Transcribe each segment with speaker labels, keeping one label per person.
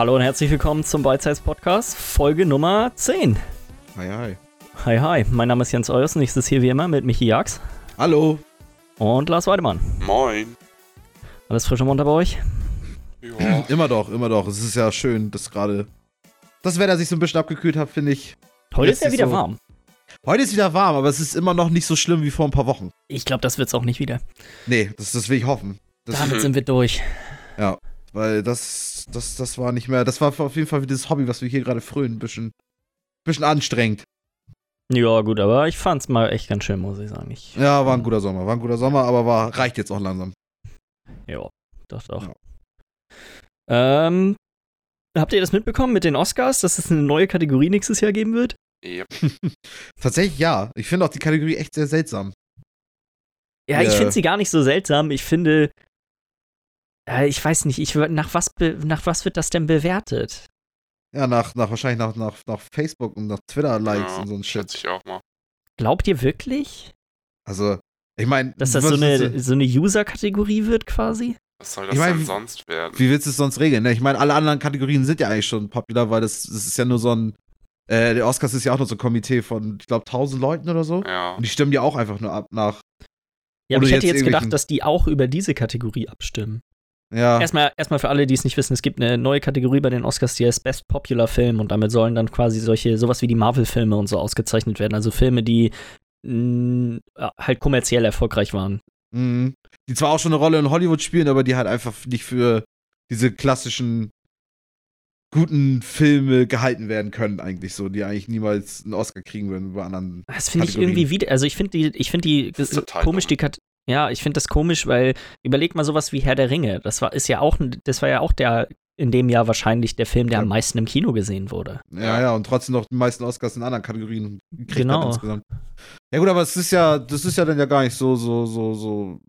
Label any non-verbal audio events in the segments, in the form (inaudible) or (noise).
Speaker 1: Hallo und herzlich willkommen zum Bite Size Podcast, Folge Nummer 10.
Speaker 2: Hi, hi.
Speaker 1: Hi, hi, mein Name ist Jens Eures und ich sitze hier wie immer mit Michi Jax
Speaker 2: Hallo.
Speaker 1: und Lars Weidemann.
Speaker 3: Moin.
Speaker 1: Alles frisch und munter bei euch?
Speaker 3: Ja. (clears throat)
Speaker 2: Immer doch, immer doch. Es ist ja schön, dass gerade das Wetter sich so ein bisschen abgekühlt hat, finde ich.
Speaker 1: Heute ist ja wieder
Speaker 2: so-
Speaker 1: warm.
Speaker 2: Heute ist wieder warm, aber es ist immer noch nicht so schlimm wie vor ein paar Wochen.
Speaker 1: Ich glaube, das wird's auch nicht wieder.
Speaker 2: Nee, das, das will ich hoffen. Das,
Speaker 1: Damit sind wir durch.
Speaker 2: Weil das, das, das war nicht mehr, das war auf jeden Fall wie dieses Hobby, was wir hier gerade frönen, ein bisschen, bisschen anstrengend.
Speaker 1: Ja, gut, aber ich fand's mal echt ganz schön, muss ich sagen. Ich,
Speaker 2: Ja, war ein guter Sommer, war ein guter Sommer, aber war, reicht jetzt auch langsam.
Speaker 1: Ja, doch, doch.
Speaker 2: Ja.
Speaker 1: Ähm, habt ihr das mitbekommen mit den Oscars, dass es eine neue Kategorie nächstes Jahr geben wird?
Speaker 3: Yep. (laughs)
Speaker 2: Tatsächlich ja. Ich finde auch die Kategorie echt sehr seltsam.
Speaker 1: Ja, ich
Speaker 2: Ja.
Speaker 1: finde sie gar nicht so seltsam. Ich finde, äh, ich weiß nicht, ich, nach, was be- nach was wird das denn bewertet?
Speaker 2: Ja, nach, nach wahrscheinlich nach, nach, nach Facebook und nach Twitter-Likes
Speaker 3: ja,
Speaker 2: und so ein
Speaker 3: schätze
Speaker 2: Shit.
Speaker 3: ich auch mal.
Speaker 1: Glaubt ihr wirklich,
Speaker 2: Also, ich meine,
Speaker 1: dass das so eine, so eine User-Kategorie wird quasi?
Speaker 3: Was soll das
Speaker 2: Ich mein,
Speaker 3: denn
Speaker 2: wie-
Speaker 3: sonst werden?
Speaker 2: Wie willst du es sonst regeln? Ne? Ich meine, alle anderen Kategorien sind ja eigentlich schon popular, weil das, das ist ja nur so ein. Äh, der Oscars ist ja auch nur so ein Komitee von, ich glaube, 1000 Leuten oder so.
Speaker 3: ja.
Speaker 2: Und die stimmen ja auch einfach nur ab nach.
Speaker 1: Ja, aber ich hätte
Speaker 2: jetzt
Speaker 1: jetzt gedacht, dass die auch über diese Kategorie abstimmen.
Speaker 2: Ja.
Speaker 1: Erstmal, erstmal für alle, die es nicht wissen, es gibt eine neue Kategorie bei den Oscars, die heißt Best Popular Film und damit sollen dann quasi solche, sowas wie die Marvel-Filme und so ausgezeichnet werden. Also Filme, die mh, halt kommerziell erfolgreich waren.
Speaker 2: Mhm. Die zwar auch schon eine Rolle in Hollywood spielen, aber die halt einfach nicht für diese klassischen guten Filme gehalten werden können, eigentlich so, die eigentlich niemals einen Oscar kriegen würden bei anderen.
Speaker 1: Das finde ich irgendwie wieder, also ich finde die, ich finde die komisch, die Kat ja, ich finde das komisch, weil überleg mal sowas wie Herr der Ringe. Das war, ist ja auch, das war ja auch der, in dem Jahr wahrscheinlich der Film, der
Speaker 2: Ja.
Speaker 1: am meisten im Kino gesehen wurde.
Speaker 2: Ja, ja, und trotzdem noch die meisten Oscars in anderen Kategorien gekriegt
Speaker 1: Genau.
Speaker 2: insgesamt. Ja gut, aber es ist ja, das ist ja dann ja gar nicht so, so, so, so.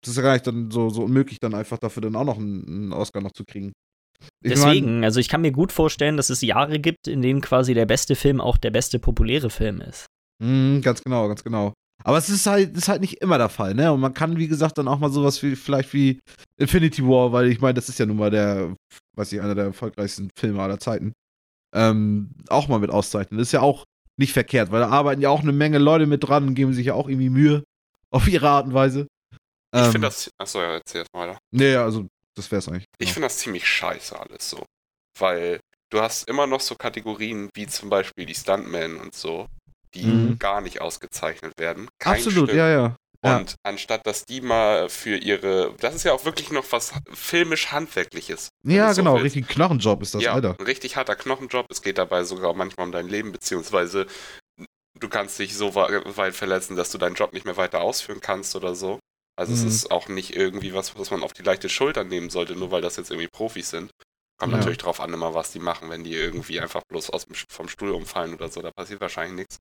Speaker 2: Das ist ja gar nicht dann so, so unmöglich, dann einfach dafür dann auch noch einen, einen Oscar noch zu kriegen. Ich
Speaker 1: Deswegen, also ich kann mir gut vorstellen, dass es Jahre gibt, in denen quasi der beste Film auch der beste populäre Film ist.
Speaker 2: Mein, mh, ganz genau, ganz genau. Aber es ist halt, ist halt nicht immer der Fall, ne? Und man kann, wie gesagt, dann auch mal sowas wie, vielleicht wie Infinity War, weil ich meine, das ist ja nun mal der, weiß ich, einer der erfolgreichsten Filme aller Zeiten, ähm, auch mal mit auszeichnen. Das ist ja auch nicht verkehrt, weil da arbeiten ja auch eine Menge Leute mit dran und geben sich ja auch irgendwie Mühe. Auf ihre Art und Weise.
Speaker 3: Ich
Speaker 2: Ähm,
Speaker 3: finde das. Achso, ja, erzähl erst mal weiter.
Speaker 2: Nee, also, das wär's eigentlich.
Speaker 3: Ich
Speaker 2: Genau.
Speaker 3: finde das ziemlich scheiße alles so. Weil du hast immer noch so Kategorien wie zum Beispiel die Stuntmen und so, die
Speaker 2: Mhm.
Speaker 3: gar nicht ausgezeichnet werden. Kein
Speaker 2: Absolut,
Speaker 3: Stück.
Speaker 2: ja, ja. Ja.
Speaker 3: Und anstatt dass die mal für ihre. Das ist ja auch wirklich noch was filmisch-handwerkliches. wenn
Speaker 2: Ja,
Speaker 3: so
Speaker 2: genau, richtig Knochenjob ist das,
Speaker 3: ja,
Speaker 2: Alter.
Speaker 3: ein richtig harter Knochenjob. Es geht dabei sogar manchmal um dein Leben, beziehungsweise du kannst dich so weit verletzen, dass du deinen Job nicht mehr weiter ausführen kannst oder so. Also
Speaker 2: Mhm.
Speaker 3: es ist auch nicht irgendwie was, was man auf die leichte Schulter nehmen sollte, nur weil das jetzt irgendwie Profis sind. Kommt
Speaker 2: Ja.
Speaker 3: natürlich drauf an, immer was die machen, wenn die irgendwie einfach bloß aus dem, vom Stuhl umfallen oder so, da passiert wahrscheinlich nichts.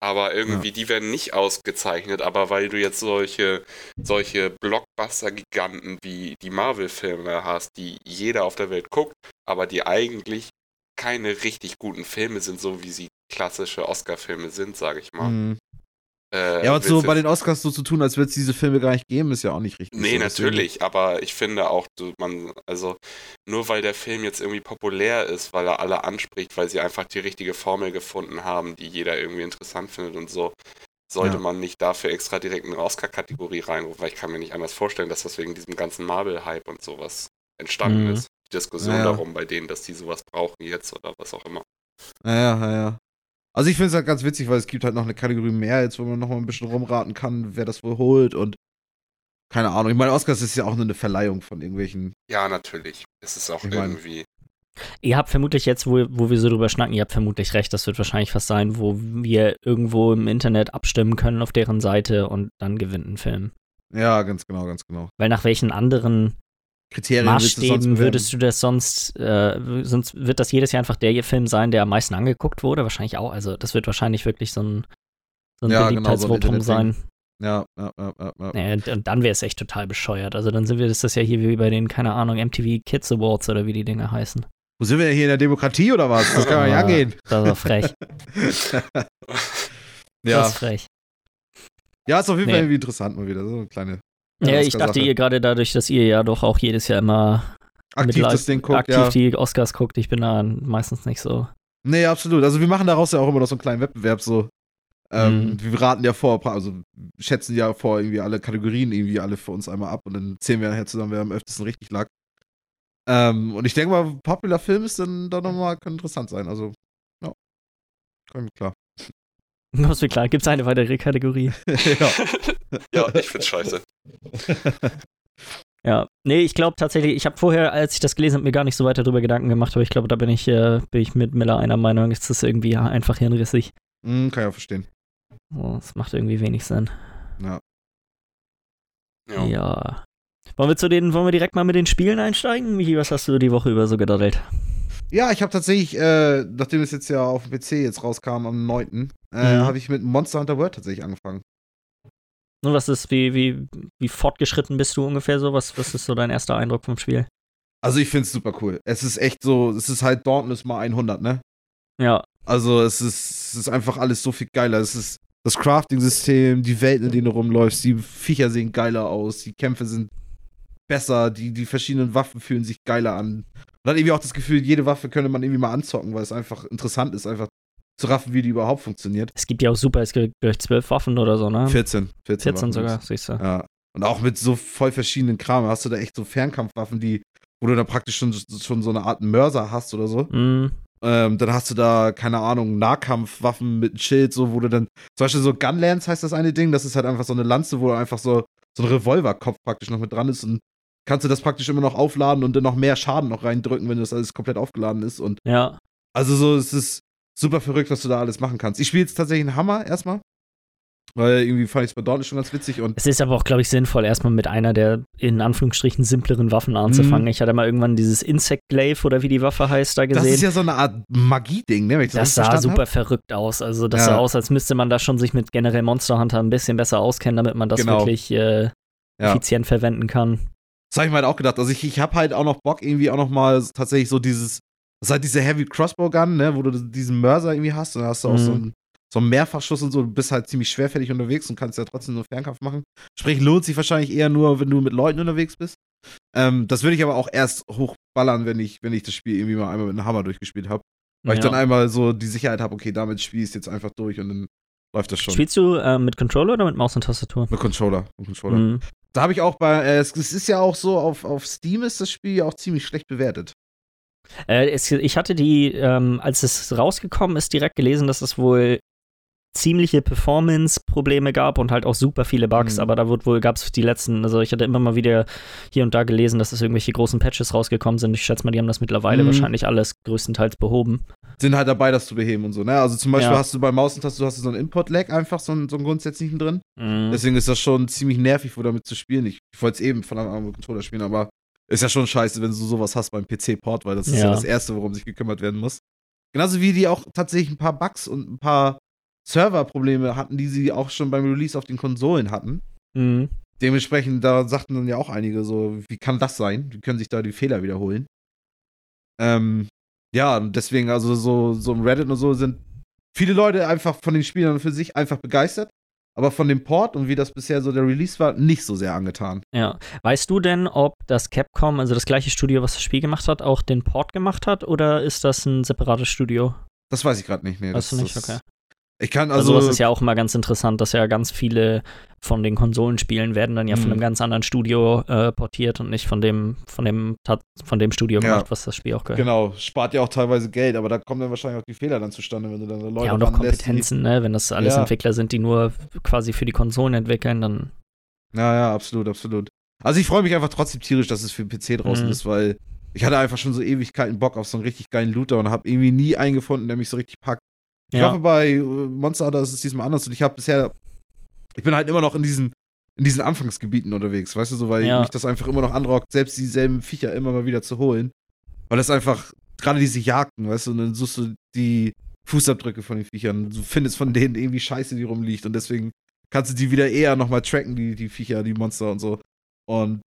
Speaker 3: Aber irgendwie, die werden nicht ausgezeichnet, aber weil du jetzt solche, solche Blockbuster-Giganten wie die Marvel-Filme hast, die jeder auf der Welt guckt, aber die eigentlich keine richtig guten Filme sind, so wie sie klassische Oscar-Filme sind, sage ich mal.
Speaker 2: Mhm.
Speaker 3: Äh,
Speaker 2: Ja, aber so bei den Oscars so zu tun, als würde es diese Filme gar nicht geben, ist ja auch nicht richtig.
Speaker 3: Nee,
Speaker 2: so, deswegen-
Speaker 3: natürlich, aber ich finde auch, man, also nur weil der Film jetzt irgendwie populär ist, weil er alle anspricht, weil sie einfach die richtige Formel gefunden haben, die jeder irgendwie interessant findet und so, sollte
Speaker 2: Ja.
Speaker 3: man nicht dafür extra direkt eine Oscar-Kategorie reinrufen, weil ich kann mir nicht anders vorstellen, dass das wegen diesem ganzen Marvel-Hype und sowas entstanden
Speaker 1: Mhm.
Speaker 3: ist. Die Diskussion
Speaker 2: Ja, ja.
Speaker 3: darum bei denen, dass die sowas brauchen jetzt oder was auch immer.
Speaker 2: Ja, ja, ja, ja. Also ich finde es halt ganz witzig, weil es gibt halt noch eine Kategorie mehr jetzt, wo man noch mal ein bisschen rumraten kann, wer das wohl holt und keine Ahnung. Ich meine, Oscars ist ja auch nur eine Verleihung von irgendwelchen.
Speaker 3: Ja, natürlich. Es ist auch
Speaker 2: Ich mein-
Speaker 3: irgendwie.
Speaker 1: Ihr habt vermutlich jetzt, wo, wo wir so drüber schnacken, ihr habt vermutlich recht, das wird wahrscheinlich was sein, wo wir irgendwo im Internet abstimmen können auf deren Seite und dann gewinnt ein Film.
Speaker 2: Ja, ganz genau, ganz genau.
Speaker 1: Weil nach welchen anderen
Speaker 2: Kriterien
Speaker 1: Maßstäben würdest du das sonst, äh, sonst wird das jedes Jahr einfach der Film sein, der am meisten angeguckt wurde? Wahrscheinlich auch. Also das wird wahrscheinlich wirklich so ein, so ein
Speaker 2: Ja, genau, so ein
Speaker 1: Beliebtheitsvotum sein.
Speaker 2: Ja, ja, ja, ja, ja.
Speaker 1: Und- und dann wäre es echt total bescheuert. Also dann sind wir, das ist ja hier wie bei den, keine Ahnung, MTV Kids Awards oder wie die Dinger heißen.
Speaker 2: Wo sind wir denn hier in der Demokratie oder was? Das kann man ja
Speaker 1: Ah,
Speaker 2: angehen.
Speaker 1: Das ist frech. (laughs) Das
Speaker 2: ja.
Speaker 1: ist frech.
Speaker 2: ja, ist auf jeden
Speaker 1: Nee.
Speaker 2: Fall irgendwie interessant mal wieder. So eine kleine.
Speaker 1: Ja, ich dachte ihr gerade dadurch, dass ihr ja doch auch jedes Jahr immer
Speaker 2: aktiv das Ding guckt,
Speaker 1: aktiv
Speaker 2: ja.
Speaker 1: die Oscars guckt. Ich bin da meistens nicht so.
Speaker 2: Nee, absolut. Also wir machen daraus ja auch immer noch so einen kleinen Wettbewerb so. Ähm,
Speaker 1: Mhm.
Speaker 2: Wir raten ja vor, also schätzen ja vor irgendwie alle Kategorien irgendwie alle für uns einmal ab und dann zählen wir nachher zusammen, wer am öftesten richtig lag. Ähm, und ich denke mal, Popular Film ist dann, dann nochmal, kann interessant sein. Also, ja. Komm mit klar. (laughs)
Speaker 1: Was mir klar, gibt es eine weitere Kategorie? (laughs)
Speaker 2: ja. (laughs)
Speaker 3: ja, ich find's scheiße.
Speaker 1: Ja, nee, ich glaube tatsächlich, ich habe vorher, als ich das gelesen habe, mir gar nicht so weiter darüber Gedanken gemacht, aber ich glaube, da bin ich, äh, bin ich mit Miller einer Meinung, es ist irgendwie einfach hirnrissig.
Speaker 2: Hm, kann ich auch verstehen.
Speaker 1: Es macht irgendwie wenig Sinn.
Speaker 2: Ja.
Speaker 3: Ja.
Speaker 1: Ja. Wollen wir zu den, wollen wir direkt mal mit den Spielen einsteigen? Michi, was hast du die Woche über so gedaddelt?
Speaker 2: Ja, ich habe tatsächlich, äh, nachdem es jetzt ja auf dem PC jetzt rauskam am 9., äh,
Speaker 1: Mhm.
Speaker 2: habe ich mit Monster Hunter World tatsächlich angefangen.
Speaker 1: Und was ist, wie, wie, wie fortgeschritten bist du ungefähr so? Was, was ist so dein erster Eindruck vom Spiel?
Speaker 2: Also ich finde es super cool. Es ist echt so, es ist halt Dauntless mal 100, ne?
Speaker 1: Ja,
Speaker 2: Also es ist, es ist einfach alles so viel geiler. Es ist das Crafting-System, die Welten, in denen du rumläufst, die Viecher sehen geiler aus, die Kämpfe sind besser, die, die verschiedenen Waffen fühlen sich geiler an. Und hat irgendwie auch das Gefühl, jede Waffe könnte man irgendwie mal anzocken, weil es einfach interessant ist, einfach zu raffen, wie die überhaupt funktioniert.
Speaker 1: es gibt ja auch super, es gibt gleich zwölf Waffen oder so, ne?
Speaker 2: 14. 14,
Speaker 1: 14
Speaker 2: Waffen
Speaker 1: sogar, siehst du.
Speaker 2: Ja. Und auch mit so voll verschiedenen Kram hast du da echt so Fernkampfwaffen, die, wo du da praktisch schon, schon so eine Art Mörser hast oder so.
Speaker 1: Mm,
Speaker 2: Ähm, dann hast du da, keine Ahnung, Nahkampfwaffen mit einem Schild, so, wo du dann, zum Beispiel so Gunlance heißt das eine Ding, das ist halt einfach so eine Lanze, wo einfach so, so ein Revolverkopf praktisch noch mit dran ist und kannst du das praktisch immer noch aufladen und dann noch mehr Schaden noch reindrücken, wenn das alles komplett aufgeladen ist. Und
Speaker 1: ja,
Speaker 2: also so, es ist super verrückt, was du da alles machen kannst. Ich spiele jetzt tatsächlich einen Hammer erstmal. Weil irgendwie fand ich es bei Dortmund schon ganz witzig und
Speaker 1: Es ist aber auch, glaube ich, sinnvoll, erstmal mit einer der in Anführungsstrichen simpleren Waffen anzufangen.
Speaker 2: Mhm.
Speaker 1: Ich hatte mal irgendwann dieses Insect Glaive oder wie die Waffe heißt da
Speaker 2: das
Speaker 1: gesehen.
Speaker 2: ist ja so eine Art Magie-Ding, ne? Wenn ich das,
Speaker 1: das sah super
Speaker 2: hab.
Speaker 1: verrückt aus. Also das
Speaker 2: Ja.
Speaker 1: sah aus, als müsste man da schon sich mit generell Monster Hunter ein bisschen besser auskennen, damit man das
Speaker 2: Genau.
Speaker 1: wirklich äh,
Speaker 2: Ja.
Speaker 1: effizient verwenden kann.
Speaker 2: Das habe ich mir halt auch gedacht. Also ich, ich habe halt auch noch Bock, irgendwie auch noch mal tatsächlich so dieses, das ist halt diese Heavy Crossbow Gun, ne, wo du diesen Mörser irgendwie hast und dann hast du auch so
Speaker 1: Mhm.
Speaker 2: einen, so einen Mehrfachschuss und so, du bist halt ziemlich schwerfällig unterwegs und kannst ja trotzdem nur Fernkampf machen. Sprich, lohnt sich wahrscheinlich eher nur, wenn du mit Leuten unterwegs bist. Ähm, das würde ich aber auch erst hochballern, wenn ich, wenn ich das Spiel irgendwie mal einmal mit einem Hammer durchgespielt habe. Weil ich
Speaker 1: Ja.
Speaker 2: dann einmal so die Sicherheit habe, okay, damit spiele ich es jetzt einfach durch und dann läuft das schon.
Speaker 1: Spielst du äh, mit Controller oder mit Maus und Tastatur?
Speaker 2: mit Controller. Mit Controller.
Speaker 1: Mhm.
Speaker 2: Da habe ich auch bei, äh, es, es ist ja auch so, auf, auf Steam ist das Spiel ja auch ziemlich schlecht bewertet.
Speaker 1: Äh, es, ich hatte die, ähm, als es rausgekommen ist, direkt gelesen, dass es wohl ziemliche Performance-Probleme gab und halt auch super viele Bugs,
Speaker 2: Mhm.
Speaker 1: aber da wird wohl, gab es die letzten, also ich hatte immer mal wieder hier und da gelesen, dass es irgendwelche großen Patches rausgekommen sind. Ich schätze mal, die haben das mittlerweile
Speaker 2: Mhm.
Speaker 1: wahrscheinlich alles größtenteils behoben.
Speaker 2: Sind halt dabei, das zu beheben und so, ne? Also zum Beispiel
Speaker 1: Ja.
Speaker 2: hast du bei Maustaste, du hast so einen Input-Lag einfach, so einen, so einen grundsätzlichen drin.
Speaker 1: Mhm.
Speaker 2: Deswegen ist das schon ziemlich nervig, wo damit zu spielen. Ich, ich wollte es eben von Anfang an mit Controller spielen, aber ist ja schon scheiße, wenn du sowas hast beim PC-Port, weil das ist ja.
Speaker 1: Ja.
Speaker 2: das Erste, worum sich gekümmert werden muss. Genauso wie die auch tatsächlich ein paar Bugs und ein paar Serverprobleme hatten, die sie auch schon beim Release auf den Konsolen hatten.
Speaker 1: Mhm.
Speaker 2: Dementsprechend, da sagten dann ja auch einige so, wie kann das sein? Wie können sich da die Fehler wiederholen? Ähm, ja, und deswegen, also so, so im Reddit und so sind viele Leute einfach von den Spielern für sich einfach begeistert, aber von dem Port und wie das bisher so der Release war, nicht so sehr angetan.
Speaker 1: Ja. Weißt du denn, ob das Capcom, also das gleiche Studio, was das Spiel gemacht hat, auch den Port gemacht hat oder ist das ein separates Studio?
Speaker 2: Das weiß ich gerade nicht. Nee,
Speaker 1: Weißt
Speaker 2: das,
Speaker 1: du nicht?
Speaker 2: das,
Speaker 1: Okay.
Speaker 2: Ich kann
Speaker 1: Also,
Speaker 2: also.
Speaker 1: das ist ja auch immer ganz interessant, dass ja ganz viele von den Konsolenspielen werden dann ja von
Speaker 2: Mhm.
Speaker 1: einem ganz anderen Studio äh, portiert und nicht von dem, von dem, von dem Studio
Speaker 2: Ja.
Speaker 1: gemacht, was das Spiel auch gehört.
Speaker 2: Genau, spart ja auch teilweise Geld, aber da kommen dann wahrscheinlich auch die Fehler dann zustande, wenn du dann Leute
Speaker 1: ja, und auch Kompetenzen, ne? Wenn das alles
Speaker 2: Ja.
Speaker 1: Entwickler sind, die nur quasi für die Konsolen entwickeln, dann.
Speaker 2: Ja, ja, absolut, absolut. Also ich freue mich einfach trotzdem tierisch, dass es für den PC draußen
Speaker 1: Mhm.
Speaker 2: ist, weil ich hatte einfach schon so Ewigkeiten Bock auf so einen richtig geilen Looter und habe irgendwie nie einen gefunden, der mich so richtig packt. Ich
Speaker 1: Ja.
Speaker 2: hoffe, bei äh, Monster Hunter ist es diesmal anders und ich habe bisher, ich bin halt immer noch in diesen, in diesen Anfangsgebieten unterwegs, weißt du, so, weil
Speaker 1: Ja.
Speaker 2: mich das einfach immer noch anrockt, selbst dieselben Viecher immer mal wieder zu holen. Weil das einfach, gerade diese Jagden, weißt du, und dann suchst du die Fußabdrücke von den Viechern, du findest von denen irgendwie Scheiße, die rumliegt und deswegen kannst du die wieder eher nochmal tracken, die, die Viecher, die Monster und so. Und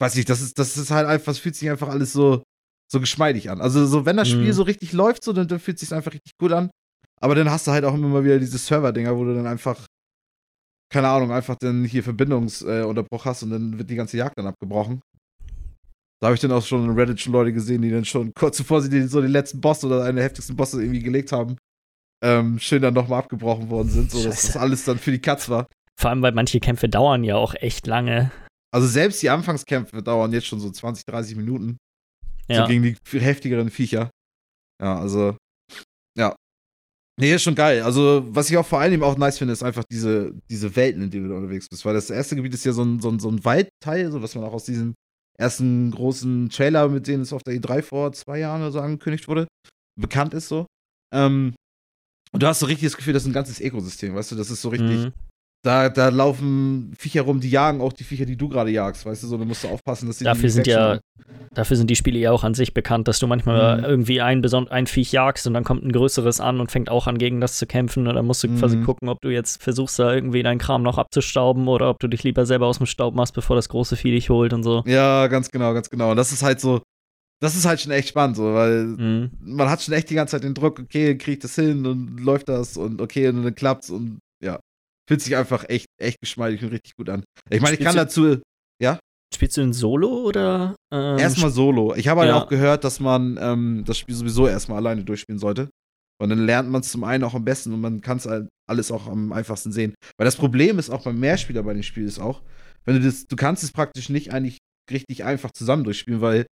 Speaker 2: weiß nicht, das ist, das ist halt einfach, es fühlt sich einfach alles so, so geschmeidig an. Also so, wenn das Spiel
Speaker 1: Mhm.
Speaker 2: so richtig läuft, so, dann, dann fühlt es sich einfach richtig gut an. Aber dann hast du halt auch immer mal wieder diese Server-Dinger, wo du dann einfach, keine Ahnung, einfach dann hier Verbindungsunterbruch äh, hast und dann wird die ganze Jagd dann abgebrochen. Da habe ich dann auch schon in Reddit schon Leute gesehen, die dann schon (laughs) kurz bevor sie so den letzten Boss oder einen der heftigsten Bosse irgendwie gelegt haben, ähm, schön dann nochmal abgebrochen worden sind, so dass das alles dann für die Katz war.
Speaker 1: Vor allem, weil manche Kämpfe dauern ja auch echt lange.
Speaker 2: Also selbst die Anfangskämpfe dauern jetzt schon so 20, 30 Minuten.
Speaker 1: Ja.
Speaker 2: So gegen die heftigeren Viecher. Ja, also. Nee, ist schon geil. Also, was ich auch vor allem auch nice finde, ist einfach diese, diese Welten, in denen du unterwegs bist. Weil das erste Gebiet ist ja so ein, so ein, so ein Waldteil, so was man auch aus diesem ersten großen Trailer, mit dem es auf der E3 vor zwei Jahren oder so angekündigt wurde, bekannt ist so. Ähm, und du hast so richtig das Gefühl, das ist ein ganzes Ökosystem, weißt du, das ist so richtig,
Speaker 1: Mhm.
Speaker 2: Da, da laufen Viecher rum, die jagen auch die Viecher, die du gerade jagst, weißt du, so, da musst du aufpassen, dass die
Speaker 1: Dafür
Speaker 2: nicht
Speaker 1: sind ja-. Dafür sind die Spiele ja auch an sich bekannt, dass du manchmal
Speaker 2: Mhm.
Speaker 1: irgendwie ein, ein Viech jagst und dann kommt ein größeres an und fängt auch an, gegen das zu kämpfen. Und dann musst du quasi
Speaker 2: Mhm.
Speaker 1: gucken, ob du jetzt versuchst, da irgendwie deinen Kram noch abzustauben oder ob du dich lieber selber aus dem Staub machst, bevor das große Vieh dich holt und so.
Speaker 2: Ja, ganz genau, ganz genau. Und das ist halt so, das ist halt schon echt spannend, so, weil
Speaker 1: Mhm.
Speaker 2: man hat schon echt die ganze Zeit den Druck, okay, krieg ich das hin und läuft das und okay, und dann klappt's und. Fühlt sich einfach echt, echt geschmeidig und richtig gut an. Ich meine, ich kann dazu
Speaker 1: Spielst du in Solo oder? Ähm,
Speaker 2: erstmal solo. Ich habe halt
Speaker 1: ja.
Speaker 2: auch gehört, dass man ähm, das Spiel sowieso erstmal alleine durchspielen sollte. Und dann lernt man es zum einen auch am besten und man kann es halt alles auch am einfachsten sehen. Weil das Problem ist auch beim Mehrspieler bei dem Spiel ist auch, wenn du das, du kannst es praktisch nicht eigentlich richtig einfach zusammen durchspielen, weil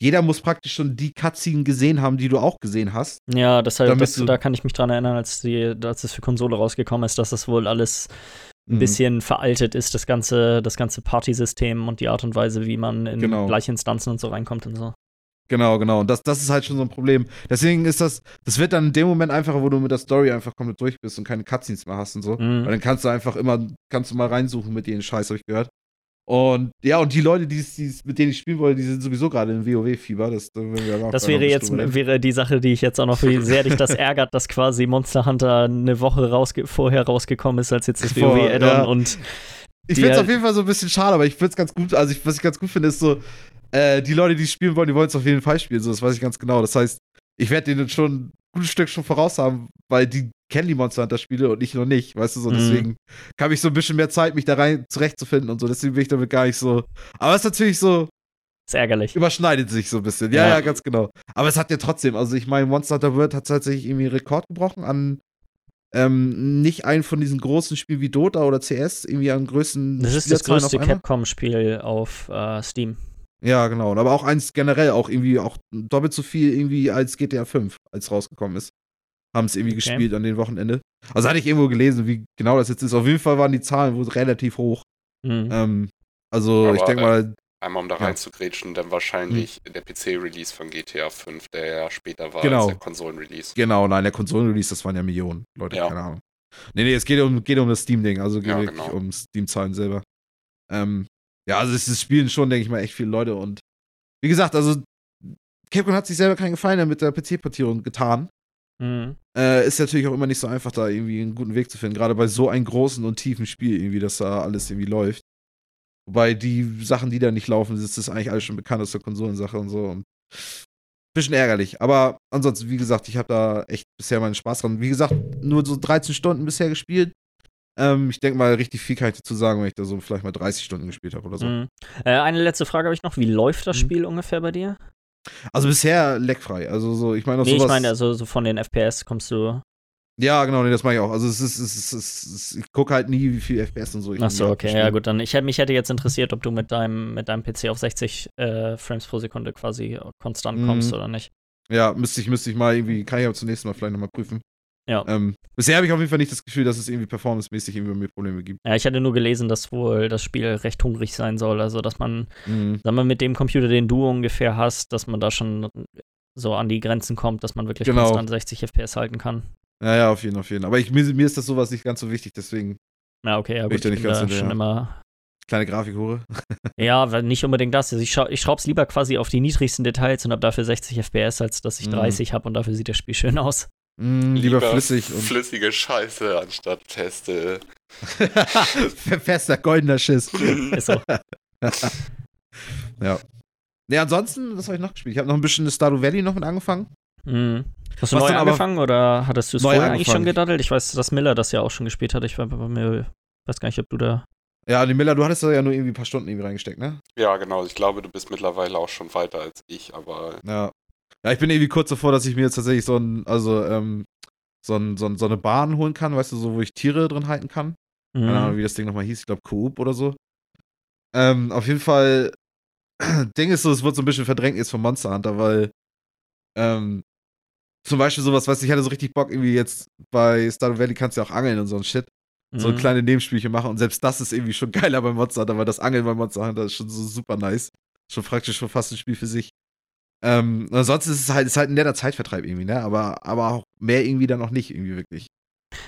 Speaker 2: jeder muss praktisch schon die Cutscene gesehen haben, die du auch gesehen hast.
Speaker 1: Ja, deshalb,
Speaker 2: Damit
Speaker 1: das, da kann ich mich dran erinnern, als, die, als es für Konsole rausgekommen ist, dass das wohl alles ein
Speaker 2: Mhm.
Speaker 1: bisschen veraltet ist, das ganze, das ganze Party-System und die Art und Weise, wie man in
Speaker 2: Genau.
Speaker 1: gleiche Instanzen und so reinkommt und so.
Speaker 2: Genau, genau. Und das, das ist halt schon so ein Problem. Deswegen ist das, das wird dann in dem Moment einfacher, wo du mit der Story einfach komplett durch bist und keine Cutscenes mehr hast und so.
Speaker 1: Mhm.
Speaker 2: Weil dann kannst du einfach immer, kannst du mal reinsuchen mit denen Scheiß, habe ich gehört. Und ja, und die Leute, die's, die's, mit denen ich spielen wollte, die sind sowieso gerade in WoW-Fieber. Das,
Speaker 1: Das wäre jetzt wäre die Sache, die ich jetzt auch noch, wie sehr dich das (laughs) ärgert, dass quasi Monster Hunter eine Woche rausge vorher rausgekommen ist als jetzt das WoW-Add-on
Speaker 2: ja.
Speaker 1: und
Speaker 2: Ich finde es
Speaker 1: halt-
Speaker 2: auf jeden Fall so ein bisschen schade, aber ich finde es ganz gut. Also, ich, was ich ganz gut finde, ist so, äh, die Leute, die es spielen wollen, die wollen es auf jeden Fall spielen. So, das weiß ich ganz genau. Das heißt, ich werde denen schon gutes Stück schon voraus haben, weil die kennen die Monster Hunter Spiele und ich noch nicht, weißt du so.
Speaker 1: Mhm.
Speaker 2: Deswegen habe ich so ein bisschen mehr Zeit, mich da rein zurechtzufinden und so. Deswegen bin ich damit gar nicht so. Aber es ist natürlich so,
Speaker 1: ist ärgerlich.
Speaker 2: überschneidet sich so ein bisschen. Ja,
Speaker 1: Ja.
Speaker 2: ja, ganz genau. Aber es hat ja trotzdem, also ich meine, Monster Hunter World hat tatsächlich irgendwie einen Rekord gebrochen an ähm, nicht einen von diesen großen Spielen wie Dota oder CS, irgendwie an größten
Speaker 1: Das ist das größte. Capcom-Spiel auf äh, Steam.
Speaker 2: Ja, genau. Aber auch eins generell auch irgendwie auch doppelt so viel irgendwie als GTA 5, als rausgekommen ist. Haben es irgendwie
Speaker 1: Okay.
Speaker 2: gespielt an den Wochenende. Also hatte ich irgendwo gelesen, wie genau das jetzt ist. Auf jeden Fall waren die Zahlen wohl relativ hoch.
Speaker 1: Mhm.
Speaker 2: Ähm, also
Speaker 3: Aber,
Speaker 2: ich denke
Speaker 3: äh,
Speaker 2: mal,
Speaker 3: Einmal um da
Speaker 2: Ja.
Speaker 3: reinzugrätschen, dann wahrscheinlich der PC-Release von GTA 5, der ja später war
Speaker 2: Genau.
Speaker 3: als der Konsolen-Release.
Speaker 2: genau, nein, der Konsolen-Release, das waren ja Millionen Leute,
Speaker 3: Ja.
Speaker 2: keine Ahnung. Nee, nee, es geht um, geht um das Steam-Ding, also geht
Speaker 3: Ja, genau.
Speaker 2: um Steam-Zahlen selber. Ähm, ja, also es spielen schon, denke ich mal, echt viele Leute und wie gesagt, also Capcom hat sich selber keinen Gefallen mit der PC-Portierung getan.
Speaker 1: Mhm.
Speaker 2: Äh, ist natürlich auch immer nicht so einfach, da irgendwie einen guten Weg zu finden. Gerade bei so einem großen und tiefen Spiel, irgendwie, dass da alles irgendwie läuft. Wobei die Sachen, die da nicht laufen, das ist eigentlich alles schon bekannt aus der Konsolensache und so. Und bisschen ärgerlich. Aber ansonsten, wie gesagt, ich habe da echt bisher meinen Spaß dran. Wie gesagt, nur so 13 Stunden bisher gespielt. Ähm, ich denke mal, richtig viel kann ich dazu sagen, wenn ich da so vielleicht mal 30 Stunden gespielt habe oder so.
Speaker 1: Mhm. Äh, eine letzte Frage habe ich noch. Wie läuft das
Speaker 2: Mhm.
Speaker 1: Spiel ungefähr bei dir?
Speaker 2: Also bisher leckfrei. Also so, ich meine,
Speaker 1: Nee, ich meine, also so von den FPS kommst du.
Speaker 2: ja, genau, nee, das mache ich auch. Also es ist, es ist, es ist ich gucke halt nie, wie viel FPS und so ich
Speaker 1: Achso,
Speaker 2: irgendwie
Speaker 1: okay, ja gut, dann ich hätte mich hätte jetzt interessiert, ob du mit deinem mit deinem PC auf 60 äh, Frames pro Sekunde quasi konstant
Speaker 2: Mhm.
Speaker 1: kommst oder nicht.
Speaker 2: Ja, müsste ich, müsste ich mal irgendwie, kann ich aber zunächst mal vielleicht nochmal prüfen.
Speaker 1: Ja.
Speaker 2: Ähm, bisher habe ich auf jeden Fall nicht das Gefühl, dass es irgendwie performancemäßig irgendwie mir Probleme gibt.
Speaker 1: Ja, ich hatte nur gelesen, dass wohl das Spiel recht hungrig sein soll, also dass man,
Speaker 2: Mhm.
Speaker 1: sagen wir, mit dem Computer, den du ungefähr hast, dass man da schon so an die Grenzen kommt, dass man wirklich
Speaker 2: Genau.
Speaker 1: konstant 60 FPS halten kann.
Speaker 2: Ja, ja, auf jeden Fall. Auf jeden. Aber ich, mir, mir ist das sowas nicht ganz so wichtig, deswegen
Speaker 1: Ja, okay, ja gut,
Speaker 2: ich
Speaker 1: ich
Speaker 2: nicht ganz
Speaker 1: da schon immer
Speaker 2: kleine Grafikhure. (laughs)
Speaker 1: Ja, nicht unbedingt das. Also ich, schau, ich schraub's lieber quasi auf die niedrigsten Details und habe dafür 60 FPS, als dass ich
Speaker 2: Mhm.
Speaker 1: 30 habe und dafür sieht das Spiel schön aus.
Speaker 2: Mm, lieber, flüssig und
Speaker 3: Flüssige Scheiße anstatt feste. (laughs)
Speaker 2: fester goldener Schiss.
Speaker 1: So. (laughs)
Speaker 2: ja. Ne, ansonsten, was habe ich noch gespielt? Ich habe noch ein bisschen Stardew Valley noch mit angefangen.
Speaker 1: Mhm. Hast du
Speaker 2: Was
Speaker 1: neu angefangen oder hattest du es vorher eigentlich schon
Speaker 2: angefangen.
Speaker 1: gedaddelt? Ich weiß, dass Miller das ja auch schon gespielt hat. Ich war bei mir, weiß gar nicht, ob du da.
Speaker 2: Ja, die Miller, du hattest da ja nur irgendwie ein paar Stunden irgendwie reingesteckt, ne?
Speaker 3: Ja, genau. Ich glaube, du bist mittlerweile auch schon weiter als ich, aber
Speaker 2: Ja. Ja, ich bin irgendwie kurz davor, dass ich mir jetzt tatsächlich so ein, also, ähm, so, ein, so, ein, so eine Bahn holen kann, weißt du, so, wo ich Tiere drin halten kann. Keine Ahnung,
Speaker 1: Mhm.
Speaker 2: wie das Ding nochmal hieß, ich glaube Coop oder so. Ähm, auf jeden Fall, (clears throat) Ding ist so, es wird so ein bisschen verdrängt jetzt vom Monster Hunter, weil, ähm, zum Beispiel sowas, weißt du, ich hatte so richtig Bock, irgendwie jetzt bei Stardew Valley kannst du ja auch angeln und so ein Shit. So
Speaker 1: Mhm.
Speaker 2: kleine Nebenspielchen machen und selbst das ist irgendwie schon (laughs) geiler beim Monster Hunter, weil das Angeln beim Monster Hunter ist schon so super nice. Schon praktisch schon fast ein Spiel für sich. Ähm, ansonsten ist es halt, ist halt ein netter Zeitvertreib irgendwie, ne? Aber, aber auch mehr irgendwie dann noch nicht irgendwie wirklich.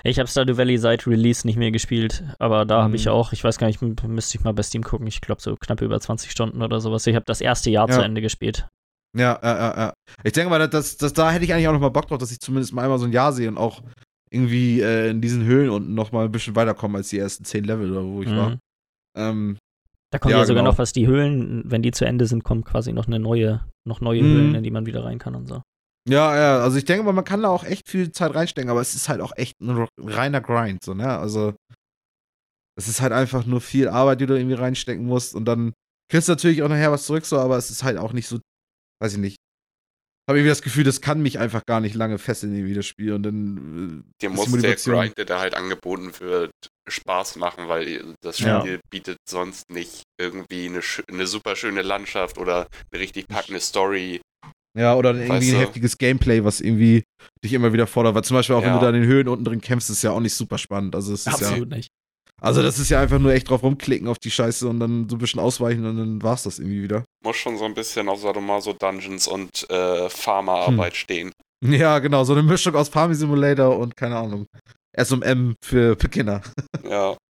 Speaker 1: Ich habe Stardew Valley seit Release nicht mehr gespielt, aber da habe ich
Speaker 2: Mhm.
Speaker 1: auch, ich weiß gar nicht, müsste ich mal bei Steam gucken, ich glaube so knapp über 20 Stunden oder sowas. Ich habe das erste Jahr
Speaker 2: Ja.
Speaker 1: zu Ende gespielt.
Speaker 2: Ja, ja, ja, ja. Ich denke mal, das, das, da hätte ich eigentlich auch noch mal Bock drauf, dass ich zumindest mal einmal so ein Jahr sehe und auch irgendwie äh, in diesen Höhlen unten noch mal ein bisschen weiterkomme als die ersten zehn Level, oder wo ich war.
Speaker 1: Mhm.
Speaker 2: Ähm,
Speaker 1: Da kommt
Speaker 2: Ja,
Speaker 1: ja, sogar
Speaker 2: genau.
Speaker 1: noch was, die Höhlen, wenn die zu Ende sind, kommt quasi noch eine neue, noch neue
Speaker 2: Mhm.
Speaker 1: Höhlen, in die man wieder rein kann und so.
Speaker 2: ja, ja, also ich denke mal, man kann da auch echt viel Zeit reinstecken, aber es ist halt auch echt ein reiner Grind, so, ne? Also, es ist halt einfach nur viel Arbeit, die du irgendwie reinstecken musst und dann kriegst du natürlich auch nachher was zurück, so, aber es ist halt auch nicht so, weiß ich nicht. Habe irgendwie das Gefühl, das kann mich einfach gar nicht lange fesseln, irgendwie das Spiel und dann. äh,
Speaker 3: dir muss
Speaker 2: die
Speaker 3: der
Speaker 2: Motivation-
Speaker 3: Grind, der da halt angeboten wird, Spaß machen, weil das
Speaker 2: Ja.
Speaker 3: Spiel bietet sonst nicht irgendwie eine, eine super schöne Landschaft oder eine richtig packende Story.
Speaker 2: Ja, oder irgendwie
Speaker 3: Weißt
Speaker 2: ein
Speaker 3: du?
Speaker 2: heftiges Gameplay, was irgendwie dich immer wieder fordert. Weil zum Beispiel auch, wenn
Speaker 3: Ja.
Speaker 2: du da in den Höhen unten drin kämpfst, ist ja auch nicht super spannend. Also, es ist ja,
Speaker 1: Absolut nicht.
Speaker 2: Also das ist ja einfach nur echt drauf rumklicken auf die Scheiße und dann so ein bisschen ausweichen und dann war's das irgendwie wieder.
Speaker 3: Muss schon so ein bisschen auf Sadomaso Dungeons und äh, Farmerarbeit stehen.
Speaker 2: Ja, genau, so eine Mischung aus Farming Simulator und keine Ahnung. S&M für Beginner.
Speaker 3: Ja. (laughs)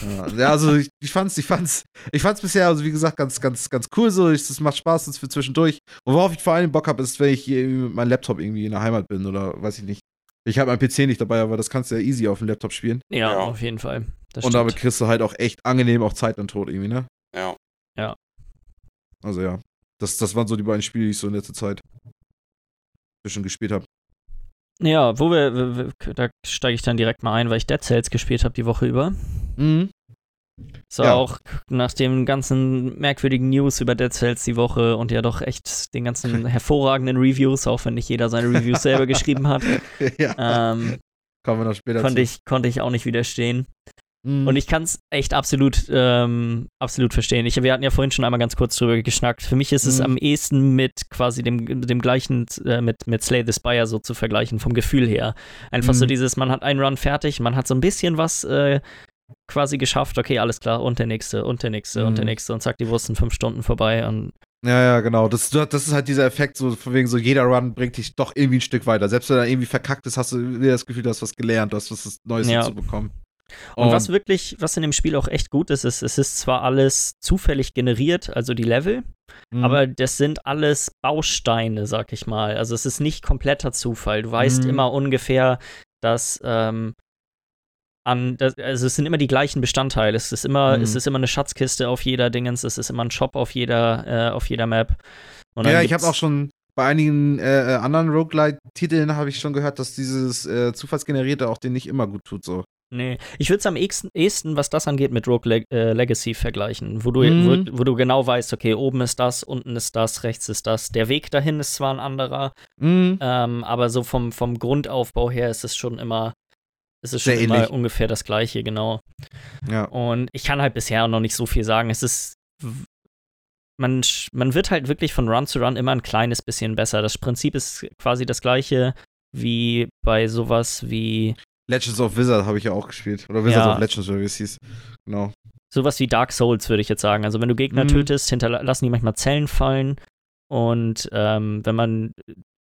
Speaker 2: Ja, ja, also ich, ich fand's, ich fand's, ich fand's bisher, also wie gesagt, ganz, ganz, ganz cool so. Ich, das macht Spaß das für zwischendurch. Und worauf ich vor allem Bock habe, ist, wenn ich hier mit meinem Laptop irgendwie in der Heimat bin oder weiß ich nicht. Ich habe meinen PC nicht dabei, aber das kannst du ja easy auf dem Laptop spielen.
Speaker 1: Ja,
Speaker 3: Ja.
Speaker 1: auf jeden Fall. Das
Speaker 2: und damit kriegst du halt auch echt angenehm auch Zeit und Tod irgendwie, ne?
Speaker 3: Ja.
Speaker 1: Ja.
Speaker 2: Also ja. Das, das waren so die beiden Spiele, die ich so in letzter Zeit bisschen gespielt habe.
Speaker 1: Ja, wo wir, wir, wir da steige ich dann direkt mal ein, weil ich Dead Cells gespielt habe die Woche über.
Speaker 2: Mhm.
Speaker 1: So
Speaker 2: Ja.
Speaker 1: auch nach den ganzen merkwürdigen News über Dead Cells die Woche und ja doch echt den ganzen (laughs) hervorragenden Reviews, auch wenn nicht jeder seine Reviews selber geschrieben hat, (laughs)
Speaker 2: ja.
Speaker 1: ähm,
Speaker 2: Kommen wir noch später
Speaker 1: konnte,
Speaker 2: zu.
Speaker 1: ich, konnte ich auch nicht widerstehen.
Speaker 2: Mhm.
Speaker 1: Und ich kann es echt absolut, ähm, absolut verstehen. Ich, wir hatten ja vorhin schon einmal ganz kurz drüber geschnackt. Für mich ist es
Speaker 2: Mhm.
Speaker 1: am ehesten mit quasi dem, dem gleichen, äh, mit, mit Slay the Spire so zu vergleichen, vom Gefühl her. Einfach so
Speaker 2: Mhm.
Speaker 1: dieses, man hat einen Run fertig, man hat so ein bisschen was äh, quasi geschafft, okay, alles klar, und der nächste, und der nächste, und der
Speaker 2: Mhm.
Speaker 1: nächste, und zack, die Wurst sind fünf Stunden vorbei. Und
Speaker 2: Ja, ja, genau. Das, das ist halt dieser Effekt, so von wegen so, jeder Run bringt dich doch irgendwie ein Stück weiter. Selbst wenn er irgendwie verkackt ist, hast du wieder das Gefühl, du hast was gelernt, du hast was Neues
Speaker 1: Ja.
Speaker 2: dazu bekommen.
Speaker 1: Und was wirklich, was in dem Spiel auch echt gut ist, ist, es ist zwar alles zufällig generiert, also die Level,
Speaker 2: Mhm.
Speaker 1: aber das sind alles Bausteine, sag ich mal. Also es ist nicht kompletter Zufall. Du weißt
Speaker 2: Mhm.
Speaker 1: immer ungefähr, dass ähm, an, das, also es sind immer die gleichen Bestandteile. Es ist immer,
Speaker 2: Mhm.
Speaker 1: es ist immer eine Schatzkiste auf jeder Dingens, es ist immer ein Shop auf jeder, äh, auf jeder Map. Und
Speaker 2: ja, ich habe auch schon bei einigen äh, äh, anderen Roguelite-Titeln habe ich schon gehört, dass dieses äh, Zufallsgenerierte auch den nicht immer gut tut, so.
Speaker 1: Nee, ich würde es am ehesten, was das angeht, mit Rogue Leg äh, Legacy vergleichen, wo du,
Speaker 2: Mhm.
Speaker 1: wo, wo du genau weißt, okay, oben ist das, unten ist das, rechts ist das. Der Weg dahin ist zwar ein anderer,
Speaker 2: Mhm.
Speaker 1: ähm, aber so vom, vom Grundaufbau her ist es schon immer, ist es
Speaker 2: Sehr
Speaker 1: schon immer
Speaker 2: ähnlich.
Speaker 1: ungefähr das gleiche, genau.
Speaker 2: Ja.
Speaker 1: Und ich kann halt bisher noch nicht so viel sagen. Es ist, man, man wird halt wirklich von Run zu Run immer ein kleines bisschen besser. Das Prinzip ist quasi das gleiche wie bei sowas wie
Speaker 2: Legends of Wizard habe ich ja auch gespielt. Oder Wizards
Speaker 1: Ja.
Speaker 2: of Legends, oder wie es hieß. Genau.
Speaker 1: sowas wie Dark Souls, würde ich jetzt sagen. Also wenn du Gegner
Speaker 2: Mhm.
Speaker 1: tötest, hinterlassen die manchmal Zellen fallen. Und ähm, wenn man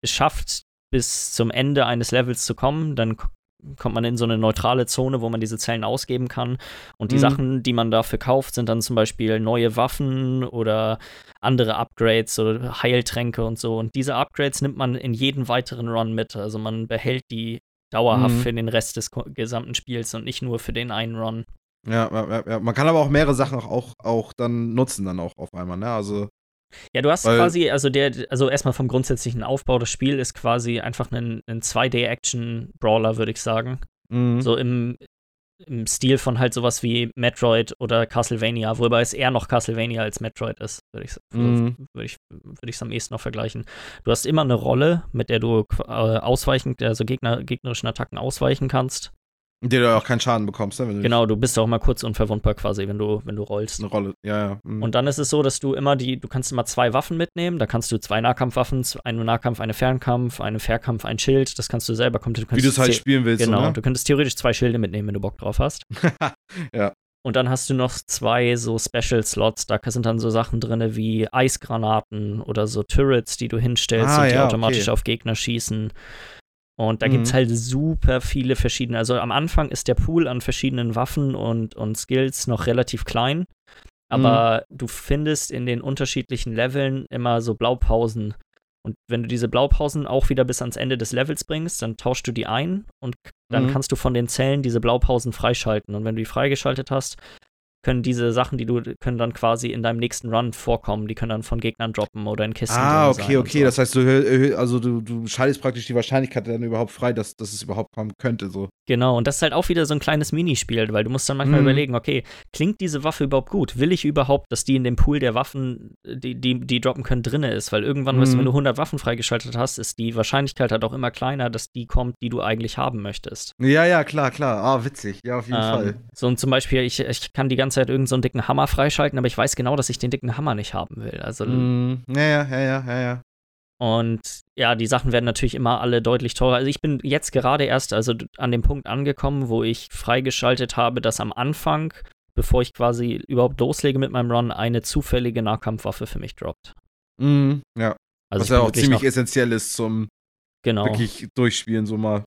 Speaker 1: es schafft, bis zum Ende eines Levels zu kommen, dann kommt man in so eine neutrale Zone, wo man diese Zellen ausgeben kann. Und die
Speaker 2: Mhm.
Speaker 1: Sachen, die man dafür kauft, sind dann zum Beispiel neue Waffen oder andere Upgrades oder Heiltränke und so. Und diese Upgrades nimmt man in jeden weiteren Run mit. Also man behält die dauerhaft
Speaker 2: Mhm.
Speaker 1: für den Rest des gesamten Spiels und nicht nur für den einen Run.
Speaker 2: Ja, ja, ja. Man kann aber auch mehrere Sachen auch, auch, auch dann nutzen, dann auch auf einmal, ne? Also.
Speaker 1: Ja, du hast quasi, also der, also erstmal vom grundsätzlichen Aufbau, das Spiel ist quasi einfach ein, ein 2D-Action-Brawler, würde ich sagen.
Speaker 2: Mhm.
Speaker 1: So im, im Stil von halt sowas wie Metroid oder Castlevania, wobei es eher noch Castlevania als Metroid ist, würde ich
Speaker 2: Mhm.
Speaker 1: würd ich würd ich's am ehesten noch vergleichen. Du hast immer eine Rolle, mit der du äh, ausweichen, also Gegner, gegnerischen Attacken ausweichen kannst.
Speaker 2: Der du auch keinen Schaden bekommst, ne?
Speaker 1: Genau, du bist auch mal kurz unverwundbar quasi, wenn du, wenn du rollst.
Speaker 2: eine Rolle. Ja, ja. mhm.
Speaker 1: Und dann ist es so, dass du immer die, du kannst immer zwei Waffen mitnehmen. Da kannst du zwei Nahkampfwaffen, einen Nahkampf, eine Fernkampf, einen Fernkampf, ein Schild. Das kannst du selber kommen.
Speaker 2: Wie du es halt spielen willst,
Speaker 1: Genau,
Speaker 2: so, ne?
Speaker 1: du könntest theoretisch zwei Schilde mitnehmen, wenn du Bock drauf hast. (laughs)
Speaker 2: Ja.
Speaker 1: Und dann hast du noch zwei so Special-Slots. Da sind dann so Sachen drin wie Eisgranaten oder so Turrets, die du hinstellst
Speaker 2: Ah,
Speaker 1: und die
Speaker 2: ja,
Speaker 1: automatisch
Speaker 2: okay.
Speaker 1: auf Gegner schießen. Und da
Speaker 2: Mhm.
Speaker 1: gibt es halt super viele verschiedene. Also am Anfang ist der Pool an verschiedenen Waffen und, und Skills noch relativ klein. Aber
Speaker 2: Mhm.
Speaker 1: du findest in den unterschiedlichen Leveln immer so Blaupausen. Und wenn du diese Blaupausen auch wieder bis ans Ende des Levels bringst, dann tauschst du die ein und dann
Speaker 2: Mhm.
Speaker 1: kannst du von den Zellen diese Blaupausen freischalten. Und wenn du die freigeschaltet hast, können diese Sachen, die du, können dann quasi in deinem nächsten Run vorkommen. Die können dann von Gegnern droppen oder in Kisten
Speaker 2: Ah, okay, okay.
Speaker 1: so.
Speaker 2: Das heißt, du, also du, du schaltest praktisch die Wahrscheinlichkeit dann überhaupt frei, dass, dass es überhaupt kommen könnte. So.
Speaker 1: Genau, und das ist halt auch wieder so ein kleines Minispiel, weil du musst dann manchmal
Speaker 2: Mhm.
Speaker 1: überlegen, okay, klingt diese Waffe überhaupt gut? Will ich überhaupt, dass die in dem Pool der Waffen, die, die, die droppen können, drinne ist? Weil irgendwann, weißt du,
Speaker 2: Mhm.
Speaker 1: wenn du 100 Waffen freigeschaltet hast, ist die Wahrscheinlichkeit halt auch immer kleiner, dass die kommt, die du eigentlich haben möchtest.
Speaker 2: Ja, ja, klar, klar. Ah, witzig. Ja, auf jeden Fall.
Speaker 1: Ähm, so und zum Beispiel, ich, ich kann die ganze Zeit irgendeinen so dicken Hammer freischalten, aber ich weiß genau, dass ich den dicken Hammer nicht haben will. Also
Speaker 2: Mhm. Ja, ja, ja, ja, ja.
Speaker 1: Und ja, die Sachen werden natürlich immer alle deutlich teurer. Also ich bin jetzt gerade erst also an dem Punkt angekommen, wo ich freigeschaltet habe, dass am Anfang, bevor ich quasi überhaupt loslege mit meinem Run, eine zufällige Nahkampfwaffe für mich droppt.
Speaker 2: Mhm. Ja.
Speaker 1: Also
Speaker 2: Was ja auch ziemlich essentiell ist zum
Speaker 1: genau.
Speaker 2: wirklich durchspielen, so mal.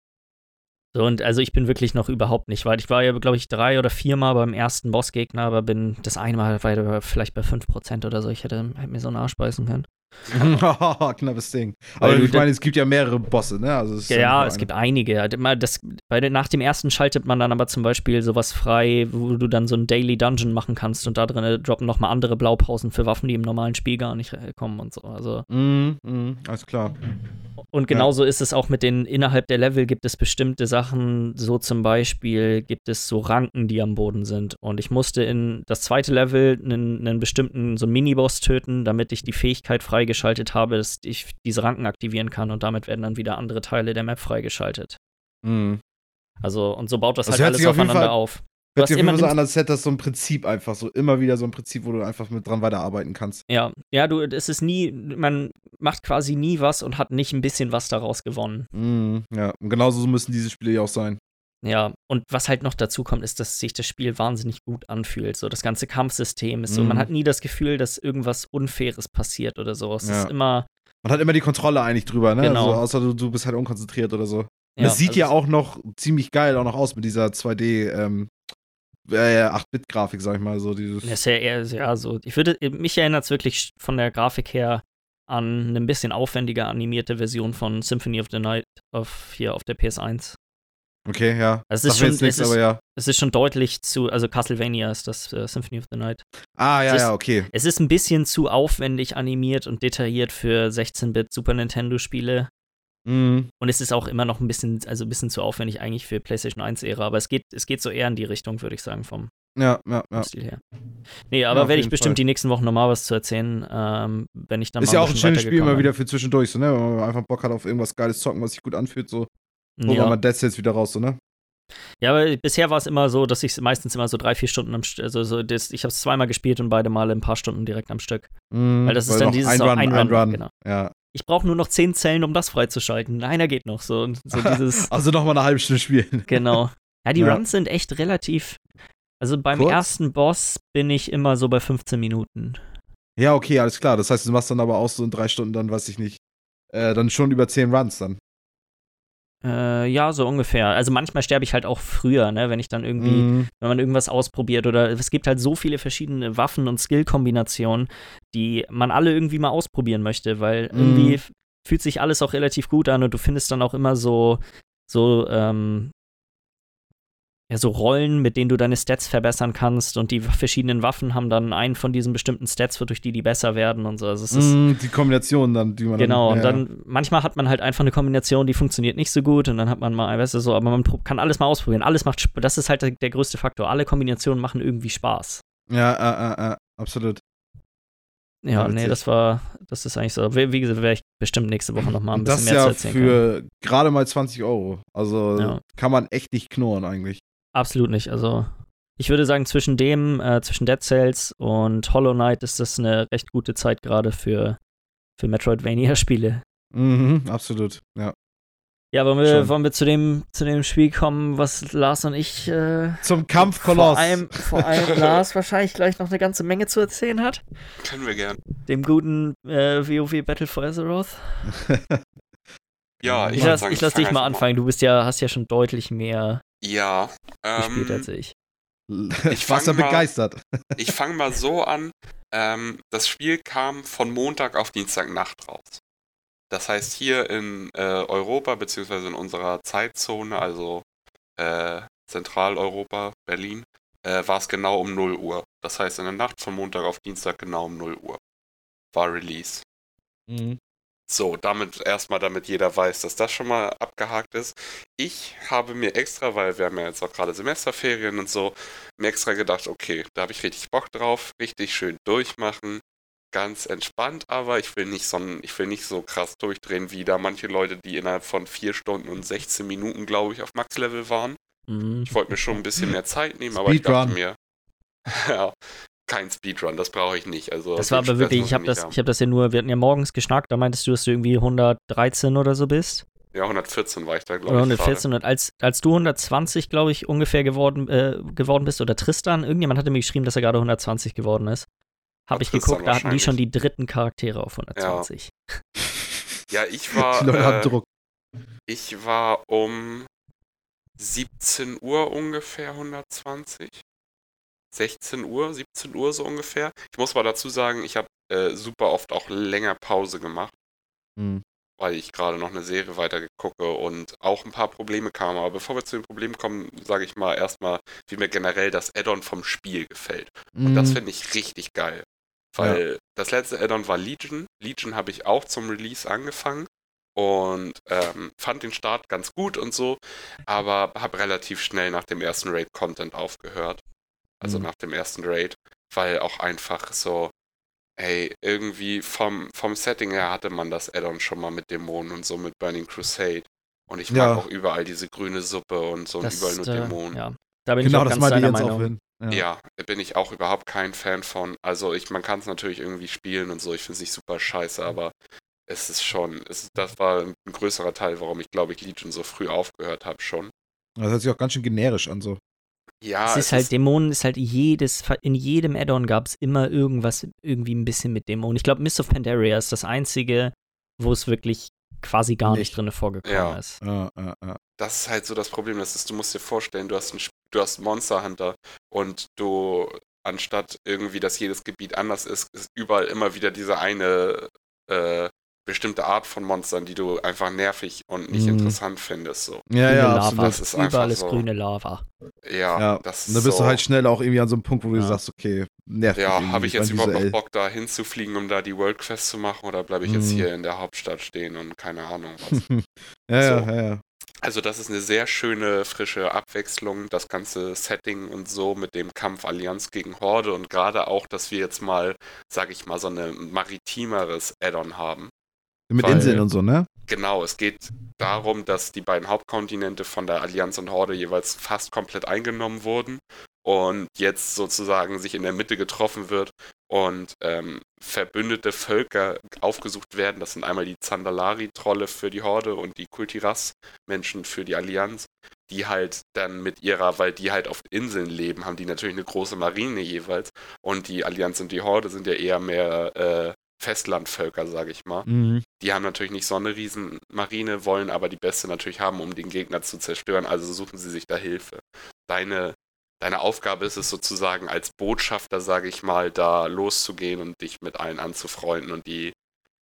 Speaker 1: So, und also ich bin wirklich noch überhaupt nicht weit. Ich war ja, glaube ich, drei oder viermal beim ersten Bossgegner, aber bin das eine Mal vielleicht bei 5% oder so. Ich hätte, hätte mir so einen Arsch beißen können. (laughs)
Speaker 2: Knappes Ding.
Speaker 1: Weil
Speaker 2: Aber
Speaker 1: du
Speaker 2: ich meine, es gibt ja mehrere Bosse, ne? Also es
Speaker 1: Ja, ja es gibt einige. Das, bei nach dem ersten schaltet man dann aber zum Beispiel sowas frei, wo du dann so ein Daily Dungeon machen kannst und da drin droppen nochmal andere Blaupausen für Waffen, die im normalen Spiel gar nicht kommen und so. Also,
Speaker 2: Mhm, mhm, alles klar.
Speaker 1: und genauso ist es auch mit den, innerhalb der Level gibt es bestimmte Sachen, so zum Beispiel gibt es so Ranken, die am Boden sind. Und ich musste in das zweite Level einen, einen bestimmten, so einen Miniboss töten, damit ich die Fähigkeit freigeschaltet habe, dass ich diese Ranken aktivieren kann und damit werden dann wieder andere Teile der Map freigeschaltet.
Speaker 2: Mhm.
Speaker 1: Also, und so baut das,
Speaker 2: Das
Speaker 1: halt
Speaker 2: hört
Speaker 1: alles
Speaker 2: auf
Speaker 1: aufeinander
Speaker 2: Fall-
Speaker 1: auf.
Speaker 2: Hört
Speaker 1: hast
Speaker 2: sich
Speaker 1: immer
Speaker 2: so an, als hätte das so ein Prinzip einfach, so immer wieder so ein Prinzip, wo du einfach mit dran weiterarbeiten kannst.
Speaker 1: Ja, ja, du, es ist nie, man macht quasi nie was und hat nicht ein bisschen was daraus gewonnen.
Speaker 2: Mhm, ja, und genauso müssen diese Spiele ja auch sein.
Speaker 1: Ja, und was halt noch dazu kommt, ist, dass sich das Spiel wahnsinnig gut anfühlt. So, das ganze Kampfsystem ist so, man
Speaker 2: Mhm.
Speaker 1: hat nie das Gefühl, dass irgendwas Unfaires passiert oder so. Es
Speaker 2: Ja.
Speaker 1: ist immer.
Speaker 2: Man hat immer die Kontrolle eigentlich drüber, ne?
Speaker 1: Genau.
Speaker 2: Also, außer du, du bist halt unkonzentriert oder so.
Speaker 1: Ja,
Speaker 2: es sieht
Speaker 1: also
Speaker 2: ja auch noch ziemlich geil auch noch aus mit dieser 2D, ähm, äh, 8-Bit-Grafik, sag ich mal, so dieses.
Speaker 1: Das ist ja eher, ja, so. Ich würde, mich erinnert es wirklich von der Grafik her an eine ein bisschen aufwendiger animierte Version von Symphony of the Night auf, hier auf der PS1.
Speaker 2: Okay, ja.
Speaker 1: Es ist schon,
Speaker 2: nichts,
Speaker 1: es ist,
Speaker 2: aber ja.
Speaker 1: es ist schon deutlich zu, also Castlevania ist das äh, Symphony of the Night.
Speaker 2: Ah, ja,
Speaker 1: ist-
Speaker 2: ja, okay.
Speaker 1: Es ist ein bisschen zu aufwendig animiert und detailliert für 16-Bit Super Nintendo-Spiele.
Speaker 2: Mhm.
Speaker 1: Und es ist auch immer noch ein bisschen, also ein bisschen zu aufwendig eigentlich für PlayStation 1-Ära. Aber es geht, es geht so eher in die Richtung, würde ich sagen, vom,
Speaker 2: Ja, ja, ja.
Speaker 1: Stil her. Nee,
Speaker 2: Ja,
Speaker 1: aber
Speaker 2: auf
Speaker 1: werde ich bestimmt
Speaker 2: Fall.
Speaker 1: die nächsten Wochen nochmal was zu erzählen, ähm, wenn ich dann
Speaker 2: Ist
Speaker 1: mal
Speaker 2: ja auch ein schönes Spiel immer wieder für zwischendurch, so, ne? Wenn man einfach Bock hat auf irgendwas Geiles zocken, was sich gut anfühlt, so. Wir
Speaker 1: Ja.
Speaker 2: mal Dead Cells wieder raus, so, ne?
Speaker 1: ja, aber bisher war es immer so, dass ich meistens immer so drei, vier Stunden am Stück, also so das, ich habe es zweimal gespielt und beide Male ein paar Stunden direkt am Stück.
Speaker 2: Mhm,
Speaker 1: Weil das ist
Speaker 2: weil
Speaker 1: dann
Speaker 2: noch
Speaker 1: dieses
Speaker 2: ein Run,
Speaker 1: ein
Speaker 2: ein
Speaker 1: Run, genau.
Speaker 2: Ja.
Speaker 1: Ich brauche nur noch zehn Zellen, um das freizuschalten. Einer geht noch so. So (laughs) dieses,
Speaker 2: Also noch mal eine halbe Stunde spielen.
Speaker 1: genau. Ja, die
Speaker 2: Ja.
Speaker 1: Runs sind echt relativ. Also beim
Speaker 2: Kurz?
Speaker 1: ersten Boss bin ich immer so bei 15 Minuten.
Speaker 2: Ja, okay, alles klar. Das heißt, du machst dann aber auch so in drei Stunden dann, weiß ich nicht, äh, dann schon über zehn Runs dann.
Speaker 1: Äh, ja, so ungefähr. Also manchmal sterbe ich halt auch früher, ne, wenn ich dann irgendwie,
Speaker 2: Mhm.
Speaker 1: wenn man irgendwas ausprobiert oder es gibt halt so viele verschiedene Waffen und Skill-Kombinationen, die man alle irgendwie mal ausprobieren möchte, weil irgendwie
Speaker 2: Mhm.
Speaker 1: f- fühlt sich alles auch relativ gut an und du findest dann auch immer so, so, ähm, ja, so Rollen, mit denen du deine Stats verbessern kannst und die verschiedenen Waffen haben dann einen von diesen bestimmten Stats, durch die die besser werden und so. Also es ist
Speaker 2: Mm, die Kombination dann, die man
Speaker 1: Genau,
Speaker 2: dann,
Speaker 1: und dann manchmal hat man halt einfach eine Kombination, die funktioniert nicht so gut und dann hat man mal, weißt du, so, aber man kann alles mal ausprobieren. Alles macht, das ist halt der, der größte Faktor. Alle Kombinationen machen irgendwie Spaß.
Speaker 2: Ja, ja, ja, ja, absolut.
Speaker 1: Ja,
Speaker 2: Ja,
Speaker 1: nee, das war, das ist eigentlich so. Wie, wie gesagt, werde ich bestimmt nächste Woche nochmal ein bisschen
Speaker 2: das
Speaker 1: mehr zu
Speaker 2: ja
Speaker 1: erzählen.
Speaker 2: für gerade mal 20 Euro. Also
Speaker 1: Ja.
Speaker 2: kann man echt nicht knurren eigentlich.
Speaker 1: Absolut nicht. Also, ich würde sagen, zwischen dem, äh, zwischen Dead Cells und Hollow Knight ist das eine recht gute Zeit gerade für, für Metroidvania-Spiele.
Speaker 2: Mhm, absolut. Ja.
Speaker 1: Ja, wollen wir,
Speaker 2: Schon.
Speaker 1: wollen wir zu dem, zu dem Spiel kommen, was Lars und ich äh,
Speaker 2: Zum Kampf
Speaker 1: vor allem, vor allem (laughs) Lars wahrscheinlich gleich noch eine ganze Menge zu erzählen hat.
Speaker 3: Können wir gern.
Speaker 1: Dem guten äh, WoW Battle for Azeroth. (laughs)
Speaker 3: Ja,
Speaker 1: Ich, lass, ich lass
Speaker 3: fang
Speaker 1: dich mal anfangen. Du bist ja, hast ja schon deutlich mehr
Speaker 3: Ja,
Speaker 1: gespielt
Speaker 3: ähm,
Speaker 1: als ich.
Speaker 2: ich war begeistert. (laughs)
Speaker 3: ich fange mal so an. Ähm, das Spiel kam von Montag auf Dienstagnacht raus. Das heißt, hier in äh, Europa, beziehungsweise in unserer Zeitzone, also äh, Zentraleuropa, Berlin, äh, war es genau um 0 Uhr. Das heißt, in der Nacht von Montag auf Dienstag genau um 0 Uhr war Release.
Speaker 2: Mhm.
Speaker 3: So, damit erstmal, damit jeder weiß, dass das schon mal abgehakt ist. Ich habe mir extra, weil wir haben ja jetzt auch gerade Semesterferien und so, mir extra gedacht, okay, da habe ich richtig Bock drauf, richtig schön durchmachen, ganz entspannt, aber ich will nicht so, ich will nicht so krass durchdrehen wie da manche Leute, die innerhalb von 4 Stunden und 16 Minuten, glaube ich, auf Max-Level waren.
Speaker 1: Mhm.
Speaker 3: Ich wollte mir schon ein bisschen mehr Zeit nehmen, aber ich dachte mir, (laughs) ja, kein Speedrun, das brauche ich nicht. Also
Speaker 1: Das war aber wirklich, ich habe das,
Speaker 3: haben.
Speaker 1: ich habe das ja nur, wir hatten ja morgens geschnackt, da meintest du, dass du irgendwie 113 oder so bist.
Speaker 3: Ja, 114 war ich da, glaube
Speaker 1: Oder
Speaker 3: ich. gerade.
Speaker 1: 114 und als, als du 120, glaube ich, ungefähr geworden, äh, geworden bist, oder Tristan, irgendjemand hatte mir geschrieben, dass er gerade 120 geworden ist. Habe
Speaker 3: Ja,
Speaker 1: ich
Speaker 3: Tristan
Speaker 1: geguckt, da hatten die schon die dritten Charaktere auf 120.
Speaker 3: Ja, ich war,
Speaker 2: Die Leute haben
Speaker 3: äh,
Speaker 2: Druck.
Speaker 3: ich war um 17 Uhr ungefähr 120. 16 Uhr, 17 Uhr so ungefähr. Ich muss mal dazu sagen, ich habe äh, super oft auch länger Pause gemacht,
Speaker 2: Mhm.
Speaker 3: weil ich gerade noch eine Serie weitergegucke und auch ein paar Probleme kamen. Aber bevor wir zu den Problemen kommen, sage ich mal erstmal, wie mir generell das Add-on vom Spiel gefällt. Und das
Speaker 2: Mhm.
Speaker 3: finde ich richtig geil. Weil das letzte Add-on war Legion. Legion habe ich auch zum Release angefangen und ähm, fand den Start ganz gut und so, aber habe relativ schnell nach dem ersten Raid Content aufgehört. Also
Speaker 2: Mhm.
Speaker 3: nach dem ersten Raid, weil auch einfach so, ey, irgendwie vom, vom Setting her hatte man das Add-on schon mal mit Dämonen und so mit Burning Crusade. Und ich mag
Speaker 2: Ja.
Speaker 3: auch überall diese grüne Suppe und so und
Speaker 1: Das,
Speaker 3: überall nur
Speaker 1: äh,
Speaker 3: Dämonen.
Speaker 1: ja. Da bin
Speaker 2: Genau,
Speaker 1: ich auch
Speaker 2: das
Speaker 1: ganz deiner
Speaker 2: auch
Speaker 1: Meinung.
Speaker 2: hin.
Speaker 3: Ja, da bin ich auch überhaupt kein Fan von. Also ich, man kann es natürlich irgendwie spielen und so, ich finde es nicht super scheiße, aber es ist schon, es, ist- das war ein größerer Teil, warum ich glaube ich Legion so früh aufgehört habe schon.
Speaker 2: Das hört sich auch ganz schön generisch an so.
Speaker 3: Ja,
Speaker 1: es ist halt, Dämonen ist halt jedes, in jedem Add-on gab es immer irgendwas, irgendwie ein bisschen mit Dämonen. Ich glaube, Mist of Pandaria ist das einzige, wo es wirklich quasi gar nicht,
Speaker 2: Nicht.
Speaker 1: drin vorgekommen
Speaker 3: Ja.
Speaker 1: ist.
Speaker 2: Ja, ja, ja.
Speaker 3: das ist halt so das Problem, das ist, du musst dir vorstellen, du hast, ein, du hast Monster Hunter und du, anstatt irgendwie, dass jedes Gebiet anders ist, ist überall immer wieder diese eine äh, bestimmte Art von Monstern, die du einfach nervig und nicht
Speaker 2: Mhm.
Speaker 3: interessant findest. So.
Speaker 2: Ja,
Speaker 1: grüne
Speaker 2: ja,
Speaker 1: Lava.
Speaker 2: absolut.
Speaker 3: Das ist einfach
Speaker 1: Überall ist
Speaker 3: so.
Speaker 1: grüne Lava.
Speaker 3: Ja,
Speaker 2: Ja,
Speaker 3: das
Speaker 2: und
Speaker 3: ist
Speaker 2: dann bist
Speaker 3: so,
Speaker 2: du halt schnell auch irgendwie an so einem Punkt, wo du
Speaker 1: Ja.
Speaker 2: sagst, okay, nervt mich
Speaker 3: Ja, habe ich jetzt überhaupt noch. Bock, da hinzufliegen, um da die World Quest zu machen, oder bleibe ich jetzt
Speaker 2: Mhm.
Speaker 3: hier in der Hauptstadt stehen und keine Ahnung was? (laughs)
Speaker 2: ja, ja,
Speaker 3: So.
Speaker 2: ja, ja.
Speaker 3: Also das ist eine sehr schöne, frische Abwechslung, das ganze Setting und so mit dem Kampf Allianz gegen Horde und gerade auch, dass wir jetzt mal, sag ich mal, so eine maritimeres Add-on haben.
Speaker 2: Mit
Speaker 3: Weil-
Speaker 2: Inseln und so, ne?
Speaker 3: Genau, es geht darum, dass die beiden Hauptkontinente von der Allianz und Horde jeweils fast komplett eingenommen wurden und jetzt sozusagen sich in der Mitte getroffen wird und ähm, verbündete Völker aufgesucht werden. Das sind einmal die Zandalari-Trolle für die Horde und die Kultiras-Menschen für die Allianz, die halt dann mit ihrer, weil die halt auf Inseln leben, haben die natürlich eine große Marine jeweils und die Allianz und die Horde sind ja eher mehr äh, Festlandvölker, sage ich mal.
Speaker 2: Mhm.
Speaker 3: Die haben natürlich nicht so eine riesen Marine, wollen aber die beste natürlich haben, um den Gegner zu zerstören, also suchen sie sich da Hilfe. Deine, deine Aufgabe ist es sozusagen als Botschafter, sage ich mal, da loszugehen und dich mit allen anzufreunden und die,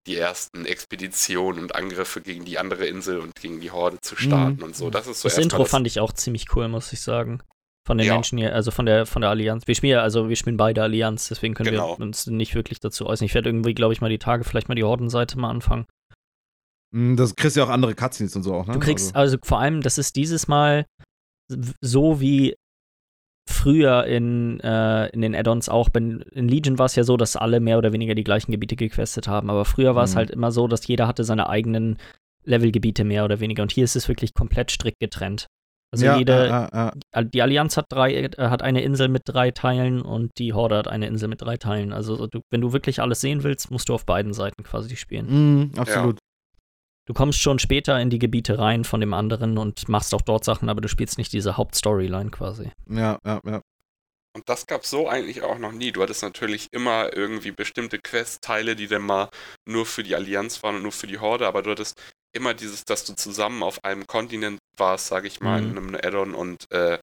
Speaker 3: die ersten Expeditionen und Angriffe gegen die andere Insel und gegen die Horde zu starten und so. Das ist so
Speaker 1: Das Intro
Speaker 3: das,
Speaker 1: fand ich auch ziemlich cool, muss ich sagen. Von den
Speaker 3: Ja.
Speaker 1: Menschen hier, also von der von der Allianz. Wir spielen ja, also wir spielen beide Allianz, deswegen können
Speaker 3: Genau.
Speaker 1: wir uns nicht wirklich dazu äußern. Ich werde irgendwie, glaube ich, mal die Tage vielleicht mal die Hordenseite mal anfangen.
Speaker 2: Mm, Das kriegst du ja auch andere Cutscenes und so auch, ne?
Speaker 1: Du kriegst,
Speaker 2: Also,
Speaker 1: also vor allem, das ist dieses Mal so wie früher in, äh, in den Add-ons auch. In, in Legion war es ja so, dass alle mehr oder weniger die gleichen Gebiete gequestet haben. Aber früher war es
Speaker 2: Mhm.
Speaker 1: halt immer so, dass jeder hatte seine eigenen Levelgebiete mehr oder weniger. Und hier ist es wirklich komplett strikt getrennt. Also
Speaker 2: ja,
Speaker 1: jede,
Speaker 2: ja, ja, ja.
Speaker 1: Al- die Allianz hat drei, äh, hat eine Insel mit drei Teilen und die Horde hat eine Insel mit drei Teilen. Also du, wenn du wirklich alles sehen willst, musst du auf beiden Seiten quasi spielen.
Speaker 2: Mm, absolut.
Speaker 1: Du kommst schon später in die Gebiete rein von dem anderen und machst auch dort Sachen, aber du spielst nicht diese Hauptstoryline quasi.
Speaker 2: Ja, ja, ja.
Speaker 3: Und das gab so eigentlich auch noch nie. Du hattest natürlich immer irgendwie bestimmte Quest-Teile, die dann mal nur für die Allianz waren und nur für die Horde, aber du hattest immer dieses, dass du zusammen auf einem Kontinent warst, sage ich mal,
Speaker 1: Mhm.
Speaker 3: in einem Add-on und äh,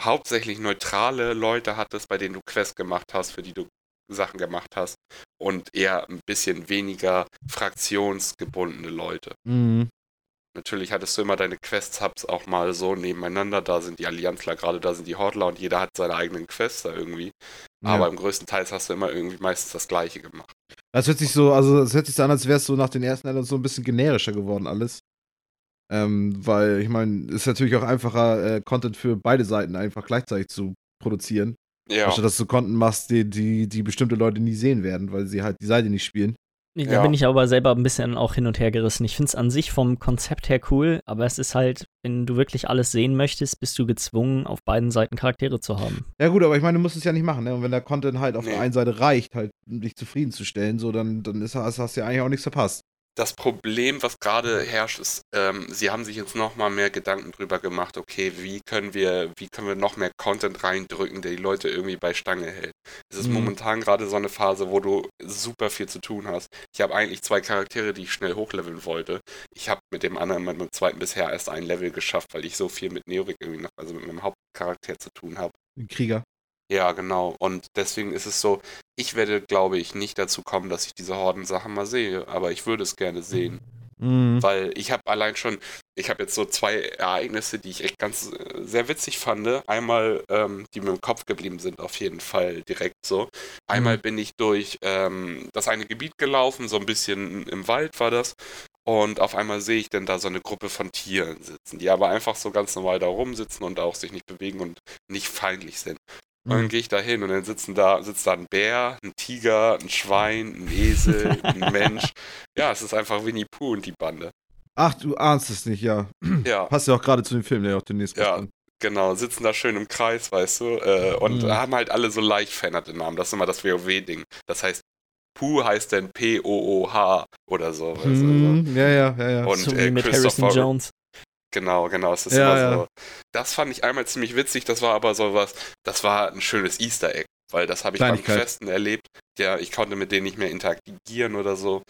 Speaker 3: hauptsächlich neutrale Leute hattest, bei denen du Quests gemacht hast, für die du Sachen gemacht hast und eher ein bisschen weniger fraktionsgebundene Leute.
Speaker 2: Mm.
Speaker 3: Natürlich hattest du immer deine Quest-Hubs auch mal so nebeneinander. Da sind die Allianzler, gerade da sind die Hordler und jeder hat seine eigenen Quests da irgendwie. Aber
Speaker 2: ja.
Speaker 3: im größten Teil hast du immer irgendwie meistens das Gleiche gemacht.
Speaker 2: Das hört sich so, also es hört sich so an, als wäre es so nach den ersten Addons so ein bisschen generischer geworden alles. Ähm, weil, ich meine, es ist natürlich auch einfacher, äh, Content für beide Seiten einfach gleichzeitig zu produzieren.
Speaker 3: Ja,
Speaker 2: Anstatt dass du Content machst, die, die, die bestimmte Leute nie sehen werden, weil sie halt die Seite nicht spielen.
Speaker 1: Da
Speaker 3: Ja.
Speaker 1: bin ich aber selber ein bisschen auch hin und her gerissen. Ich finde es an sich vom Konzept her cool, aber es ist halt, wenn du wirklich alles sehen möchtest, bist du gezwungen, auf beiden Seiten Charaktere zu haben.
Speaker 2: Ja gut, aber ich meine, du musst es ja nicht machen, ne? Und wenn der Content halt auf
Speaker 3: Nee.
Speaker 2: der einen Seite reicht, halt, um dich zufriedenzustellen, so, dann, dann ist, hast, hast du ja eigentlich auch nichts verpasst.
Speaker 3: Das Problem, was gerade herrscht, ist, ähm, sie haben sich jetzt noch mal mehr Gedanken drüber gemacht, okay, wie können wir, wie können wir noch mehr Content reindrücken, der die Leute irgendwie bei Stange hält. Es ist
Speaker 2: Mhm.
Speaker 3: momentan gerade so eine Phase, wo du super viel zu tun hast. Ich habe eigentlich zwei Charaktere, die ich schnell hochleveln wollte. Ich habe mit dem anderen, mit dem zweiten bisher erst ein Level geschafft, weil ich so viel mit Neorik irgendwie noch, also mit meinem Hauptcharakter zu tun habe.
Speaker 2: Ein Krieger.
Speaker 3: Ja, genau. Und deswegen ist es so, ich werde, glaube ich, nicht dazu kommen, dass ich diese Horden-Sachen mal sehe, aber ich würde es gerne sehen.
Speaker 2: Mhm.
Speaker 3: Weil ich habe allein schon, ich habe jetzt so zwei Ereignisse, die ich echt ganz äh, sehr witzig fand. Einmal, ähm, die mir im Kopf geblieben sind, auf jeden Fall direkt so. Einmal
Speaker 2: Mhm.
Speaker 3: bin ich durch ähm, das eine Gebiet gelaufen, so ein bisschen im Wald war das. Und auf einmal sehe ich dann da so eine Gruppe von Tieren sitzen, die aber einfach so ganz normal da rumsitzen und auch sich nicht bewegen und nicht feindlich sind. Und dann
Speaker 2: Mhm.
Speaker 3: gehe ich da hin und dann sitzen da, sitzt da ein Bär, ein Tiger, ein Schwein, ein Esel, ein (laughs) Mensch. Ja, es ist einfach Winnie Pooh und die Bande.
Speaker 2: Ach, du ahnst es nicht, ja. (clears throat)
Speaker 3: Ja,
Speaker 2: Passt ja auch gerade zu dem Film, der ja auch demnächst
Speaker 3: Ja.
Speaker 2: kommt.
Speaker 3: genau, sitzen da schön im Kreis, weißt du, äh, und
Speaker 2: Mhm.
Speaker 3: haben halt alle so leicht veränderte Namen. Das ist immer das WoW-Ding. Das heißt, Pooh heißt dann P-O-O-H oder so. Du, also.
Speaker 2: Mhm. Ja, ja, ja, ja.
Speaker 3: Und,
Speaker 1: so
Speaker 3: äh,
Speaker 1: mit
Speaker 3: Christopher-
Speaker 1: Harrison Jones.
Speaker 3: Genau, genau, es ist
Speaker 2: Ja,
Speaker 3: immer so. Das fand ich einmal ziemlich witzig, das war aber sowas, das war ein schönes Easter Egg, weil das habe ich beim. Questen erlebt. Ja, ich konnte mit denen nicht mehr interagieren oder so.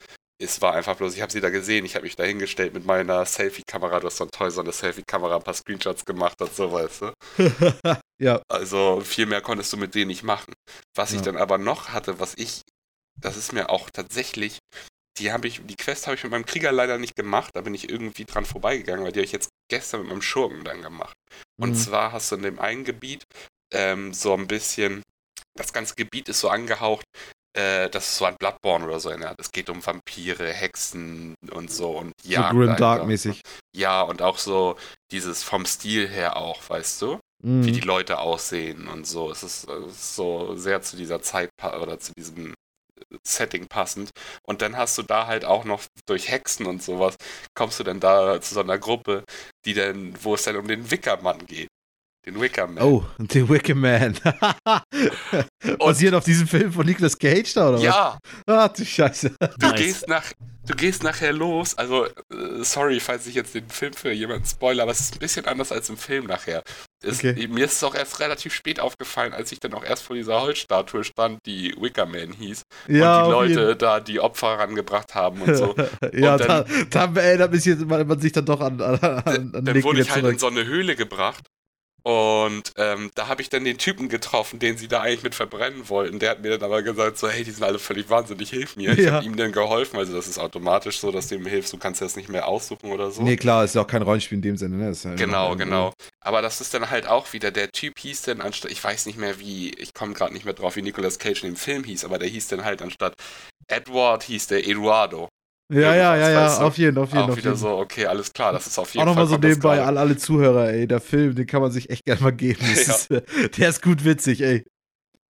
Speaker 3: Es war einfach bloß, ich habe sie da gesehen, ich habe mich da hingestellt mit meiner Selfie-Kamera, du hast so toll so eine Selfie-Kamera, ein paar Screenshots gemacht und so, weißt du. (laughs)
Speaker 2: ja.
Speaker 3: Also viel mehr konntest du mit denen nicht machen. Was ich
Speaker 2: Ja.
Speaker 3: dann aber noch hatte, was ich, das ist mir auch tatsächlich, die habe ich, die Quest habe ich mit meinem Krieger leider nicht gemacht, da bin ich irgendwie dran vorbeigegangen, weil die habe ich jetzt gestern mit meinem Schurken dann gemacht. Und
Speaker 2: Mhm.
Speaker 3: zwar hast du in dem einen Gebiet ähm, so ein bisschen, das ganze Gebiet ist so angehaucht, äh, das ist so ein Bloodborne oder so. Ja. Es geht um Vampire, Hexen und so und
Speaker 2: So
Speaker 3: Jagd
Speaker 2: Grim. Dark-mäßig.
Speaker 3: Ja, und auch so dieses vom Stil her auch, weißt du?
Speaker 2: Mhm.
Speaker 3: wie die Leute aussehen und so. Es ist, äh, es ist so sehr zu dieser Zeit oder zu diesem Setting passend. Und dann hast du da halt auch noch durch Hexen und sowas, kommst du dann da zu so einer Gruppe, die dann, wo es dann um den Wickermann geht. Den Wickerman.
Speaker 2: Oh, The Wicker Man. (laughs) Basiert auf diesem Film von Nicolas Cage da, oder
Speaker 3: ja,
Speaker 2: was? Ah, du Scheiße.
Speaker 3: du
Speaker 1: Nice.
Speaker 3: gehst nach, du gehst nachher los. Also, äh, sorry, falls ich jetzt den Film für jemanden spoilere, aber es ist ein bisschen anders als im Film nachher. Es,
Speaker 2: Okay.
Speaker 3: Mir ist es auch erst relativ spät aufgefallen, als ich dann auch erst vor dieser Holzstatue stand, die Wickerman hieß.
Speaker 2: Ja,
Speaker 3: und die
Speaker 2: jeden-
Speaker 3: Leute da die Opfer rangebracht haben und so. (laughs)
Speaker 2: ja,
Speaker 3: Und
Speaker 2: da,
Speaker 3: dann-
Speaker 2: da erinnert mich jetzt, man, man sich dann doch an, an, an, an
Speaker 3: dann wurde ich halt
Speaker 2: zurück.
Speaker 3: in so eine Höhle gebracht Und ähm, da habe ich dann den Typen getroffen, den sie da eigentlich mit verbrennen wollten. Der hat mir dann aber gesagt, so, hey, die sind alle völlig wahnsinnig, hilf mir. Ich
Speaker 2: Ja.
Speaker 3: habe ihm dann geholfen. Also das ist automatisch so, dass du ihm hilfst. Du kannst das nicht mehr aussuchen oder so.
Speaker 2: Nee, klar, ist ja auch kein Rollenspiel in dem Sinne, ne? Ja
Speaker 3: Genau, genau. Aber das ist dann halt auch wieder, der Typ hieß dann anstatt, ich weiß nicht mehr wie, ich komme gerade nicht mehr drauf, wie Nicolas Cage in dem Film hieß, aber der hieß dann halt anstatt Edward hieß der Eduardo.
Speaker 2: Ja, ja, ja, ja,
Speaker 3: du?
Speaker 2: auf jeden, auf jeden,
Speaker 3: Auch
Speaker 2: auf
Speaker 3: wieder
Speaker 2: jeden.
Speaker 3: so, okay, alles klar, das ist auf jeden
Speaker 2: Auch nochmal
Speaker 3: Fall.
Speaker 2: so nebenbei an alle Zuhörer, ey, der Film, den kann man sich echt gerne mal geben. (laughs)
Speaker 3: Ja.
Speaker 2: ist, äh, der ist gut witzig, ey.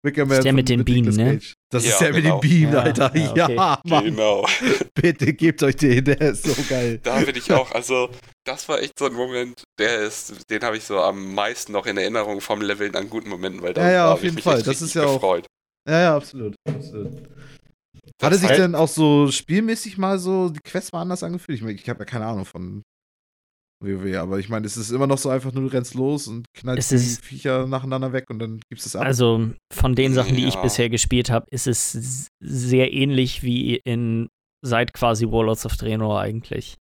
Speaker 2: Wicker
Speaker 1: ist der mit den Bienen,
Speaker 2: Nicolas
Speaker 1: ne?
Speaker 2: Das
Speaker 3: Ja,
Speaker 2: ist der mit
Speaker 3: genau.
Speaker 2: den Bienen,
Speaker 1: Ja,
Speaker 2: Alter.
Speaker 1: ja,
Speaker 2: Ja,
Speaker 1: okay.
Speaker 2: Mann,
Speaker 3: Genau. (laughs)
Speaker 2: bitte gebt euch den, der ist so geil.
Speaker 3: Da bin ich auch, also das war echt so ein Moment, der ist, den habe ich so am meisten noch in Erinnerung vom Leveln an guten Momenten, weil da,
Speaker 2: Ja, ja, auf
Speaker 3: habe ich
Speaker 2: jeden
Speaker 3: mich
Speaker 2: Fall.
Speaker 3: echt
Speaker 2: Das
Speaker 3: richtig
Speaker 2: ist ja auch-
Speaker 3: gefreut.
Speaker 2: Ja, ja, absolut. absolut. Hat er sich
Speaker 3: halt-
Speaker 2: denn auch so spielmäßig mal so, die Quests mal anders angefühlt? Ich, mein, ich habe ja keine Ahnung von WoW, aber ich meine, es ist immer noch so einfach nur, du rennst los und knallst
Speaker 1: Es
Speaker 2: die
Speaker 1: ist-
Speaker 2: Viecher nacheinander weg und dann gibst es ab.
Speaker 1: Also von den Sachen, die ich
Speaker 3: Ja.
Speaker 1: bisher gespielt habe, ist es sehr ähnlich wie in seit quasi Warlords of Draenor eigentlich.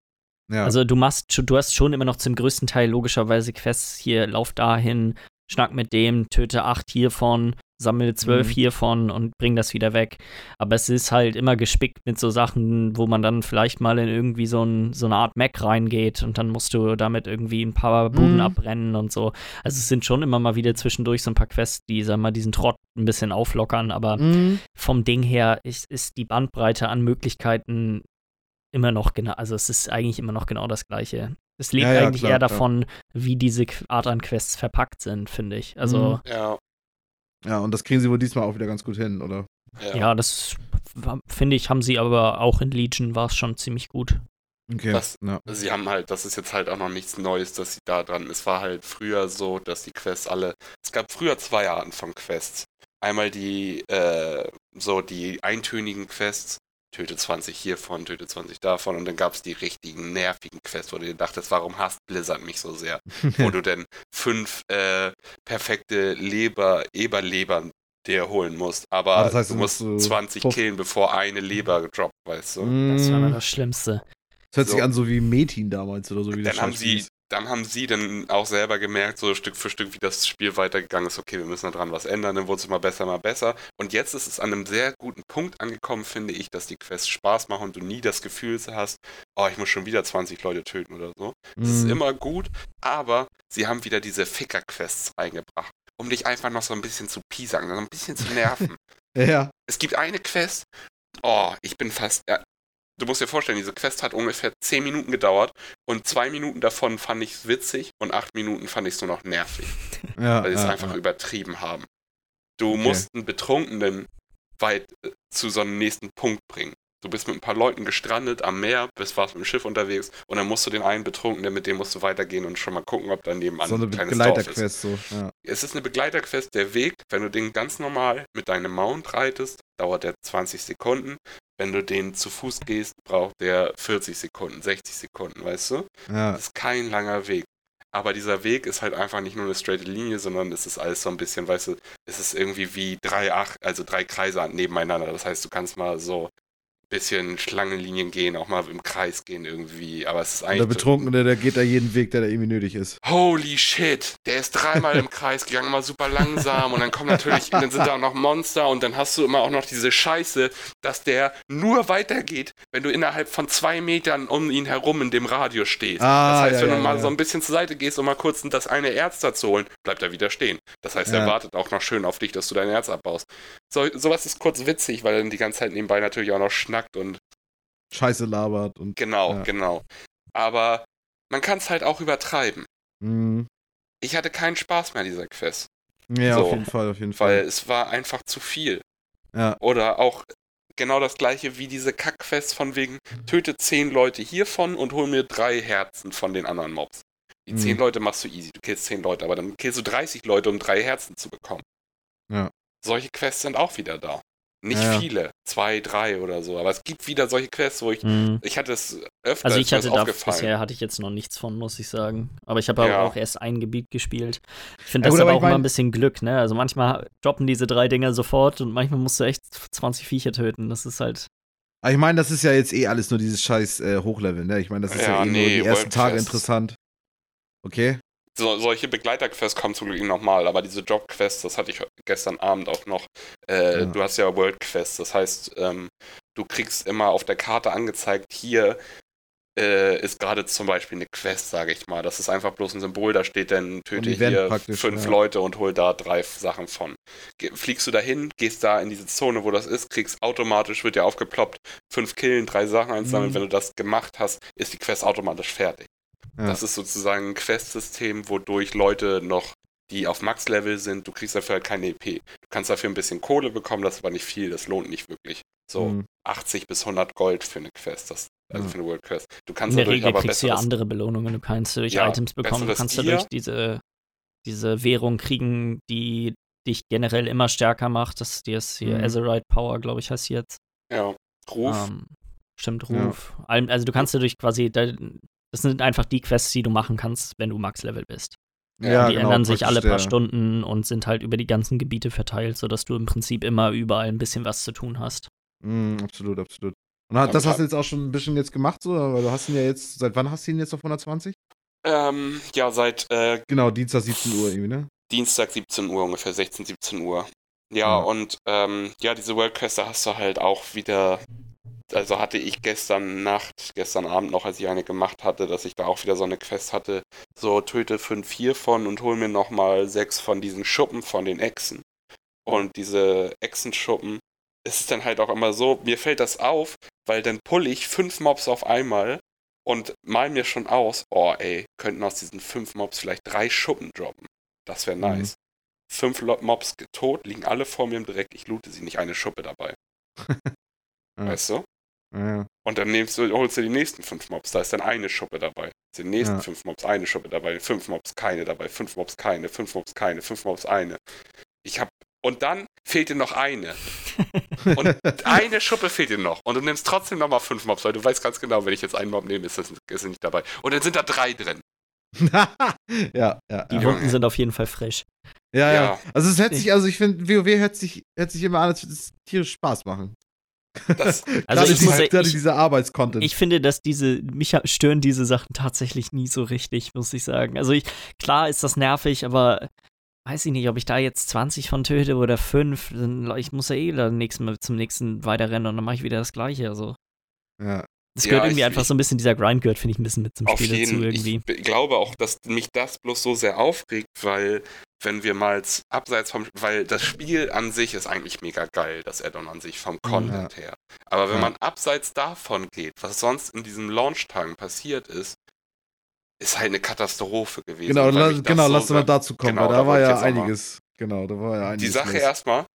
Speaker 2: ja.
Speaker 1: Also du machst, schon- du hast schon immer noch zum größten Teil logischerweise Quests hier, lauf dahin, schnack mit dem, töte acht hiervon, sammle zwölf
Speaker 2: Mhm.
Speaker 1: hiervon und bring das wieder weg. Aber es ist halt immer gespickt mit so Sachen, wo man dann vielleicht mal in irgendwie so, ein, so eine Art Mac reingeht und dann musst du damit irgendwie ein paar Buden
Speaker 2: Mhm.
Speaker 1: abbrennen und so. Also es sind schon immer mal wieder zwischendurch so ein paar Quests, die, sag mal, diesen Trott ein bisschen auflockern, aber
Speaker 2: Mhm.
Speaker 1: vom Ding her ist, ist die Bandbreite an Möglichkeiten immer noch genau, also es ist eigentlich immer noch genau das Gleiche. Es lebt
Speaker 2: Ja, ja,
Speaker 1: eigentlich
Speaker 2: klar,
Speaker 1: eher
Speaker 2: klar.
Speaker 1: davon, wie diese Art an Quests verpackt sind, finde ich. Also,
Speaker 3: Ja,
Speaker 2: Ja, und das kriegen sie wohl diesmal auch wieder ganz gut hin, oder?
Speaker 3: ja.
Speaker 1: ja, das finde ich, haben sie aber auch in Legion war es schon ziemlich gut.
Speaker 2: Okay.
Speaker 3: Das-
Speaker 2: ja.
Speaker 3: Sie haben halt, das ist jetzt halt auch noch nichts Neues, dass sie da dran. Es war halt früher so, dass die Quests alle. Es gab früher zwei Arten von Quests. Einmal die, äh, so die eintönigen Quests, töte 20 hiervon, töte 20 davon, und dann gab es die richtigen nervigen Quests, wo du dir dachtest, warum hasst Blizzard mich so sehr? (laughs) Wo du denn fünf äh, perfekte Leber, Eberlebern dir holen musst, aber
Speaker 2: Ah, das heißt,
Speaker 3: du musst
Speaker 2: musst so
Speaker 3: 20
Speaker 2: fünf-
Speaker 3: killen, bevor eine Leber droppt, weißt du?
Speaker 1: Das war immer
Speaker 2: Mhm.
Speaker 1: das Schlimmste.
Speaker 2: Das hört sich
Speaker 3: So.
Speaker 2: an so wie Metin damals oder so wie das
Speaker 3: dann haben sie,
Speaker 2: ist.
Speaker 3: Dann haben sie dann auch selber gemerkt, so Stück für Stück, wie das Spiel weitergegangen ist, okay, wir müssen da dran was ändern, dann wurde es immer besser, mal besser. Und jetzt ist es an einem sehr guten Punkt angekommen, finde ich, dass die Quests Spaß machen und du nie das Gefühl hast, oh, ich muss schon wieder 20 Leute töten oder so. Das ist
Speaker 2: Mhm.
Speaker 3: immer gut, aber sie haben wieder diese Ficker-Quests eingebracht, um dich einfach noch so ein bisschen zu piesacken, so ein bisschen zu nerven. (laughs)
Speaker 2: Ja,
Speaker 3: Es gibt eine Quest, oh, ich bin fast. Du musst dir vorstellen, diese Quest hat ungefähr 10 Minuten gedauert und zwei Minuten davon fand ich witzig und acht Minuten fand ich es nur noch nervig,
Speaker 2: ja.
Speaker 3: weil sie es
Speaker 2: ja,
Speaker 3: einfach
Speaker 2: ja.
Speaker 3: übertrieben haben. Du
Speaker 2: Okay.
Speaker 3: musst einen Betrunkenen weit äh, zu so einem nächsten Punkt bringen. Du bist mit ein paar Leuten gestrandet am Meer, bist warst mit dem Schiff unterwegs und dann musst du den einen Betrunkenen, mit dem musst du weitergehen und schon mal gucken, ob da nebenan
Speaker 2: So eine
Speaker 3: ein kleines Dorf ist.
Speaker 2: Begleiterquest so.
Speaker 3: Es ist eine Begleiterquest. Der Weg, wenn du den ganz normal mit deinem Mount reitest, dauert der 20 Sekunden. Wenn du den zu Fuß gehst, braucht der 40 Sekunden, 60 Sekunden, weißt du?
Speaker 2: ja.
Speaker 3: Das ist kein langer Weg. Aber dieser Weg ist halt einfach nicht nur eine straight Linie, sondern es ist alles so ein bisschen, weißt du, es ist irgendwie wie drei, Ach also drei Kreise nebeneinander. Das heißt, du kannst mal so bisschen Schlangenlinien gehen, auch mal im Kreis gehen irgendwie. Aber es ist eigentlich.
Speaker 2: der Betrunkene, der geht da jeden Weg, der da irgendwie nötig ist.
Speaker 3: Holy shit, der ist dreimal im Kreis gegangen, mal super langsam und dann kommen natürlich, dann sind da auch noch Monster und dann hast du immer auch noch diese Scheiße, dass der nur weitergeht, wenn du innerhalb von zwei Metern um ihn herum in dem Radius stehst.
Speaker 2: Ah,
Speaker 3: das heißt,
Speaker 2: ja,
Speaker 3: wenn
Speaker 2: ja,
Speaker 3: du mal
Speaker 2: ja.
Speaker 3: so ein bisschen zur Seite gehst, um mal kurz das eine Erz dazu holen, bleibt er wieder stehen. Das heißt, er wartet auch noch schön auf dich, dass du dein Erz abbaust. So, sowas ist kurz witzig, weil er dann die ganze Zeit nebenbei natürlich auch noch schnackt und
Speaker 2: Scheiße labert und.
Speaker 3: genau,
Speaker 2: Ja.
Speaker 3: genau. Aber man kann es halt auch übertreiben.
Speaker 2: Mhm.
Speaker 3: Ich hatte keinen Spaß mehr an dieser Quest.
Speaker 2: Ja,
Speaker 3: So.
Speaker 2: auf jeden Fall, auf jeden
Speaker 3: weil
Speaker 2: Fall.
Speaker 3: es war einfach zu viel.
Speaker 2: Ja.
Speaker 3: Oder auch genau das gleiche wie diese Kackfest von wegen, töte zehn Leute hiervon und hol mir drei Herzen von den anderen Mobs. Die
Speaker 2: Mhm.
Speaker 3: zehn Leute machst du easy, du killst zehn Leute, aber dann killst du 30 Leute, um drei Herzen zu bekommen.
Speaker 2: Ja.
Speaker 3: Solche Quests sind auch wieder da. Nicht
Speaker 2: Ja,
Speaker 3: viele, zwei, drei oder so, aber es gibt wieder solche Quests, wo ich,
Speaker 1: Mhm.
Speaker 3: ich hatte es öfter,
Speaker 1: Also
Speaker 3: ist
Speaker 1: ich hatte da
Speaker 3: aufgefallen.
Speaker 1: bisher hatte ich jetzt noch nichts von, muss ich sagen. Aber ich habe aber
Speaker 3: Ja.
Speaker 1: auch erst ein Gebiet gespielt. Ich finde
Speaker 2: Ja,
Speaker 1: das
Speaker 2: gut,
Speaker 1: aber auch
Speaker 2: ich
Speaker 1: immer ein bisschen Glück, ne? Also manchmal droppen diese drei Dinger sofort und manchmal musst du echt 20 Viecher töten. Das ist halt.
Speaker 2: Aber ich meine, das ist ja jetzt eh alles nur dieses scheiß äh, Hochlevel, ne? Ich meine, das ist ja,
Speaker 3: Ja,
Speaker 2: eh nur
Speaker 3: nee,
Speaker 2: die ersten Tage interessant. Okay?
Speaker 3: So, solche Begleiterquests kommen zum Glück nochmal, aber diese Jobquests, das hatte ich gestern Abend auch noch. Äh, ja. Du hast ja World Quests, das heißt, ähm, du kriegst immer auf der Karte angezeigt, hier äh, ist gerade zum Beispiel eine Quest, sage ich mal. Das ist einfach bloß ein Symbol, da steht dann, töte hier fünf ja. Leute und hol da drei Sachen von. Ge fliegst du dahin, gehst da in diese Zone, wo das ist, kriegst automatisch, wird dir aufgeploppt, fünf Killen, drei Sachen einsammeln. Mhm. Wenn du das gemacht hast, ist die Quest automatisch fertig. Ja. Das ist sozusagen ein Quest-System, wodurch Leute noch die auf Max-Level sind, du kriegst dafür halt keine EP. Du kannst dafür ein bisschen Kohle bekommen, das ist aber nicht viel, das lohnt nicht wirklich. So mhm. 80 bis 100 Gold für eine Quest, das also für eine World Quest. Du kannst
Speaker 1: In der Regel aber kriegst du ja andere Belohnungen. Du kannst durch ja, Items bekommen, du kannst dadurch diese, diese Währung kriegen, die dich generell immer stärker macht. Das die ist hier mhm. Azerite Power, glaube ich, heißt jetzt.
Speaker 3: Ja, Ruf. Ähm,
Speaker 1: stimmt, Ruf. Ja. Also du kannst dadurch quasi, das sind einfach die Quests, die du machen kannst, wenn du Max-Level bist. Ja, die genau, ändern sich alle paar Stunden und sind halt über die ganzen Gebiete verteilt, sodass du im Prinzip immer überall ein bisschen was zu tun hast.
Speaker 2: Mm, absolut, absolut. Und hat, das hast du jetzt auch schon ein bisschen jetzt gemacht, so? Weil du hast ihn ja jetzt, seit wann hast du ihn jetzt auf 120?
Speaker 3: Ähm, ja, seit. Äh,
Speaker 2: genau, Dienstag 17 Uhr irgendwie, ne?
Speaker 3: Dienstag 17 Uhr, ungefähr 16, 17 Uhr. Ja, ja. und ähm, ja, diese World Quest, da hast du halt auch wieder. Also hatte ich gestern Nacht, gestern Abend noch, als ich eine gemacht hatte, dass ich da auch wieder so eine Quest hatte. So, töte 5 hier von und hol mir nochmal 6 von diesen Schuppen von den Echsen. Und diese Echsenschuppen, es ist dann halt auch immer so, mir fällt das auf, weil dann pull ich fünf Mobs auf einmal und mal mir schon aus, oh ey, könnten aus diesen fünf Mobs vielleicht drei Schuppen droppen. Das wäre mhm. nice. Mhm. Fünf Mobs tot, liegen alle vor mir im Dreck, ich loote sie nicht eine Schuppe dabei. (laughs) Weißt du? Ja. Und dann nimmst du, holst du die nächsten fünf Mobs, da ist dann eine Schuppe dabei. Den nächsten ja. fünf Mobs, eine Schuppe dabei, fünf Mobs, keine dabei, fünf Mobs, keine, fünf Mobs, keine, fünf Mobs, eine. Ich hab und dann fehlt dir noch eine. (laughs) Und eine Schuppe fehlt dir noch. Und du nimmst trotzdem nochmal fünf Mobs, weil du weißt ganz genau, wenn ich jetzt einen Mob nehme, ist es ist nicht dabei. Und dann sind da drei drin. (laughs)
Speaker 2: ja, ja.
Speaker 1: Die Wunden sind auf jeden Fall frisch.
Speaker 2: Ja, ja. ja. Also es hört sich, also ich finde, WoW hört sich, hört sich immer an, als würde es tierisch Spaß machen.
Speaker 1: Das, (laughs) also ich muss
Speaker 2: gerade dieser Arbeitscontent.
Speaker 1: Ich finde, dass diese, mich stören diese Sachen tatsächlich nie so richtig, muss ich sagen. Also ich, klar ist das nervig, aber weiß ich nicht, ob ich da jetzt 20 von töte oder 5. Ich muss ja eh nächsten, zum nächsten weiterrennen und dann mache ich wieder das Gleiche. Also.
Speaker 2: Ja.
Speaker 1: Das gehört ja, irgendwie ich, einfach so ein bisschen, dieser Grind gehört, finde ich, ein bisschen mit zum Spiel jeden, dazu irgendwie.
Speaker 3: Ich glaube auch, dass mich das bloß so sehr aufregt, weil, wenn wir mal abseits vom, weil das Spiel an sich ist eigentlich mega geil, das Addon an sich vom Content ja. her. Aber wenn ja. man abseits davon geht, was sonst in diesen Launch-Tagen passiert ist, ist halt eine Katastrophe gewesen.
Speaker 2: Genau, genau so lass mal dazu kommen, genau, weil da war ja einiges. Genau, da war ja einiges.
Speaker 3: Die Sache erstmal,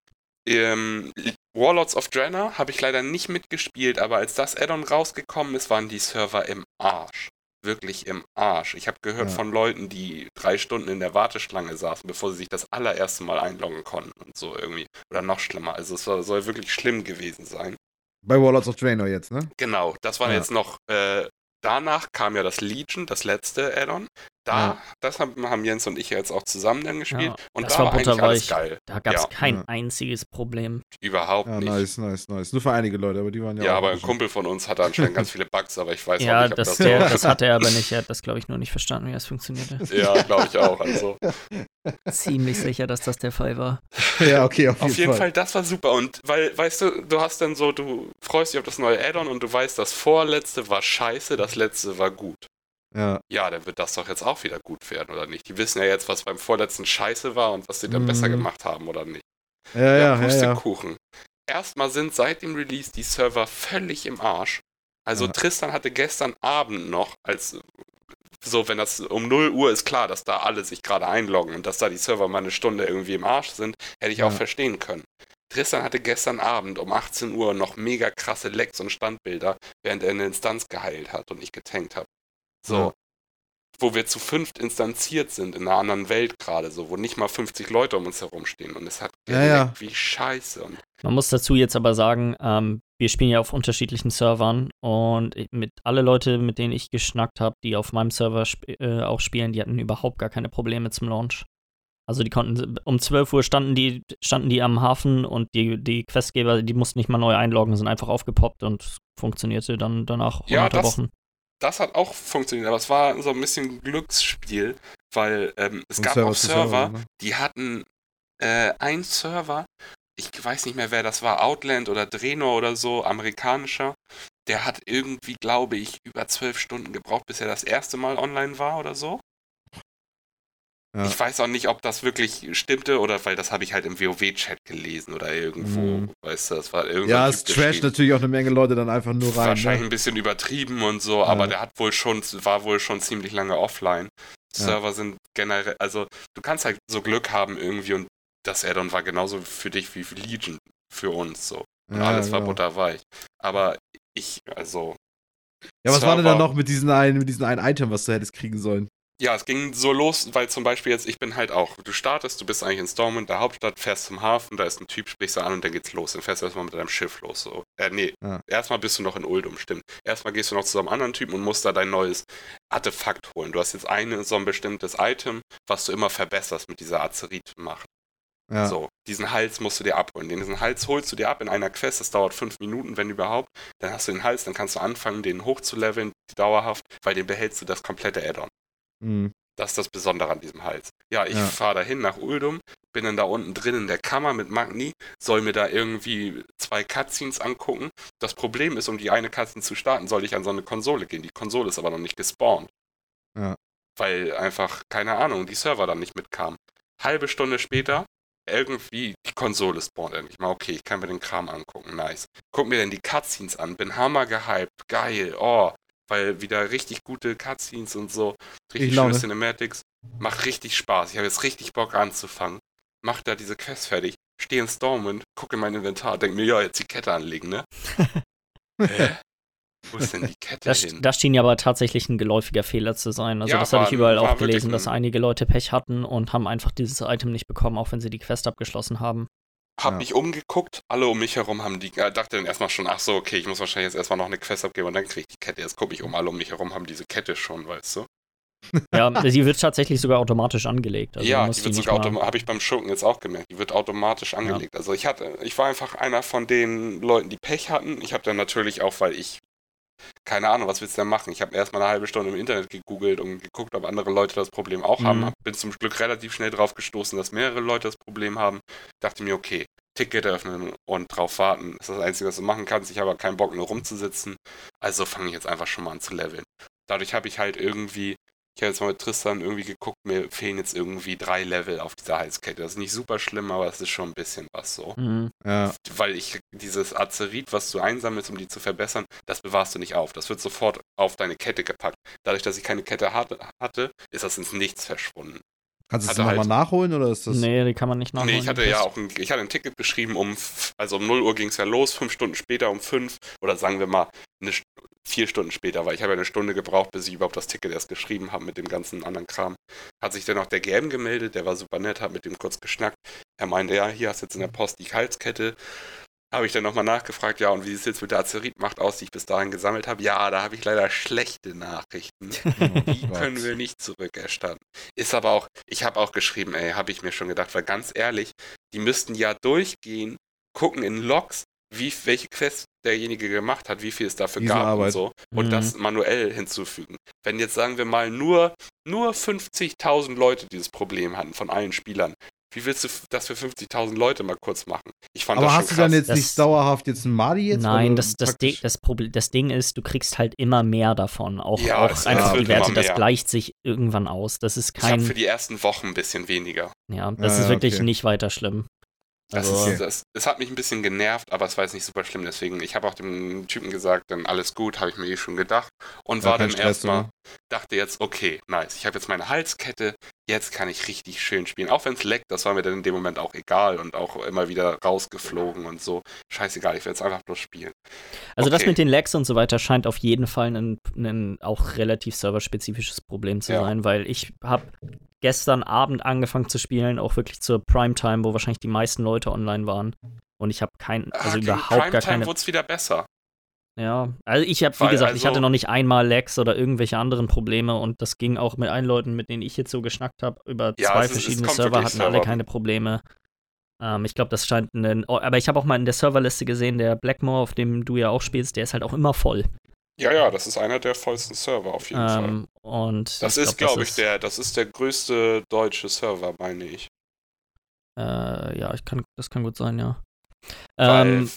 Speaker 3: ähm, Warlords of Draenor habe ich leider nicht mitgespielt, aber als das Addon rausgekommen ist, waren die Server im Arsch. Wirklich im Arsch. Ich habe gehört ja. von Leuten, die drei Stunden in der Warteschlange saßen, bevor sie sich das allererste Mal einloggen konnten und so irgendwie. Oder noch schlimmer. Also es soll, soll wirklich schlimm gewesen sein.
Speaker 2: Bei Warlords of Draenor jetzt, ne?
Speaker 3: Genau, das war ja. jetzt noch äh, danach kam ja das Legion, das letzte Addon. Da, ja. das haben, haben, Jens und ich jetzt auch zusammen dann gespielt. Ja, und
Speaker 1: das da war, alles geil. Da gab es ja. kein einziges Problem.
Speaker 3: Überhaupt nicht.
Speaker 2: Nice, nice, nice. Nur für einige Leute, aber die waren ja.
Speaker 3: Ja, aber ein Kumpel von uns hatte anscheinend ganz viele Bugs, aber ich weiß (laughs)
Speaker 1: ja,
Speaker 3: auch nicht, ob
Speaker 1: das,
Speaker 3: das
Speaker 1: der, das hat er aber nicht. (laughs) Er hat das, glaube ich, nur nicht verstanden, wie das funktionierte.
Speaker 3: Ja, glaube ich auch. Also. (laughs)
Speaker 1: Ziemlich sicher, dass das der Fall war.
Speaker 2: Ja, okay, auf jeden,
Speaker 3: auf jeden Fall. Fall. Das war super. Und weil, weißt du, du hast dann so, du freust dich auf das neue Addon und du weißt, das vorletzte war scheiße, das letzte war gut.
Speaker 2: Ja.
Speaker 3: ja, dann wird das doch jetzt auch wieder gut werden, oder nicht? Die wissen ja jetzt, was beim vorletzten Scheiße war und was sie dann mhm. besser gemacht haben, oder nicht?
Speaker 2: Ja, ja, ja.
Speaker 3: Pustekuchen. Ja, ja. Erstmal sind seit dem Release die Server völlig im Arsch. Also ja. Tristan hatte gestern Abend noch, als so, wenn das um 0 Uhr ist klar, dass da alle sich gerade einloggen und dass da die Server mal eine Stunde irgendwie im Arsch sind, hätte ich auch verstehen können. Tristan hatte gestern Abend um 18 Uhr noch mega krasse Lecks und Standbilder, während er eine Instanz geheilt hat und ich getankt habe. So. Ja. Wo wir zu fünft instanziert sind in einer anderen Welt gerade, so, wo nicht mal 50 Leute um uns herum stehen. Und es hat
Speaker 2: ja, ja.
Speaker 3: wie scheiße. Und
Speaker 1: Man muss dazu jetzt aber sagen, ähm, wir spielen ja auf unterschiedlichen Servern und mit alle Leute, mit denen ich geschnackt habe, die auf meinem Server sp äh, auch spielen, die hatten überhaupt gar keine Probleme zum Launch. Also die konnten, um 12 Uhr standen die, standen die am Hafen und die, die Questgeber, die mussten nicht mal neu einloggen, sind einfach aufgepoppt und funktionierte dann danach
Speaker 3: ja, das,
Speaker 1: Wochen.
Speaker 3: Das hat auch funktioniert, aber es war so ein bisschen Glücksspiel, weil ähm, es
Speaker 2: Von
Speaker 3: gab
Speaker 2: Server
Speaker 3: auch Server,
Speaker 2: Server, ne?
Speaker 3: die hatten äh, einen Server, ich weiß nicht mehr, wer das war, Outland oder Drenor oder so, amerikanischer. Der hat irgendwie, glaube ich, über zwölf Stunden gebraucht, bis er das erste Mal online war oder so.
Speaker 2: Ja.
Speaker 3: Ich weiß auch nicht, ob das wirklich stimmte oder weil das habe ich halt im WoW-Chat gelesen oder irgendwo,
Speaker 2: Mhm.
Speaker 3: weißt du, das war irgendwo.
Speaker 2: Ja, es trasht natürlich auch eine Menge Leute dann einfach nur rein.
Speaker 3: Wahrscheinlich
Speaker 2: Ne?
Speaker 3: ein bisschen übertrieben und so, aber
Speaker 2: Ja.
Speaker 3: der hat wohl schon, war wohl schon ziemlich lange offline.
Speaker 2: Ja.
Speaker 3: Server sind generell, also du kannst halt so Glück haben irgendwie und das Addon war genauso für dich wie für Legion für uns so. Und
Speaker 2: Ja,
Speaker 3: alles war
Speaker 2: genau.
Speaker 3: butterweich. Aber ich, also,
Speaker 2: Ja, was war denn da
Speaker 3: Server-
Speaker 2: noch mit diesem einen, mit diesem einen Item, was du hättest kriegen sollen?
Speaker 3: Ja, es ging so los, weil zum Beispiel jetzt, ich bin halt auch, du startest, du bist eigentlich in Stormwind, der Hauptstadt, fährst zum Hafen, da ist ein Typ, sprichst du an und dann geht's los. Dann fährst du erstmal mit deinem Schiff los. So. Äh, nee,
Speaker 2: Ja.
Speaker 3: erstmal bist du noch in Uldum, stimmt. Erstmal gehst du noch zu einem anderen Typen und musst da dein neues Artefakt holen. Du hast jetzt eine, so ein bestimmtes Item, was du immer verbesserst mit dieser Azerit-Macht.
Speaker 2: Ja.
Speaker 3: So, diesen Hals musst du dir abholen. Diesen Hals holst du dir ab in einer Quest, das dauert fünf Minuten, wenn überhaupt. Dann hast du den Hals, dann kannst du anfangen, den hochzuleveln, dauerhaft, weil den behältst du das komplette Add-on.
Speaker 2: Mhm.
Speaker 3: Das ist das Besondere an diesem Hals. Ja, ich
Speaker 2: Ja.
Speaker 3: fahre dahin nach Uldum, bin dann da unten drin in der Kammer mit Magni, soll mir da irgendwie zwei Cutscenes angucken. Das Problem ist, um die eine Cutscene zu starten, soll ich an so eine Konsole gehen. Die Konsole ist aber noch nicht gespawnt.
Speaker 2: Ja.
Speaker 3: Weil einfach, keine Ahnung, die Server dann nicht mitkamen. Halbe Stunde später, irgendwie, die Konsole spawnt endlich mal. Okay, ich kann mir den Kram angucken, nice. Guck mir dann die Cutscenes an, bin hammer gehypt, geil, oh. Weil wieder richtig gute Cutscenes und so, richtig
Speaker 2: Ich
Speaker 3: schöne. Cinematics. Macht richtig Spaß. Ich habe jetzt richtig Bock anzufangen. Mach da diese Quest fertig. Stehe in Stormwind, gucke in mein Inventar, denk mir, ja, jetzt die Kette anlegen, ne? (laughs) Hä? Wo ist denn die Kette
Speaker 1: Das,
Speaker 3: hin?
Speaker 1: das schien ja aber tatsächlich ein geläufiger Fehler zu sein. Also
Speaker 3: Ja,
Speaker 1: das habe ich
Speaker 3: war-
Speaker 1: überall
Speaker 3: war
Speaker 1: auch gelesen, dass einige Leute Pech hatten und haben einfach dieses Item nicht bekommen, auch wenn sie die Quest abgeschlossen haben.
Speaker 3: Hab
Speaker 2: Ja.
Speaker 3: mich umgeguckt, alle um mich herum haben die, äh, dachte dann erstmal schon, ach so, okay, ich muss wahrscheinlich jetzt erstmal noch eine Quest abgeben und dann kriege ich die Kette. Jetzt gucke ich um, alle um mich herum haben diese Kette schon, weißt du?
Speaker 1: Ja, sie wird tatsächlich sogar automatisch angelegt. Also
Speaker 3: ja, die wird
Speaker 1: nicht
Speaker 3: sogar automatisch, habe ich beim Schurken jetzt auch gemerkt, die wird automatisch angelegt. Also ich hatte, ich war einfach einer von den Leuten, die Pech hatten. Ich habe dann natürlich auch, weil ich, keine Ahnung, was willst du denn machen? Ich habe erstmal eine halbe Stunde im Internet gegoogelt und geguckt, ob andere Leute das Problem auch haben.
Speaker 1: Mhm.
Speaker 3: Hab- Bin zum Glück relativ schnell drauf gestoßen, dass mehrere Leute das Problem haben. Dachte mir, okay, Ticket öffnen und drauf warten. Das ist das Einzige, was du machen kannst. Ich habe aber keinen Bock, nur rumzusitzen. Also fange ich jetzt einfach schon mal an zu leveln. Dadurch habe ich halt irgendwie, ich habe jetzt mal mit Tristan irgendwie geguckt, mir fehlen jetzt irgendwie drei Level auf dieser Halskette. Das ist nicht super schlimm, aber es ist schon ein bisschen was so.
Speaker 1: Mhm.
Speaker 2: Ja.
Speaker 3: Weil ich dieses Azerit, was du einsammelst, um die zu verbessern, das bewahrst du nicht auf. Das wird sofort auf deine Kette gepackt. Dadurch, dass ich keine Kette hatte, hatte ist das ins Nichts verschwunden.
Speaker 2: Kannst du es
Speaker 3: Hatte
Speaker 2: nochmal
Speaker 3: halt-
Speaker 2: nachholen oder ist das.
Speaker 1: Nee, die kann man nicht nachholen.
Speaker 3: Nee, ich hatte ja auch ein, ich hatte ein Ticket beschrieben um, f- also um 0 Uhr ging es ja los, fünf Stunden später um 5 oder sagen wir mal eine, vier Stunden später, weil ich habe ja eine Stunde gebraucht, bis ich überhaupt das Ticket erst geschrieben habe mit dem ganzen anderen Kram. Hat sich dann auch der GM gemeldet, der war super nett, hat mit dem kurz geschnackt. Er meinte, ja, hier hast du jetzt in der Post die Halskette. Habe ich dann nochmal nachgefragt, ja, und wie sieht es jetzt mit der Azeritmacht aus, die ich bis dahin gesammelt habe? Ja, da habe ich leider schlechte Nachrichten. (laughs) Die
Speaker 2: Gott.
Speaker 3: können wir nicht zurückerstatten. Ist aber auch, ich habe auch geschrieben, ey, habe ich mir schon gedacht, weil ganz ehrlich, die müssten ja durchgehen, gucken in Logs, wie, welche Quest derjenige gemacht hat, wie viel es dafür
Speaker 2: Diese
Speaker 3: gab und
Speaker 2: Arbeit.
Speaker 3: so, und
Speaker 1: Mhm.
Speaker 3: das manuell hinzufügen. Wenn jetzt sagen wir mal nur, nur 50.000 Leute dieses Problem hatten von allen Spielern, wie willst du das für 50.000 Leute mal kurz machen? Ich fand
Speaker 2: Aber
Speaker 3: das
Speaker 2: hast du
Speaker 3: schon
Speaker 2: dann
Speaker 3: krass.
Speaker 2: jetzt
Speaker 1: Das-
Speaker 2: nicht dauerhaft jetzt einen Madi jetzt?
Speaker 1: Nein, das, das, Ding, das, Problem, das Ding ist, du kriegst halt immer mehr davon. Auch,
Speaker 3: Ja,
Speaker 1: auch
Speaker 3: es-
Speaker 1: einfach die Werte, das gleicht sich irgendwann aus. Das ist
Speaker 3: ich
Speaker 1: kein.
Speaker 3: für die ersten Wochen ein bisschen weniger.
Speaker 1: Ja, das
Speaker 2: Ja,
Speaker 1: ist wirklich
Speaker 2: okay.
Speaker 1: nicht weiter schlimm.
Speaker 3: Das
Speaker 1: Also,
Speaker 3: ist, das, es hat mich ein bisschen genervt, aber es war jetzt nicht super schlimm. Deswegen, ich habe auch dem Typen gesagt, dann alles gut, habe ich mir eh schon gedacht. Und
Speaker 2: Ja,
Speaker 3: war dann erstmal, dachte jetzt, okay, nice. Ich habe jetzt meine Halskette, jetzt kann ich richtig schön spielen. Auch wenn es leckt, das war mir dann in dem Moment auch egal und auch immer wieder rausgeflogen und so. Scheißegal, ich will jetzt einfach bloß spielen.
Speaker 1: also das
Speaker 3: okay.
Speaker 1: mit den Lags und so weiter scheint auf jeden Fall ein, ein auch relativ serverspezifisches Problem zu
Speaker 3: Ja.
Speaker 1: sein, weil ich habe gestern Abend angefangen zu spielen, auch wirklich zur Primetime, wo wahrscheinlich die meisten Leute online waren. Und ich habe kein, also
Speaker 3: Ah,
Speaker 1: überhaupt gar
Speaker 3: Primetime
Speaker 1: keine.
Speaker 3: wurde es wieder besser.
Speaker 1: Ja, also ich habe, wie gesagt, ich
Speaker 3: also-
Speaker 1: hatte noch nicht einmal Lags oder irgendwelche anderen Probleme und das ging auch mit allen Leuten, mit denen ich jetzt so geschnackt habe, über
Speaker 3: Ja,
Speaker 1: zwei
Speaker 3: es ist- es
Speaker 1: verschiedene
Speaker 3: kommt
Speaker 1: Server, hatten alle keine Probleme. Ähm, ich glaube, das scheint ein. Oh, aber ich habe auch mal in der Serverliste gesehen, der Blackmore, auf dem du ja auch spielst, der ist halt auch immer voll.
Speaker 3: Ja, ja, das ist einer der vollsten Server auf jeden
Speaker 1: ähm,
Speaker 3: Fall.
Speaker 1: Und
Speaker 3: Das
Speaker 1: ich
Speaker 3: ist,
Speaker 1: glaub,
Speaker 3: glaube ich, der, das ist der größte deutsche Server, meine ich.
Speaker 1: Äh, ja, ich kann, das kann gut sein, ja. Ähm,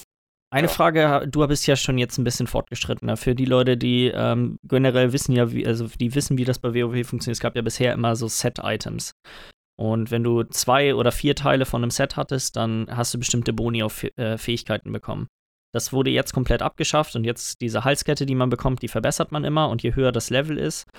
Speaker 1: eine
Speaker 3: ja.
Speaker 1: Frage, du bist ja schon jetzt ein bisschen fortgeschrittener. Für die Leute, die ähm, generell wissen ja, wie, also die wissen, wie das bei WoW funktioniert. Es gab ja bisher immer so Set-Items. Und wenn du zwei oder vier Teile von einem Set hattest, dann hast du bestimmte Boni auf äh, Fähigkeiten bekommen. Das wurde jetzt komplett abgeschafft und jetzt diese Halskette, die man bekommt, die verbessert man immer und je höher das Level ist,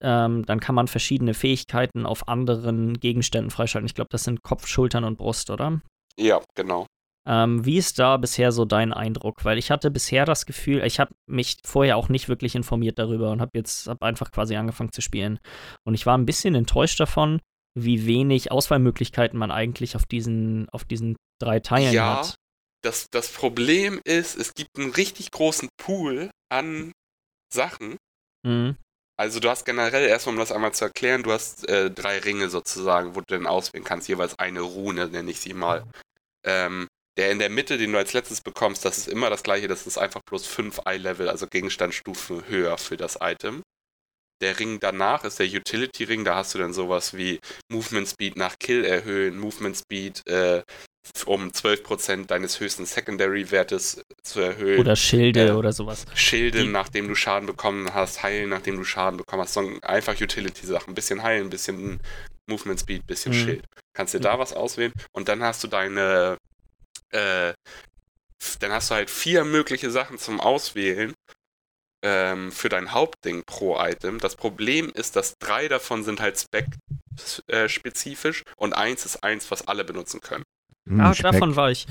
Speaker 1: ähm, dann kann man verschiedene Fähigkeiten auf anderen Gegenständen freischalten. Ich glaube, das sind Kopf, Schultern und Brust, oder?
Speaker 3: ja, genau.
Speaker 1: Ähm, wie ist da bisher so dein Eindruck? Weil ich hatte bisher das Gefühl, ich habe mich vorher auch nicht wirklich informiert darüber und habe jetzt hab einfach quasi angefangen zu spielen. Und ich war ein bisschen enttäuscht davon, wie wenig Auswahlmöglichkeiten man eigentlich auf diesen, auf diesen drei Teilen
Speaker 3: Ja.
Speaker 1: hat.
Speaker 3: Das, das Problem ist, es gibt einen richtig großen Pool an Sachen.
Speaker 1: Mhm.
Speaker 3: Also du hast generell, erstmal um das einmal zu erklären, du hast äh, drei Ringe sozusagen, wo du dann auswählen kannst, jeweils eine Rune, nenne ich sie mal. Ähm, der in der Mitte, den du als letztes bekommst, das ist immer das gleiche, das ist einfach bloß 5 Eye-Level, also Gegenstandsstufen höher für das Item. Der Ring danach ist der Utility-Ring, da hast du dann sowas wie Movement Speed nach Kill erhöhen, Movement Speed äh, um 12% deines höchsten Secondary-Wertes zu erhöhen.
Speaker 1: Oder Schilde
Speaker 3: Ja.
Speaker 1: oder sowas.
Speaker 3: Schilde,
Speaker 1: Die-
Speaker 3: nachdem du Schaden bekommen hast, heilen, nachdem du Schaden bekommen hast, sondern einfach Utility-Sachen. Ein bisschen heilen, ein bisschen Movement Speed, ein bisschen
Speaker 1: Mhm.
Speaker 3: Schild. Kannst dir da was auswählen und dann hast du deine, äh, dann hast du halt vier mögliche Sachen zum Auswählen ähm, für dein Hauptding pro Item. Das Problem ist, dass drei davon sind halt spec-spezifisch und eins ist eins, was alle benutzen können.
Speaker 2: Hm,
Speaker 1: Ah,
Speaker 2: Speck.
Speaker 1: davon war ich.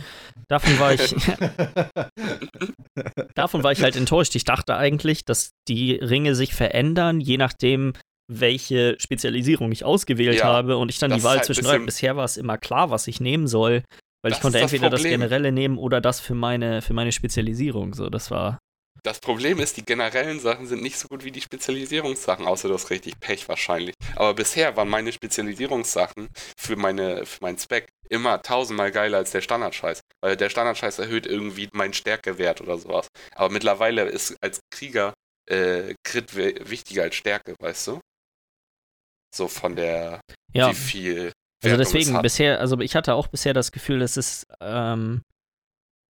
Speaker 1: Davon war ich. (laughs) davon war ich halt enttäuscht. Ich dachte eigentlich, dass die Ringe sich verändern, je nachdem, welche Spezialisierung ich ausgewählt
Speaker 3: Ja,
Speaker 1: habe und ich dann die Wahl
Speaker 3: halt
Speaker 1: zwischen
Speaker 3: bisschen-.
Speaker 1: Bisher war es immer klar, was ich nehmen soll, weil ich konnte
Speaker 3: das
Speaker 1: entweder das generelle nehmen oder das für meine für meine Spezialisierung. So, das war.
Speaker 3: Das Problem ist, die generellen Sachen sind nicht so gut wie die Spezialisierungssachen, außer du hast richtig Pech wahrscheinlich. Aber bisher waren meine Spezialisierungssachen für, meine, für meinen Spec immer tausendmal geiler als der Standardscheiß. Weil der Standardscheiß erhöht irgendwie meinen Stärkewert oder sowas. Aber mittlerweile ist als Krieger äh, Crit wi- wichtiger als Stärke, weißt du? So von der,
Speaker 1: Ja.
Speaker 3: wie viel.
Speaker 1: Also
Speaker 3: Wertung es
Speaker 1: deswegen, bisher, also ich hatte auch bisher das Gefühl, dass es ähm,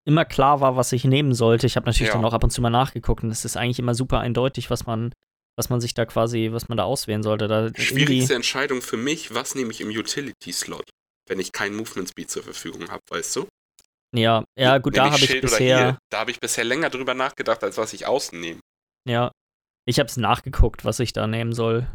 Speaker 1: immer klar war, was ich nehmen sollte. Ich habe natürlich
Speaker 3: Ja.
Speaker 1: dann auch ab und zu mal nachgeguckt und es ist eigentlich immer super eindeutig, was man, was man sich da quasi, was man da auswählen sollte. Da
Speaker 3: Schwierigste Entscheidung für mich, was nehme ich im Utility-Slot, wenn ich keinen Movement Speed zur Verfügung habe, weißt du?
Speaker 1: Ja, ja, gut,
Speaker 3: Wenn
Speaker 1: da habe ich bisher,
Speaker 3: Heal, da habe ich bisher länger drüber nachgedacht, als was ich außen nehme.
Speaker 1: ja, ich habe es nachgeguckt, was ich da nehmen soll.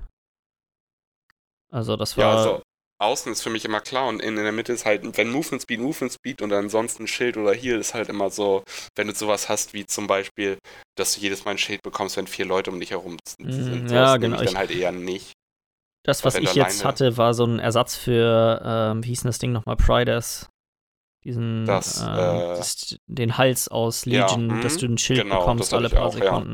Speaker 1: Also das war,
Speaker 3: Ja, also außen ist für mich immer klar und in, in der Mitte ist halt, wenn Movement Speed, Movement Speed und ansonsten Schild oder Heal ist halt immer so, wenn du sowas hast wie zum Beispiel, dass du jedes Mal ein Schild bekommst, wenn vier Leute um dich herum sind.
Speaker 1: Mm,
Speaker 3: sowas
Speaker 1: ja,
Speaker 3: nehme
Speaker 1: genau,
Speaker 3: Ich dann halt eher nicht.
Speaker 1: das, was ich jetzt hatte, war so ein Ersatz für, ähm, wie hieß denn das Ding nochmal, Prides. Diesen,
Speaker 3: Das,
Speaker 1: ähm,
Speaker 3: äh,
Speaker 1: das, den Hals aus
Speaker 3: ja,
Speaker 1: Legion, dass
Speaker 3: mhm,
Speaker 1: du ein Schild
Speaker 3: genau,
Speaker 1: bekommst
Speaker 3: das
Speaker 1: alle paar
Speaker 3: auch, ja.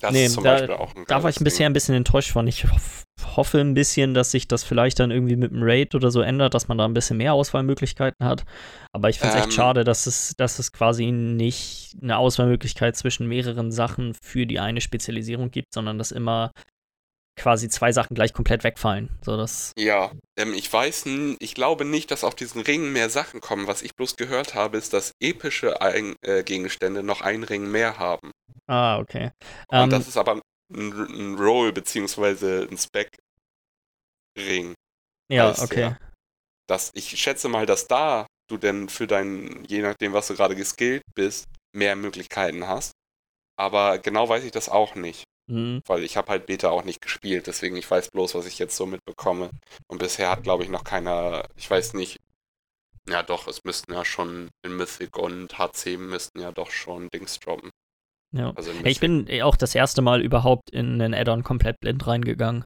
Speaker 3: Das
Speaker 1: Nee,
Speaker 3: ist zum
Speaker 1: da-
Speaker 3: Beispiel auch ein
Speaker 1: Da war ich bisher
Speaker 3: Ding.
Speaker 1: ein bisschen enttäuscht von. Ich hoff, hoffe ein bisschen, dass sich das vielleicht dann irgendwie mit dem Raid oder so ändert, dass man da ein bisschen mehr Auswahlmöglichkeiten hat. Aber ich finde es
Speaker 3: Ähm.
Speaker 1: echt schade, dass es, dass es quasi nicht eine Auswahlmöglichkeit zwischen mehreren Sachen für die eine Spezialisierung gibt, sondern dass immer quasi zwei Sachen gleich komplett wegfallen. So, das,
Speaker 3: Ja, ähm, ich weiß, ich glaube nicht, dass auf diesen Ringen mehr Sachen kommen. Was ich bloß gehört habe, ist, dass epische Ein äh, Gegenstände noch einen Ring mehr haben.
Speaker 1: ah, okay.
Speaker 3: Und
Speaker 1: Ähm,
Speaker 3: das ist aber ein, ein Roll beziehungsweise ein Spec-Ring.
Speaker 1: ja,
Speaker 3: heißt
Speaker 1: okay.
Speaker 3: ja. Das, ich schätze mal, dass da du denn für dein, je nachdem, was du gerade geskillt bist, mehr Möglichkeiten hast. Aber genau weiß ich das auch nicht,
Speaker 1: Mhm.
Speaker 3: weil ich habe halt Beta auch nicht gespielt, deswegen ich weiß bloß, was ich jetzt so mitbekomme. Und bisher hat, glaube ich, noch keiner, ich weiß nicht, ja doch, es müssten ja schon in Mythic und HC müssten ja doch schon Dings droppen.
Speaker 1: Ja.
Speaker 3: Also
Speaker 1: Hey, ich bin auch das erste Mal überhaupt in einen Add-on komplett blind reingegangen.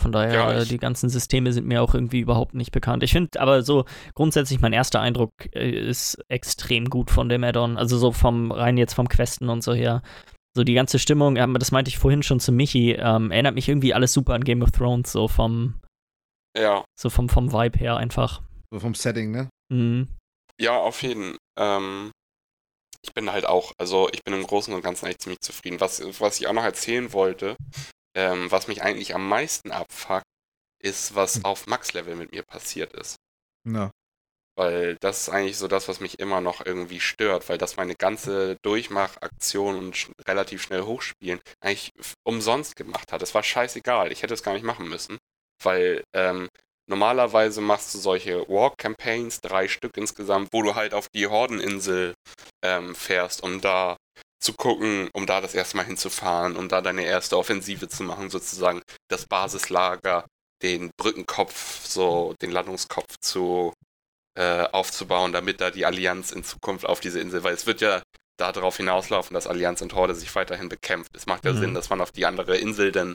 Speaker 1: Von daher,
Speaker 3: Ja,
Speaker 1: äh, die ganzen Systeme sind mir auch irgendwie überhaupt nicht bekannt. Ich finde aber so grundsätzlich, mein erster Eindruck äh, ist extrem gut von dem Add-on. Also so vom rein jetzt vom Questen und so her. So die ganze Stimmung, das meinte ich vorhin schon zu Michi, ähm, erinnert mich irgendwie alles super an Game of Thrones, so vom,
Speaker 3: Ja,
Speaker 1: so vom, vom Vibe her einfach.
Speaker 2: So vom Setting, ne?
Speaker 1: Mhm.
Speaker 3: Ja, auf jeden. Ähm, ich bin halt auch, also ich bin im Großen und Ganzen echt ziemlich zufrieden. Was, was ich auch noch erzählen wollte, ähm, was mich eigentlich am meisten abfuckt, ist, was
Speaker 2: Hm.
Speaker 3: auf Max-Level mit mir passiert ist.
Speaker 2: Na.
Speaker 3: Weil das ist eigentlich so das, was mich immer noch irgendwie stört, weil das meine ganze Durchmachaktion und sch relativ schnell hochspielen eigentlich umsonst gemacht hat. Es war scheißegal, ich hätte es gar nicht machen müssen, weil ähm, normalerweise machst du solche War-Campaigns, drei Stück insgesamt, wo du halt auf die Hordeninsel ähm, fährst, um da zu gucken, um da das erste Mal hinzufahren, um da deine erste Offensive zu machen, sozusagen das Basislager, den Brückenkopf, so den Landungskopf zu äh, aufzubauen, damit da die Allianz in Zukunft auf diese Insel, weil es wird ja darauf hinauslaufen, dass Allianz und Horde sich weiterhin bekämpft. Es macht ja
Speaker 1: Mhm.
Speaker 3: Sinn, dass man auf die andere Insel dann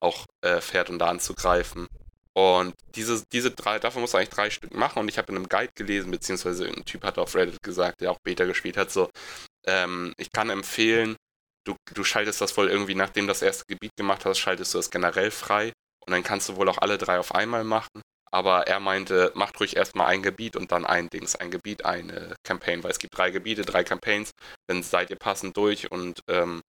Speaker 3: auch äh, fährt, um da anzugreifen. Und diese, diese drei, davon muss man eigentlich drei Stück machen. Und ich habe in einem Guide gelesen, beziehungsweise ein Typ hat auf Reddit gesagt, der auch Beta gespielt hat, so, ähm, ich kann empfehlen, du, du schaltest das wohl irgendwie, nachdem du das erste Gebiet gemacht hast, schaltest du das generell frei. Und dann kannst du wohl auch alle drei auf einmal machen. Aber er meinte, macht ruhig erstmal ein Gebiet und dann ein Dings, ein Gebiet, eine Campaign, weil es gibt drei Gebiete, drei Campaigns, dann seid ihr passend durch und ähm,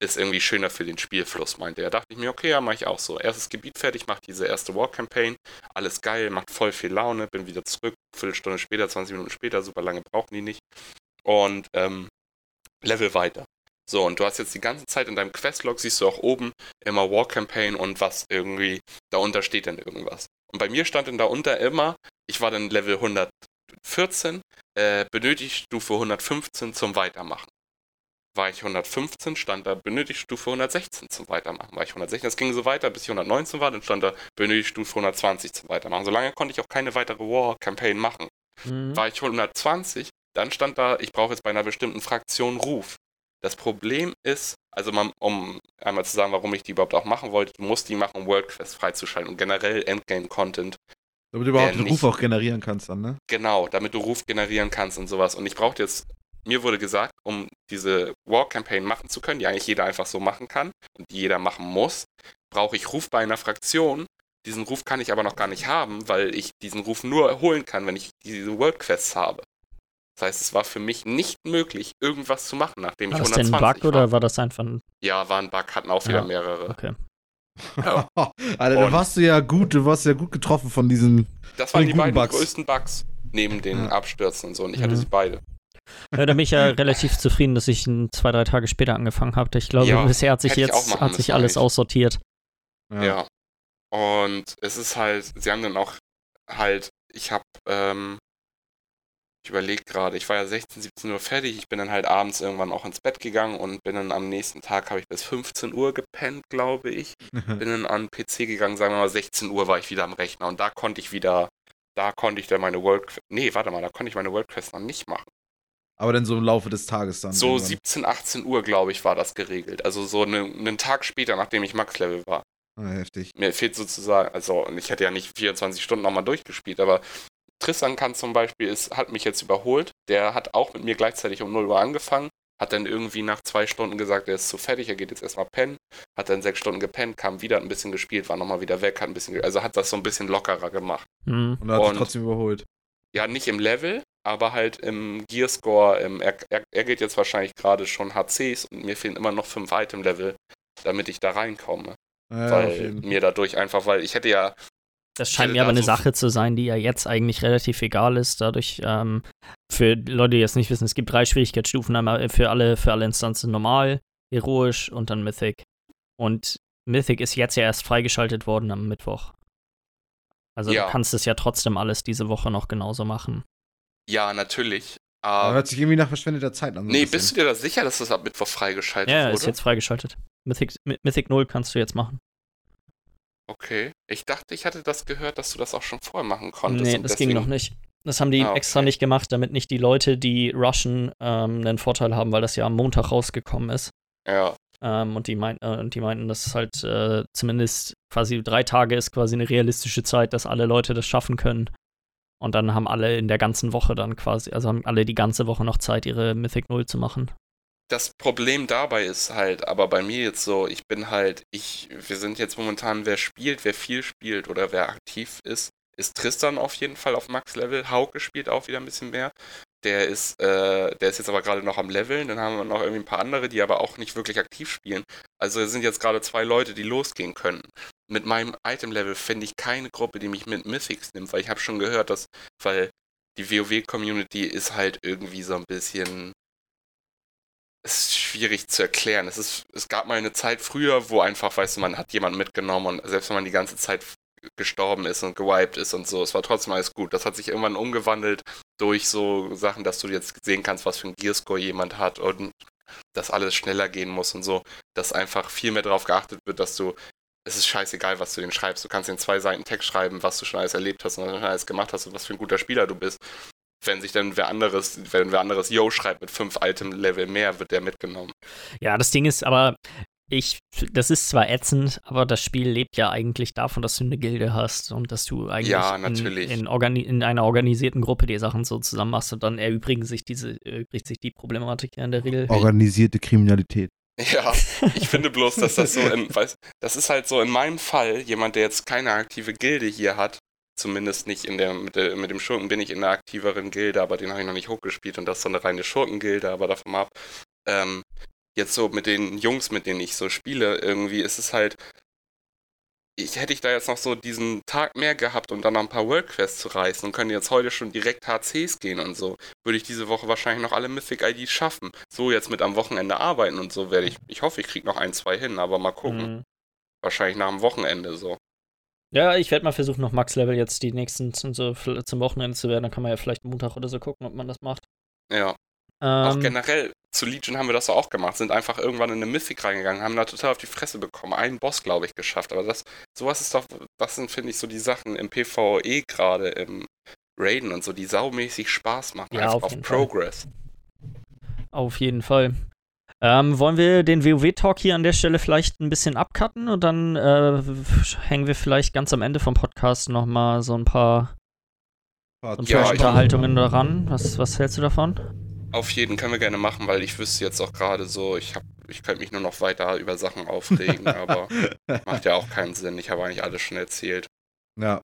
Speaker 3: ist irgendwie schöner für den Spielfluss, meinte er. Dachte ich mir, okay, ja, mache ich auch so. Erstes Gebiet fertig, macht diese erste War-Campaign, alles geil, macht voll viel Laune, bin wieder zurück, Viertelstunde später, 20 Minuten später, super lange brauchen die nicht. Und ähm, Level weiter. So, und du hast jetzt die ganze Zeit in deinem Questlog, siehst du auch oben immer War Campaign und was irgendwie, darunter steht dann irgendwas. Und bei mir stand dann darunter immer, ich war dann Level 114, äh, benötigt Stufe 115 zum Weitermachen. War ich 115, stand da benötigt Stufe 116 zum Weitermachen. War ich 116, das ging so weiter, bis ich 119 war, dann stand da benötigt Stufe 120 zum Weitermachen. Solange konnte ich auch keine weitere War-Campaign machen.
Speaker 1: Mhm.
Speaker 3: War ich 120, dann stand da, ich brauche jetzt bei einer bestimmten Fraktion Ruf. Das Problem ist, also man, um einmal zu sagen, warum ich die überhaupt auch machen wollte, du musst die machen, um World Quest freizuschalten und generell Endgame-Content.
Speaker 2: Damit du überhaupt
Speaker 3: Der
Speaker 2: den Ruf auch generieren kannst dann, ne?
Speaker 3: Genau, damit du Ruf generieren kannst und sowas. Und ich brauchte jetzt, mir wurde gesagt, um diese War-Campaign machen zu können, die eigentlich jeder einfach so machen kann und die jeder machen muss, brauche ich Ruf bei einer Fraktion. Diesen Ruf kann ich aber noch gar nicht haben, weil ich diesen Ruf nur holen kann, wenn ich diese World Quests habe. Das heißt, es war für mich nicht möglich, irgendwas zu machen, nachdem
Speaker 1: War
Speaker 3: ich
Speaker 1: das denn
Speaker 3: 120
Speaker 1: ein Bug
Speaker 3: war.
Speaker 1: oder war das einfach ein.
Speaker 3: Ja, war ein Bug, hatten auch wieder
Speaker 1: Ja.
Speaker 3: mehrere.
Speaker 1: Okay.
Speaker 3: Ja. (laughs)
Speaker 2: Alter, da warst du ja gut, du warst ja gut getroffen von diesen.
Speaker 3: Das
Speaker 2: Von
Speaker 3: waren die beiden
Speaker 2: Bugs.
Speaker 3: größten Bugs, neben den
Speaker 2: Ja.
Speaker 3: Abstürzen und so. Und ich hatte
Speaker 1: Mhm.
Speaker 3: sie beide.
Speaker 1: Ja, da bin ich ja (laughs) relativ zufrieden, dass ich ein, zwei, drei Tage später angefangen habe. Ich glaube,
Speaker 3: Ja,
Speaker 1: bisher hat sich jetzt hat sich alles aussortiert.
Speaker 3: Ja. Und es ist halt, sie haben dann auch halt, ich habe, ähm, ich überlege gerade, ich war ja 16, 17 Uhr fertig, ich bin dann halt abends irgendwann auch ins Bett gegangen und bin dann am nächsten Tag, habe ich bis 15 Uhr gepennt, glaube ich. Bin dann an den PC gegangen, sagen wir mal 16 Uhr war ich wieder am Rechner und da konnte ich wieder, da konnte ich dann meine World Quest, nee, warte mal, da konnte ich meine World Quest noch nicht machen.
Speaker 2: Aber dann so im Laufe des Tages dann.
Speaker 3: So
Speaker 2: irgendwann.
Speaker 3: 17, 18 Uhr, glaube ich, war das geregelt. Also so ne, einen Tag später, nachdem ich Max-Level war.
Speaker 2: Ah, heftig.
Speaker 3: Mir fehlt sozusagen, also und ich hätte ja nicht 24 Stunden nochmal durchgespielt, aber Tristan kann zum Beispiel, ist, hat mich jetzt überholt. Der hat auch mit mir gleichzeitig um 0 Uhr angefangen, hat dann irgendwie nach zwei Stunden gesagt, er ist zu fertig, er geht jetzt erstmal pennen, hat dann sechs Stunden gepennt, kam wieder, hat ein bisschen gespielt, war nochmal wieder weg, hat ein bisschen, also hat das so ein bisschen lockerer gemacht.
Speaker 1: Hm.
Speaker 2: Und er hat
Speaker 3: Und-
Speaker 2: trotzdem überholt.
Speaker 3: Ja, nicht im Level, aber halt im Gearscore. Im, er, er, er geht jetzt wahrscheinlich gerade schon HCs und mir fehlen immer noch fünf Item-Level, damit ich da reinkomme.
Speaker 2: Ja,
Speaker 3: weil mir dadurch einfach, weil ich hätte ja
Speaker 1: Das scheint mir aber eine Sache zu sein, die ja jetzt eigentlich relativ egal ist. Dadurch, ähm, für Leute, die jetzt nicht wissen, es gibt drei Schwierigkeitsstufen, einmal für alle, für alle Instanzen normal, heroisch und dann Mythic. Und Mythic ist jetzt ja erst freigeschaltet worden am Mittwoch. Also
Speaker 3: Ja.
Speaker 1: du kannst es ja trotzdem alles diese Woche noch genauso machen.
Speaker 3: Ja, natürlich.
Speaker 2: Aber
Speaker 3: Uh,
Speaker 2: hört sich irgendwie nach verschwendeter Zeit an. so
Speaker 3: nee, bist du dir da sicher, dass das ab Mittwoch freigeschaltet
Speaker 1: Ja,
Speaker 3: wurde?
Speaker 1: ist jetzt freigeschaltet. Mythic, Mythic 0 kannst du jetzt machen.
Speaker 3: Okay. Ich dachte, ich hatte das gehört, dass du das auch schon vorher machen konntest.
Speaker 1: Nee,
Speaker 3: und
Speaker 1: das ging
Speaker 3: deswegen-
Speaker 1: noch nicht. Das haben die
Speaker 3: Ah, okay.
Speaker 1: extra nicht gemacht, damit nicht die Leute, die rushen, ähm, einen Vorteil haben, weil das ja am Montag rausgekommen ist.
Speaker 3: Ja,
Speaker 1: Ähm, und die, mein, äh, und die meinten, dass es halt äh, zumindest quasi drei Tage ist quasi eine realistische Zeit, dass alle Leute das schaffen können. Und dann haben alle in der ganzen Woche dann quasi, also haben alle die ganze Woche noch Zeit, ihre Mythic 0 zu machen.
Speaker 3: Das Problem dabei ist halt, aber bei mir jetzt so, ich bin halt, ich, wir sind jetzt momentan, wer spielt, wer viel spielt oder wer aktiv ist, ist Tristan auf jeden Fall auf Max-Level. Hauke spielt auch wieder ein bisschen mehr. der ist, äh, der ist jetzt aber gerade noch am Leveln. Dann haben wir noch irgendwie ein paar andere, die aber auch nicht wirklich aktiv spielen. Also es sind jetzt gerade zwei Leute, die losgehen können. Mit meinem Item-Level finde ich keine Gruppe, die mich mit Mythics nimmt, weil ich habe schon gehört, dass, weil die WoW-Community ist halt irgendwie so ein bisschen es ist schwierig zu erklären. Es, ist, es gab mal eine Zeit früher, wo einfach, weißt du, man hat jemanden mitgenommen und selbst wenn man die ganze Zeit gestorben ist und gewiped ist und so. Es war trotzdem alles gut. Das hat sich irgendwann umgewandelt durch so Sachen, dass du jetzt sehen kannst, was für ein Gearscore jemand hat und dass alles schneller gehen muss und so. Dass einfach viel mehr darauf geachtet wird, dass du es ist scheißegal, was du den schreibst. Du kannst in zwei Seiten Text schreiben, was du schon alles erlebt hast und was du schon alles gemacht hast und was für ein guter Spieler du bist. Wenn sich dann wer anderes, wenn wer anderes Yo schreibt mit fünf Item-Level mehr, wird der mitgenommen.
Speaker 1: Ja, das Ding ist aber, ich, das ist zwar ätzend, aber das Spiel lebt ja eigentlich davon, dass du eine Gilde hast und dass du eigentlich
Speaker 3: ja,
Speaker 1: in, in, in, einer organisierten Gruppe die Sachen so zusammen machst und dann erübrigen sich diese, erübrigt sich die Problematik ja in der Regel.
Speaker 2: Organisierte Kriminalität.
Speaker 3: Ja, (laughs) ich finde bloß, dass das so in, weiß, das ist halt so in meinem Fall, jemand, der jetzt keine aktive Gilde hier hat, zumindest nicht in der, mit, der, mit dem Schurken bin ich in einer aktiveren Gilde, aber den habe ich noch nicht hochgespielt und das ist so eine reine Schurkengilde, aber davon ab, ähm, jetzt so mit den Jungs, mit denen ich so spiele, irgendwie ist es halt, ich hätte ich da jetzt noch so diesen Tag mehr gehabt, um dann noch ein paar Worldquests zu reißen und könnte jetzt heute schon direkt HCs gehen und so, würde ich diese Woche wahrscheinlich noch alle Mythic IDs schaffen. So jetzt mit am Wochenende arbeiten und so werde ich, ich hoffe, ich kriege noch ein, zwei hin, aber mal gucken. Mhm. Wahrscheinlich nach dem Wochenende so.
Speaker 1: Ja, ich werde mal versuchen, noch Max-Level jetzt die nächsten zum, zum Wochenende zu werden. Dann kann man ja vielleicht Montag oder so gucken, ob man das macht.
Speaker 3: Ja. Ähm, auch generell, zu Legion haben wir das auch gemacht, sind einfach irgendwann in eine Mythic reingegangen, haben da total auf die Fresse bekommen, einen Boss, glaube ich, geschafft. Aber das, sowas ist doch, das sind, finde ich, so die Sachen im PvE gerade, im Raiden und so, die saumäßig Spaß machen.
Speaker 1: Ja,
Speaker 3: einfach
Speaker 1: auf,
Speaker 3: auf Progress.
Speaker 1: Auf jeden Fall. Ähm, wollen wir den WoW-Talk hier an der Stelle vielleicht ein bisschen abcutten und dann äh, hängen wir vielleicht ganz am Ende vom Podcast nochmal so ein paar, so ein paar Unterhaltungen daran. Was, was hältst du davon?
Speaker 3: Auf jeden können wir gerne machen, weil ich wüsste jetzt auch gerade so, ich habe, ich könnte mich nur noch weiter über Sachen aufregen, (laughs) aber macht ja auch keinen Sinn. Ich habe eigentlich alles schon erzählt.
Speaker 2: Ja.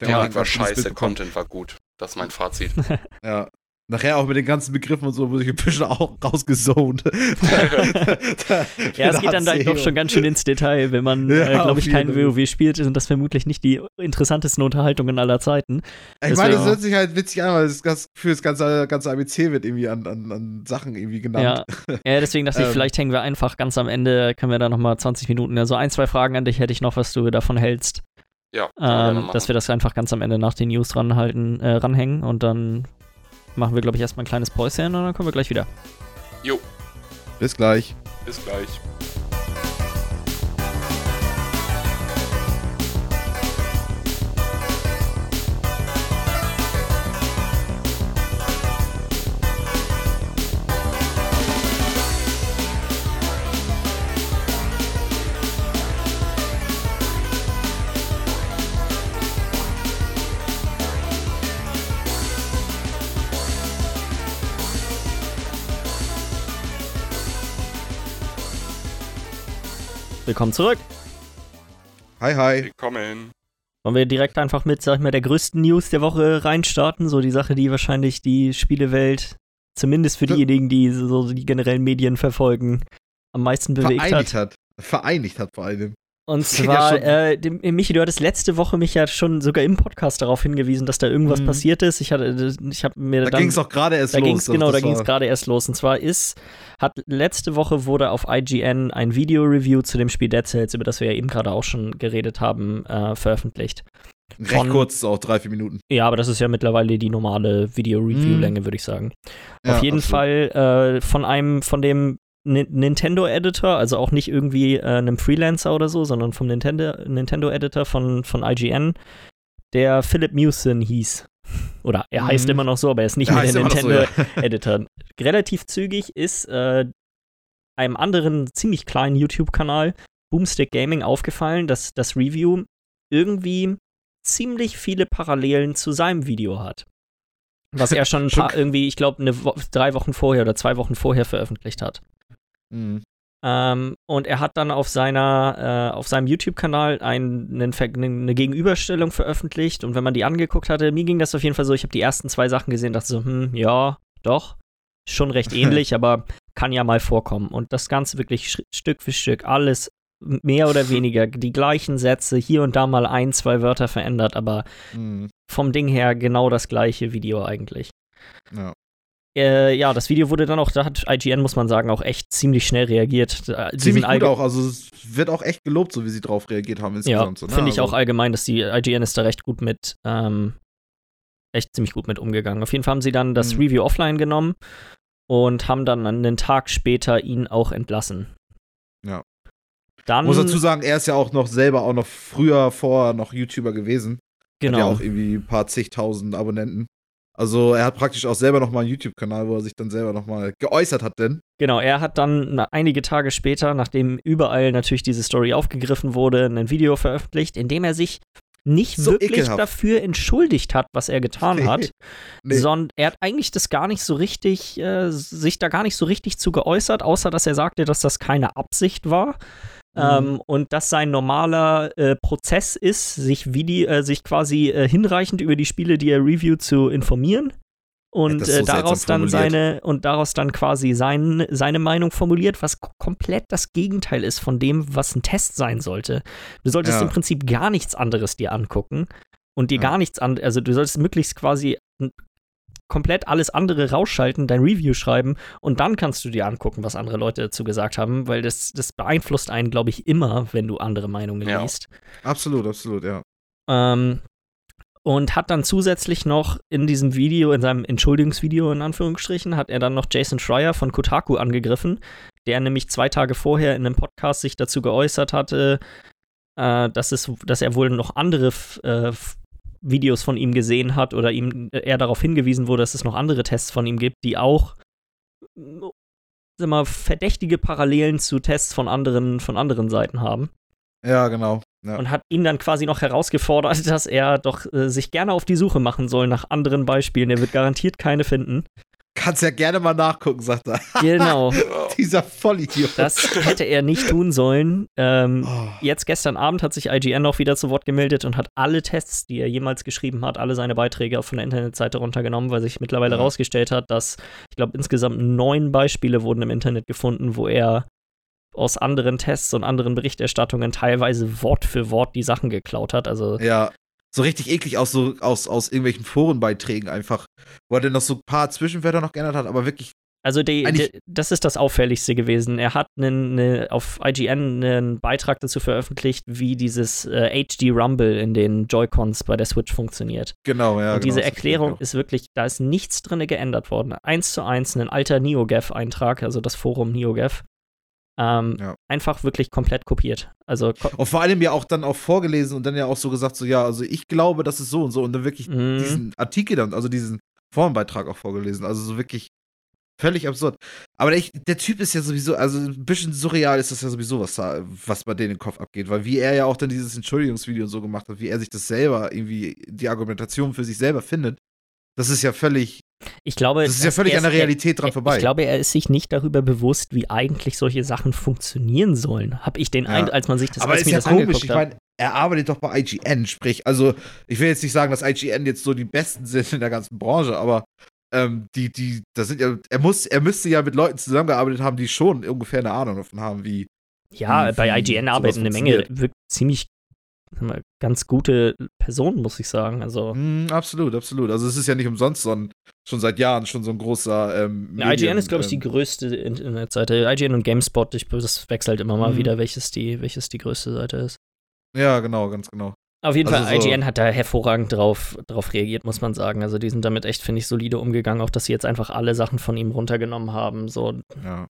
Speaker 3: Der ja, war scheiße, Content war gut. Das ist mein Fazit. (laughs)
Speaker 2: ja, Nachher auch mit den ganzen Begriffen und so wurde ich ein bisschen auch rausgezont. (laughs)
Speaker 1: ja, es geht dann da doch schon ganz schön ins Detail, wenn man, ja, äh, glaube ich, kein WoW spielt, sind das vermutlich nicht die interessantesten Unterhaltungen aller Zeiten.
Speaker 2: Ich meine, es hört sich halt witzig an, weil das für das ganze, ganze ABC wird irgendwie an, an, an Sachen irgendwie genannt.
Speaker 1: Ja, (laughs) ja deswegen dachte ich, ähm. vielleicht hängen wir einfach ganz am Ende, können wir da nochmal 20 Minuten, ja, so ein, zwei Fragen an dich hätte ich noch, was du davon hältst.
Speaker 3: Ja,
Speaker 1: ähm, dass wir das einfach ganz am Ende nach den News ranhalten, äh, ranhängen und dann machen wir, glaube ich, erstmal ein kleines Päuschen und dann kommen wir gleich wieder.
Speaker 3: Jo.
Speaker 2: Bis gleich.
Speaker 3: Bis gleich.
Speaker 1: Willkommen zurück.
Speaker 2: Hi, hi.
Speaker 3: Willkommen.
Speaker 1: Wollen wir direkt einfach mit, sag ich mal, der größten News der Woche reinstarten? So die Sache, die wahrscheinlich die Spielewelt, zumindest für diejenigen, die so die generellen Medien verfolgen, am meisten bewegt
Speaker 2: Vereinigt hat. hat. Vereinigt hat vor allem.
Speaker 1: Und (laughs) zwar, ja äh, Michi, du hattest letzte Woche mich ja schon sogar im Podcast darauf hingewiesen, dass da irgendwas mhm. passiert ist. Ich hatte, ich habe mir
Speaker 2: da ging es auch gerade erst
Speaker 1: da
Speaker 2: los.
Speaker 1: Ging's, genau, da ging es gerade erst los. Und zwar ist, hat letzte Woche wurde auf IGN ein Video-Review zu dem Spiel Dead Cells, über das wir ja eben gerade auch schon geredet haben, äh, veröffentlicht.
Speaker 2: Recht von, kurz, auch drei, vier Minuten.
Speaker 1: Ja, aber das ist ja mittlerweile die normale Video-Review-Länge, mhm. würde ich sagen. Ja, auf jeden absolut. Fall äh, von einem, von dem Nintendo Editor, also auch nicht irgendwie äh, einem Freelancer oder so, sondern vom Nintendo, Nintendo Editor von, von IGN, der Philip Mewson hieß. Oder er mhm. heißt immer noch so, aber er ist nicht er mehr der Nintendo so, ja. Editor. (laughs) Relativ zügig ist äh, einem anderen ziemlich kleinen YouTube-Kanal, Boomstick Gaming, aufgefallen, dass das Review irgendwie ziemlich viele Parallelen zu seinem Video hat. Was er schon ein paar, irgendwie, ich glaube, Wo drei Wochen vorher oder zwei Wochen vorher veröffentlicht hat. Mhm. Ähm, und er hat dann auf seiner, äh, auf seinem YouTube-Kanal ein, eine Gegenüberstellung veröffentlicht. Und wenn man die angeguckt hatte, mir ging das auf jeden Fall so, ich habe die ersten zwei Sachen gesehen, dachte so, hm, ja, doch, schon recht (laughs) ähnlich, aber kann ja mal vorkommen. Und das Ganze wirklich Stück für Stück, alles mehr oder weniger die gleichen Sätze, hier und da mal ein, zwei Wörter verändert, aber mhm. vom Ding her genau das gleiche Video eigentlich. Ja. Äh, ja, das Video wurde dann auch, da hat IGN, muss man sagen, auch echt ziemlich schnell reagiert.
Speaker 2: Äh, ziemlich gut auch, also es wird auch echt gelobt, so wie sie drauf reagiert haben
Speaker 1: insgesamt. Ja, so, ne? finde ich also. auch allgemein, dass die IGN ist da recht gut mit, ähm, echt ziemlich gut mit umgegangen. Auf jeden Fall haben sie dann das mhm. Review offline genommen und haben dann einen Tag später ihn auch entlassen.
Speaker 2: Ja. Dann, muss dazu sagen, er ist ja auch noch selber auch noch früher vor noch YouTuber gewesen. Genau. Hat ja genau. auch irgendwie ein paar zigtausend Abonnenten. Also er hat praktisch auch selber nochmal einen YouTube-Kanal, wo er sich dann selber nochmal geäußert hat, denn.
Speaker 1: Genau, er hat dann einige Tage später, nachdem überall natürlich diese Story aufgegriffen wurde, ein Video veröffentlicht, in dem er sich nicht so wirklich ekelhaft. dafür entschuldigt hat, was er getan hat, nee. sondern er hat eigentlich das gar nicht so richtig, äh, sich da gar nicht so richtig zu geäußert, außer dass er sagte, dass das keine Absicht war. Mhm. Ähm, und dass sein normaler äh, Prozess ist, sich, wie die, äh, sich quasi äh, hinreichend über die Spiele, die er reviewt, zu informieren und so äh, daraus dann seine und daraus dann quasi sein, seine Meinung formuliert, was komplett das Gegenteil ist von dem, was ein Test sein sollte. Du solltest ja. im Prinzip gar nichts anderes dir angucken und dir ja. gar nichts anderes, also du solltest möglichst quasi komplett alles andere rausschalten, dein Review schreiben und dann kannst du dir angucken, was andere Leute dazu gesagt haben, weil das, das beeinflusst einen, glaube ich, immer, wenn du andere Meinungen ja. liest.
Speaker 2: Absolut, absolut, ja.
Speaker 1: Ähm, und hat dann zusätzlich noch in diesem Video, in seinem Entschuldigungsvideo in Anführungsstrichen, hat er dann noch Jason Schreier von Kotaku angegriffen, der nämlich zwei Tage vorher in einem Podcast sich dazu geäußert hatte, äh, dass, es, dass er wohl noch andere äh, Videos von ihm gesehen hat oder ihm äh, er darauf hingewiesen wurde, dass es noch andere Tests von ihm gibt, die auch sag mal, verdächtige Parallelen zu Tests von anderen, von anderen Seiten haben.
Speaker 2: Ja, genau. Ja.
Speaker 1: Und hat ihn dann quasi noch herausgefordert, (laughs) dass er doch äh, sich gerne auf die Suche machen soll nach anderen Beispielen. Er wird garantiert keine finden.
Speaker 2: Kannst ja gerne mal nachgucken, sagt er.
Speaker 1: Genau. (laughs)
Speaker 2: Dieser Vollidiot.
Speaker 1: Das hätte er nicht tun sollen. Ähm, oh. Jetzt gestern Abend hat sich IGN auch wieder zu Wort gemeldet und hat alle Tests, die er jemals geschrieben hat, alle seine Beiträge von der Internetseite runtergenommen, weil sich mittlerweile herausgestellt ja. hat, dass ich glaube insgesamt neun Beispiele wurden im Internet gefunden, wo er aus anderen Tests und anderen Berichterstattungen teilweise Wort für Wort die Sachen geklaut hat. Also
Speaker 2: ja, so richtig eklig aus, so, aus, aus irgendwelchen Forenbeiträgen einfach, wo er dann noch so ein paar Zwischenwörter noch geändert hat, aber wirklich.
Speaker 1: Also die, die, das ist das Auffälligste gewesen. Er hat einen, eine, auf IGN einen Beitrag dazu veröffentlicht, wie dieses äh, HD Rumble in den Joy-Cons bei der Switch funktioniert.
Speaker 2: Genau, ja.
Speaker 1: Und genau, diese Erklärung ist wirklich, da ist nichts drin geändert worden. Eins zu eins ein alter NeoGAF-Eintrag, also das Forum NeoGAF. Ähm, ja. Einfach wirklich komplett kopiert. Also
Speaker 2: und vor allem ja auch dann auch vorgelesen und dann ja auch so gesagt, so ja, also ich glaube, das ist so und so und dann wirklich mhm. diesen Artikel dann, also diesen Formbeitrag auch vorgelesen. Also so wirklich völlig absurd. Aber der, der, Typ ist ja sowieso, also ein bisschen surreal ist das ja sowieso, was, was bei denen im Kopf abgeht, weil wie er ja auch dann dieses Entschuldigungsvideo so gemacht hat, wie er sich das selber irgendwie, die Argumentation für sich selber findet, das ist ja völlig
Speaker 1: ich glaube,
Speaker 2: das ist ja völlig an der Realität dran vorbei.
Speaker 1: Ich glaube, er ist sich nicht darüber bewusst, wie eigentlich solche Sachen funktionieren sollen. Habe ich den ja. Eindruck, als man sich das
Speaker 2: Aber ist ja das komisch. Ich meine, er arbeitet doch bei IGN, sprich, also ich will jetzt nicht sagen, dass IGN jetzt so die Besten sind in der ganzen Branche, aber ähm, die, die, das sind ja, er muss, er müsste ja mit Leuten zusammengearbeitet haben, die schon ungefähr eine Ahnung davon haben, wie.
Speaker 1: Ja, wie, bei IGN arbeiten eine Menge wirklich ziemlich ganz gute Person, muss ich sagen. Also
Speaker 2: mm, absolut, absolut. Also es ist ja nicht umsonst so ein, schon seit Jahren schon so ein großer. Ähm,
Speaker 1: ja, IGN ist, glaube ich, die ähm, größte Internetseite. IGN und GameSpot, ich, das wechselt immer mal mm. wieder, welches die, welches die größte Seite ist.
Speaker 2: Ja, genau, ganz genau.
Speaker 1: Auf jeden also Fall, so IGN hat da hervorragend drauf, drauf reagiert, muss man sagen. Also die sind damit echt, finde ich, solide umgegangen, auch dass sie jetzt einfach alle Sachen von ihm runtergenommen haben. So.
Speaker 2: Ja.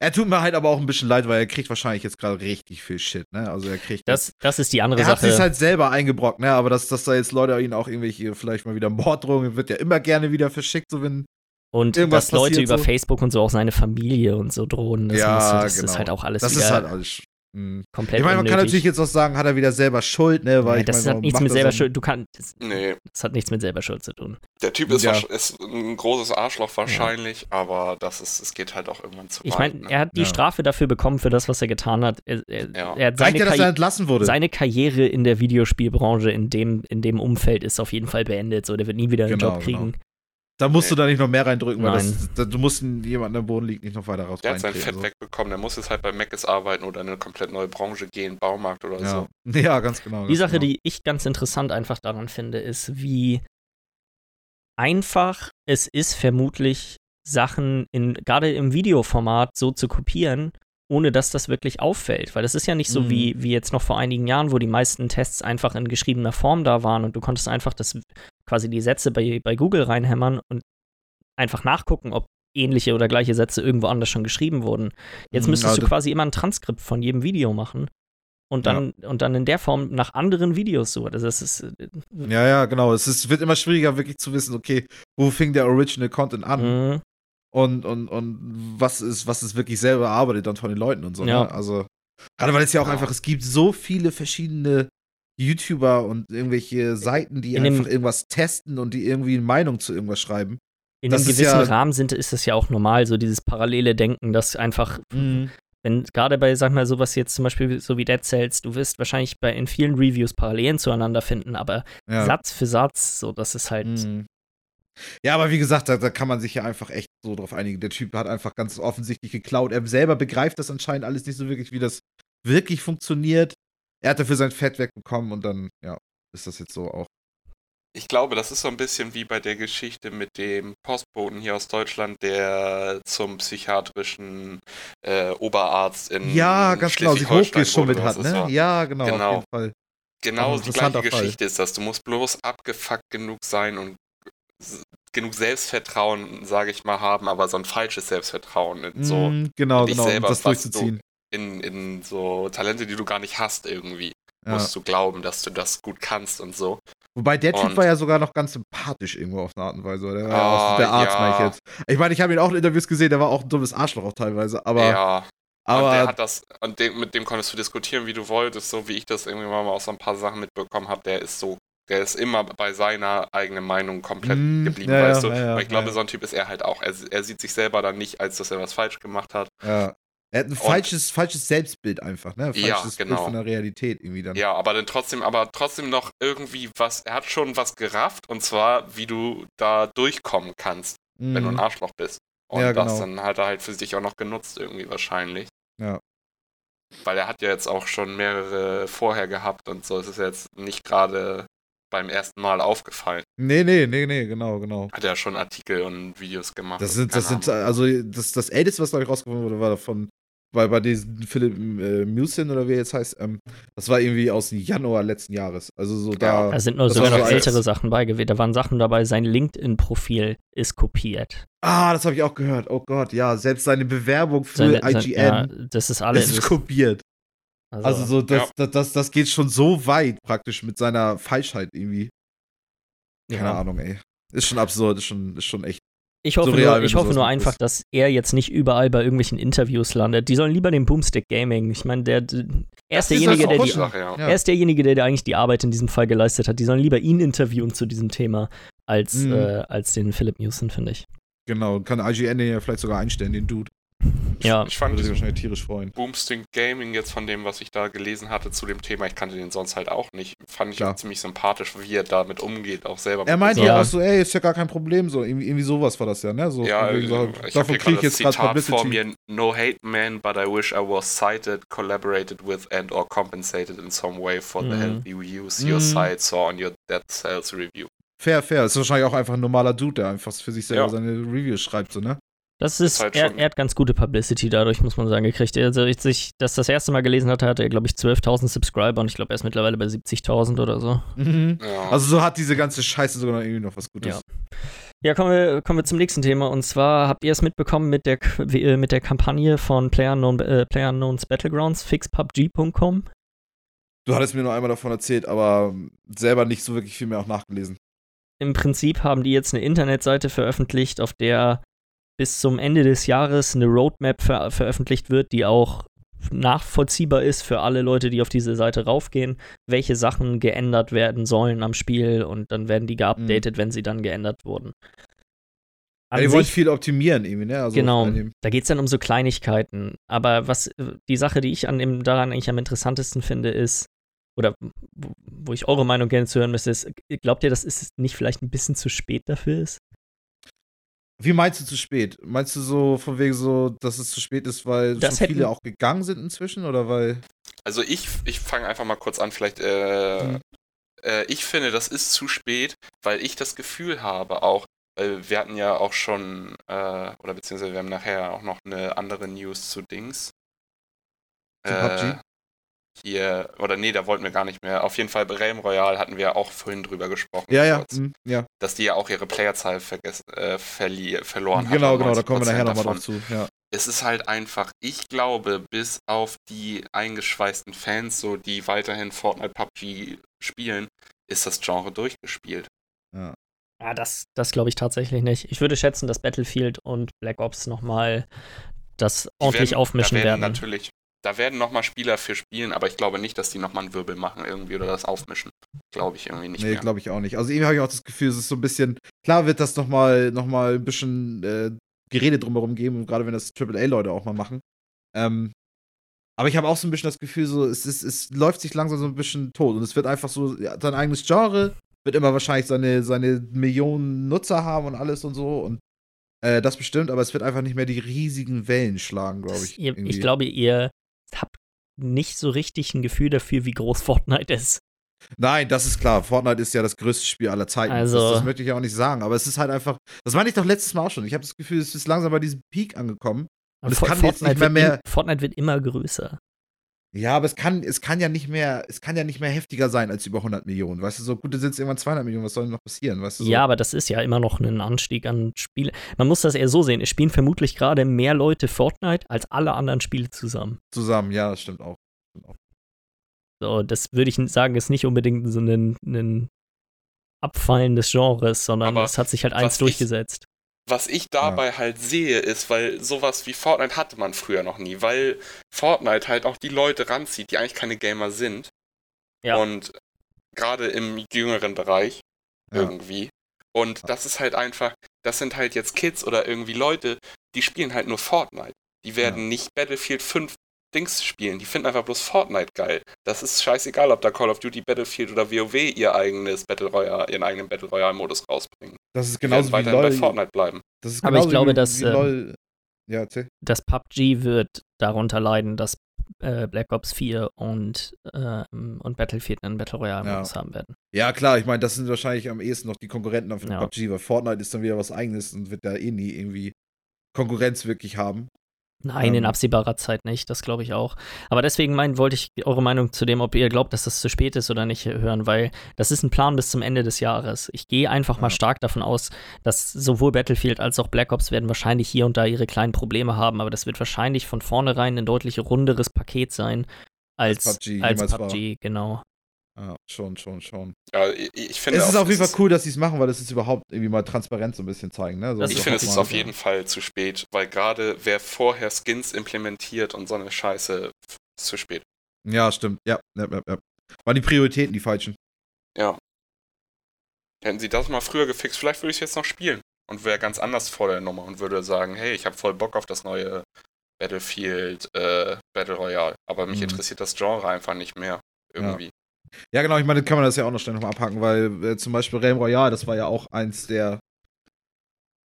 Speaker 2: Er tut mir halt aber auch ein bisschen leid, weil er kriegt wahrscheinlich jetzt gerade richtig viel Shit, ne? Also er kriegt.
Speaker 1: Das, das ist die andere
Speaker 2: er
Speaker 1: Sache.
Speaker 2: Er hat sich halt selber eingebrockt, ne? Aber dass, dass da jetzt Leute ihn auch irgendwelche, vielleicht mal wieder Morddrohungen, wird ja immer gerne wieder verschickt, so wenn.
Speaker 1: Und dass Leute über so. Facebook und so auch seine Familie und so drohen. Das,
Speaker 2: ja,
Speaker 1: muss, das
Speaker 2: genau.
Speaker 1: ist halt auch alles
Speaker 2: Das
Speaker 1: ist
Speaker 2: halt alles
Speaker 1: Mhm. Komplett
Speaker 2: ich meine, man kann natürlich jetzt auch sagen, hat er wieder selber Schuld, ne? Weil
Speaker 1: ja, das
Speaker 2: mein,
Speaker 1: hat nichts mit selber Schuld. Du kannst.
Speaker 3: Nee.
Speaker 1: Das hat nichts mit selber Schuld zu tun.
Speaker 3: Der Typ ist, ja. ist ein großes Arschloch wahrscheinlich, ja. aber das ist, es geht halt auch irgendwann zu
Speaker 1: Ich meine, ne? er hat die Strafe dafür bekommen für das, was er getan hat. Er, er, er hat
Speaker 2: seine, dass er entlassen wurde.
Speaker 1: seine Karriere in der Videospielbranche in dem, in dem Umfeld ist auf jeden Fall beendet. So, der wird nie wieder einen genau, Job kriegen. Genau.
Speaker 2: Da musst
Speaker 3: Nee.
Speaker 2: du da nicht noch mehr reindrücken, weil
Speaker 1: Nein.
Speaker 2: das, da, du musst jemand, der am Boden liegt, nicht noch weiter raus.
Speaker 3: Der hat sein Fett
Speaker 2: so.
Speaker 3: wegbekommen, der muss jetzt halt bei Mc's arbeiten oder in eine komplett neue Branche gehen, Baumarkt oder
Speaker 2: Ja.
Speaker 3: so. (laughs)
Speaker 2: ja, ganz genau.
Speaker 1: Die
Speaker 2: ganz
Speaker 1: Sache,
Speaker 2: genau.
Speaker 1: die ich ganz interessant einfach daran finde, ist, wie einfach es ist, vermutlich Sachen in, gerade im Videoformat so zu kopieren, ohne dass das wirklich auffällt. Weil das ist ja nicht so
Speaker 2: Mhm.
Speaker 1: wie, wie jetzt noch vor einigen Jahren, wo die meisten Tests einfach in geschriebener Form da waren und du konntest einfach das quasi die Sätze bei, bei Google reinhämmern und einfach nachgucken, ob ähnliche oder gleiche Sätze irgendwo anders schon geschrieben wurden. Jetzt
Speaker 2: Mhm,
Speaker 1: müsstest
Speaker 2: ja,
Speaker 1: du quasi immer ein Transkript von jedem Video machen und dann, und dann in der Form nach anderen Videos suchen. Also das ist äh,
Speaker 2: Ja, ja, genau. Es ist, wird immer schwieriger, wirklich zu wissen, okay, wo fing der Original Content an
Speaker 1: mhm.
Speaker 2: und, und, und was ist, was ist wirklich selber erarbeitet dann von den Leuten und so.
Speaker 1: Ja.
Speaker 2: Ne? Also, gerade weil es ja auch
Speaker 3: Ja.
Speaker 2: einfach, es gibt so viele verschiedene YouTuber und irgendwelche Seiten, die
Speaker 1: In dem-
Speaker 2: einfach irgendwas testen und die irgendwie eine Meinung zu irgendwas schreiben.
Speaker 1: in
Speaker 2: Das
Speaker 1: einem gewissen
Speaker 2: ja-
Speaker 1: Rahmen sind, ist das ja auch normal, so dieses parallele Denken, dass einfach, wenn gerade bei, sag mal, sowas jetzt zum Beispiel so wie Dead Cells, du wirst wahrscheinlich bei in vielen Reviews Parallelen zueinander finden, aber
Speaker 2: Ja.
Speaker 1: Satz für Satz, so das ist halt.
Speaker 2: Mhm. Ja, aber wie gesagt, da, da kann man sich ja einfach echt so drauf einigen. Der Typ hat einfach ganz offensichtlich geklaut. Er selber begreift das anscheinend alles nicht so wirklich, wie das wirklich funktioniert. Er hat dafür sein Fett wegbekommen und dann, ja, ist das jetzt so auch.
Speaker 3: Ich glaube, das ist so ein bisschen wie bei der Geschichte mit dem Postboten hier aus Deutschland, der zum psychiatrischen äh, Oberarzt in
Speaker 2: Ja, ganz genau, sich hochgeschummelt hat, ne? Ja, genau,
Speaker 3: Genau.
Speaker 2: auf jeden Fall.
Speaker 3: Genau
Speaker 2: ein
Speaker 3: die gleiche
Speaker 2: interessanter Fall.
Speaker 3: Geschichte ist das. Du musst bloß abgefuckt genug sein und genug Selbstvertrauen, sage ich mal, haben, aber so ein falsches Selbstvertrauen so
Speaker 2: Mm, genau, genau, um das durchzuziehen.
Speaker 3: In, in so Talente, die du gar nicht hast irgendwie.
Speaker 2: Ja.
Speaker 3: Musst du glauben, dass du das gut kannst und so.
Speaker 2: Wobei der Typ
Speaker 3: Und-
Speaker 2: war ja sogar noch ganz sympathisch irgendwo auf eine Art und Weise. Der, war ja auch, der Arzt,
Speaker 3: ja.
Speaker 2: meine ich jetzt. Ich meine, ich habe ihn auch in Interviews gesehen, der war auch ein dummes Arschloch auch teilweise, aber,
Speaker 3: ja, und der
Speaker 2: aber
Speaker 3: hat das, und dem, mit dem konntest du diskutieren, wie du wolltest, so wie ich das irgendwie mal aus so ein paar Sachen mitbekommen habe. Der ist so, der ist immer bei seiner eigenen Meinung komplett
Speaker 2: Mm,
Speaker 3: geblieben,
Speaker 2: ja,
Speaker 3: weißt
Speaker 2: ja,
Speaker 3: du.
Speaker 2: ja, ja,
Speaker 3: Aber ich glaube,
Speaker 2: ja.
Speaker 3: so ein Typ ist er halt auch. Er, er sieht sich selber dann nicht, als dass er was falsch gemacht hat.
Speaker 2: Ja. Er hat ein falsches, falsches Selbstbild einfach, ne?
Speaker 3: Ja,
Speaker 2: Falsches Bild
Speaker 3: genau.
Speaker 2: von der Realität irgendwie dann.
Speaker 3: Ja, aber dann trotzdem, aber trotzdem noch irgendwie was, er hat schon was gerafft und zwar, wie du da durchkommen kannst,
Speaker 2: Mhm.
Speaker 3: wenn du ein Arschloch bist. Und
Speaker 2: Ja,
Speaker 3: das
Speaker 2: genau.
Speaker 3: dann hat er halt für sich auch noch genutzt irgendwie wahrscheinlich.
Speaker 2: Ja.
Speaker 3: Weil er hat ja jetzt auch schon mehrere vorher gehabt und so. Es ist jetzt nicht gerade beim ersten Mal aufgefallen.
Speaker 2: Nee, nee, nee, nee, genau, genau.
Speaker 3: Hat er schon Artikel und Videos gemacht.
Speaker 2: Das sind, das sind, also das, das älteste, was glaube ich rausgefunden wurde, war von, bei, bei diesem Philipp äh, Musin oder wie er jetzt heißt, ähm, das war irgendwie aus Januar letzten Jahres. Also so da.
Speaker 1: Da sind nur sogar noch
Speaker 2: so
Speaker 1: ältere
Speaker 2: alles.
Speaker 1: Sachen bei gewesen. Da waren Sachen dabei, sein LinkedIn-Profil ist kopiert.
Speaker 2: Ah, das habe ich auch gehört. Oh Gott, ja, selbst seine Bewerbung für
Speaker 1: Seine, sein,
Speaker 2: IGN
Speaker 1: ja, das ist alles.
Speaker 2: ist kopiert. Also so, das,
Speaker 3: Ja.
Speaker 2: das, das, das geht schon so weit praktisch mit seiner Falschheit irgendwie. Keine
Speaker 1: ja.
Speaker 2: Ahnung, ey. Ist schon absurd, ist schon, ist schon echt.
Speaker 1: Ich hoffe
Speaker 2: surreal,
Speaker 1: nur, ich hoffe nur einfach, dass er jetzt nicht überall bei irgendwelchen Interviews landet. Die sollen lieber den Boomstick Gaming. Ich meine, der, der er ist derjenige,
Speaker 3: halt
Speaker 1: der die,
Speaker 3: ja.
Speaker 1: Er ist derjenige, der, eigentlich die Arbeit in diesem Fall geleistet hat. Die sollen lieber ihn interviewen zu diesem Thema als,
Speaker 2: Mhm.
Speaker 1: äh, als den Philip Newson, finde ich.
Speaker 2: Genau, kann IGN den ja vielleicht sogar einstellen, den Dude.
Speaker 1: Ja,
Speaker 3: Ich fand
Speaker 2: Würde wahrscheinlich tierisch freuen.
Speaker 3: Boomsting Gaming jetzt von dem, was ich da gelesen hatte zu dem Thema, ich kannte den sonst halt auch nicht. Fand ich ziemlich sympathisch, wie er damit umgeht, auch selber.
Speaker 2: Er meinte ja
Speaker 1: Ja.
Speaker 2: auch so, ey, ist ja gar kein Problem, so irgendwie, irgendwie sowas war das ja, ne? So,
Speaker 3: Ja, ich
Speaker 2: davon kriege ich
Speaker 3: das
Speaker 2: jetzt gerade
Speaker 3: Zitat vor
Speaker 2: Publicity.
Speaker 3: mir. No hate man, but I wish I was cited, collaborated with and or compensated in some way for the
Speaker 1: Mhm.
Speaker 3: healthy views your
Speaker 2: Mhm.
Speaker 3: site saw on your Dead Cells review.
Speaker 2: Fair, fair. Ist wahrscheinlich auch einfach ein normaler Dude, der einfach für sich selber
Speaker 3: Ja.
Speaker 2: seine Reviews schreibt, so, ne?
Speaker 1: Das ist,
Speaker 3: halt
Speaker 1: er, er hat ganz gute Publicity dadurch, muss man sagen, gekriegt. Also, ich sich das das erste Mal gelesen hatte, hatte er, glaube ich, 12.000 Subscriber und ich glaube, er ist mittlerweile bei 70.000 oder so.
Speaker 3: Ja.
Speaker 2: Also so hat diese ganze Scheiße sogar noch irgendwie noch was Gutes.
Speaker 1: Ja. Ja, kommen wir, kommen wir zum nächsten Thema. Und zwar habt ihr es mitbekommen mit der, äh, mit der Kampagne von PlayerUnknown, äh, PlayerUnknown's Battlegrounds, fixpubg.com.
Speaker 2: Du hattest mir nur einmal davon erzählt, aber selber nicht so wirklich viel mehr auch nachgelesen.
Speaker 1: Im Prinzip haben die jetzt eine Internetseite veröffentlicht, auf der bis zum Ende des Jahres eine Roadmap ver veröffentlicht wird, die auch nachvollziehbar ist für alle Leute, die auf diese Seite raufgehen, welche Sachen geändert werden sollen am Spiel und dann werden die geupdatet, wenn sie dann geändert wurden. An
Speaker 2: Ja, die wollen
Speaker 1: sich-
Speaker 2: viel optimieren irgendwie, ne? Also
Speaker 1: genau, da geht es dann um so Kleinigkeiten. Aber was die Sache, die ich an dem, daran eigentlich am interessantesten finde, ist, oder wo, wo ich eure Meinung gerne zu hören müsste, ist, glaubt ihr, dass es nicht vielleicht ein bisschen zu spät dafür ist?
Speaker 2: Wie meinst du zu spät? Meinst du so von wegen so, dass es zu spät ist, weil
Speaker 1: Das
Speaker 2: schon viele auch gegangen sind inzwischen oder weil.
Speaker 3: Also ich, ich fange einfach mal kurz an, vielleicht, äh,
Speaker 2: Mhm.
Speaker 3: äh, ich finde, das ist zu spät, weil ich das Gefühl habe auch, weil wir hatten ja auch schon, äh, oder beziehungsweise wir haben nachher auch noch eine andere News zu Dings.
Speaker 2: Zu PUBG?
Speaker 3: Hier, oder nee, da wollten wir gar nicht mehr. Auf jeden Fall bei Realm Royale hatten wir ja auch vorhin drüber gesprochen.
Speaker 2: Ja, ja, mhm, ja.
Speaker 3: Dass die ja auch ihre Playerzahl vergessen, äh, verli verloren haben.
Speaker 2: Genau, genau, da kommen wir nachher
Speaker 3: 90%
Speaker 2: nochmal
Speaker 3: davon.
Speaker 2: drauf zu. Ja.
Speaker 3: es ist halt einfach, ich glaube, bis auf die eingeschweißten Fans, so die weiterhin Fortnite PUBG spielen, ist das Genre durchgespielt.
Speaker 2: ja.
Speaker 1: Ja, das, das glaube ich tatsächlich nicht. Ich würde schätzen, dass Battlefield und Black Ops nochmal das ordentlich
Speaker 3: werden-
Speaker 1: aufmischen
Speaker 3: da
Speaker 1: werden.
Speaker 3: Natürlich, da werden nochmal Spieler für spielen, aber ich glaube nicht, dass die nochmal einen Wirbel machen irgendwie oder das aufmischen. Glaube ich irgendwie nicht
Speaker 2: Nee, glaube ich auch nicht. Also irgendwie habe ich auch das Gefühl, es ist so ein bisschen, klar wird das nochmal noch mal ein bisschen äh, Gerede drumherum geben, gerade wenn das AAA-Leute auch mal machen. Ähm, aber ich habe auch so ein bisschen das Gefühl, so, es, ist, es läuft sich langsam so ein bisschen tot und es wird einfach so, ja, sein eigenes Genre wird immer wahrscheinlich seine, seine Millionen Nutzer haben und alles und so und äh, das bestimmt, aber es wird einfach nicht mehr die riesigen Wellen schlagen, glaube ich.
Speaker 1: ihr, ich glaube, ihr habt nicht so richtig ein Gefühl dafür, wie groß Fortnite ist.
Speaker 2: Nein, das ist klar. Fortnite ist ja das größte Spiel aller Zeiten.
Speaker 1: Also-
Speaker 2: das, das möchte ich auch nicht sagen. Aber es ist halt einfach. Das meine ich doch letztes Mal auch schon. Ich habe das Gefühl, es ist langsam bei diesem Peak angekommen. Und es kann jetzt nicht mehr mehr-
Speaker 1: Fortnite wird immer größer.
Speaker 2: Ja, aber es kann, es kann ja nicht mehr, es kann ja nicht mehr heftiger sein als über 100 Millionen. Weißt du, so gut, da sind es irgendwann 200 Millionen. Was soll denn noch passieren? Weißt du, so,
Speaker 1: Ja, aber das ist ja immer noch ein Anstieg an Spiele. Man muss das eher so sehen. Es spielen vermutlich gerade mehr Leute Fortnite als alle anderen Spiele zusammen.
Speaker 2: zusammen. Ja, das stimmt auch.
Speaker 1: So, das würde ich sagen, ist nicht unbedingt so ein, ein Abfallen des Genres, sondern
Speaker 3: Aber
Speaker 1: es hat sich halt eins durchgesetzt.
Speaker 3: Was ich dabei halt sehe, ist, weil sowas wie Fortnite hatte man früher noch nie, weil Fortnite halt auch die Leute ranzieht, die eigentlich keine Gamer sind.
Speaker 1: Ja.
Speaker 3: Und gerade im jüngeren Bereich
Speaker 2: Ja.
Speaker 3: irgendwie. Und das ist halt einfach, das sind halt jetzt Kids oder irgendwie Leute, die spielen halt nur Fortnite. Die werden nicht Battlefield 5 Dings spielen. Die finden einfach bloß Fortnite geil. Das ist scheißegal, ob da Call of Duty, Battlefield oder WoW ihr eigenes Battle Royale, ihren eigenen Battle Royale Modus rausbringen.
Speaker 2: Das ist genauso wie
Speaker 3: weiterhin bei
Speaker 2: LOL.
Speaker 3: Fortnite bleiben.
Speaker 2: Das ist
Speaker 1: Aber ich glaube,
Speaker 2: wie,
Speaker 1: dass,
Speaker 2: wie
Speaker 1: ähm,
Speaker 2: LOL. Ja, erzähl.
Speaker 1: Das PUBG wird darunter leiden, dass äh, Black Ops 4 und, ähm, und Battlefield einen Battle Royale-Modus haben werden.
Speaker 2: Ja, klar, ich meine, das sind wahrscheinlich am ehesten noch die Konkurrenten auf dem
Speaker 1: Ja.
Speaker 2: PUBG, weil Fortnite ist dann wieder was eigenes und wird da eh nie irgendwie Konkurrenz wirklich haben.
Speaker 1: Nein, in
Speaker 2: Ähm.
Speaker 1: absehbarer Zeit nicht, das glaube ich auch. Aber deswegen mein, wollte ich eure Meinung zu dem, ob ihr glaubt, dass das zu spät ist oder nicht, hören, weil das ist ein Plan bis zum Ende des Jahres. Ich gehe einfach mal stark davon aus, dass sowohl Battlefield als auch Black Ops werden wahrscheinlich hier und da ihre kleinen Probleme haben, aber das wird wahrscheinlich von vornherein ein deutlich runderes Paket sein als,
Speaker 2: Als PUBG
Speaker 1: als. PUBG, genau.
Speaker 2: Ja, schon, schon, schon.
Speaker 3: Ja, ich, ich finde
Speaker 2: Es ist
Speaker 3: auch,
Speaker 2: auf jeden Fall cool, dass sie es machen, weil das ist überhaupt irgendwie mal transparent so ein bisschen zeigen. Ne? So,
Speaker 3: Ich finde, es ist auf jeden Fall zu spät, weil gerade wer vorher Skins implementiert und so eine Scheiße, ist zu spät.
Speaker 2: Ja, stimmt. Ja, ja, ja, ja. Waren die Prioritäten die falschen?
Speaker 3: Ja. Hätten sie das mal früher gefixt, vielleicht würde ich es jetzt noch spielen und wäre ganz anders vor der Nummer und würde sagen, hey, ich habe voll Bock auf das neue Battlefield äh, Battle Royale, aber mich
Speaker 2: Mhm.
Speaker 3: interessiert das Genre einfach nicht mehr irgendwie.
Speaker 2: Ja, genau, ich meine, kann man das ja auch noch schnell nochmal abhaken, weil äh, zum Beispiel Realm Royale, das war ja auch eins der,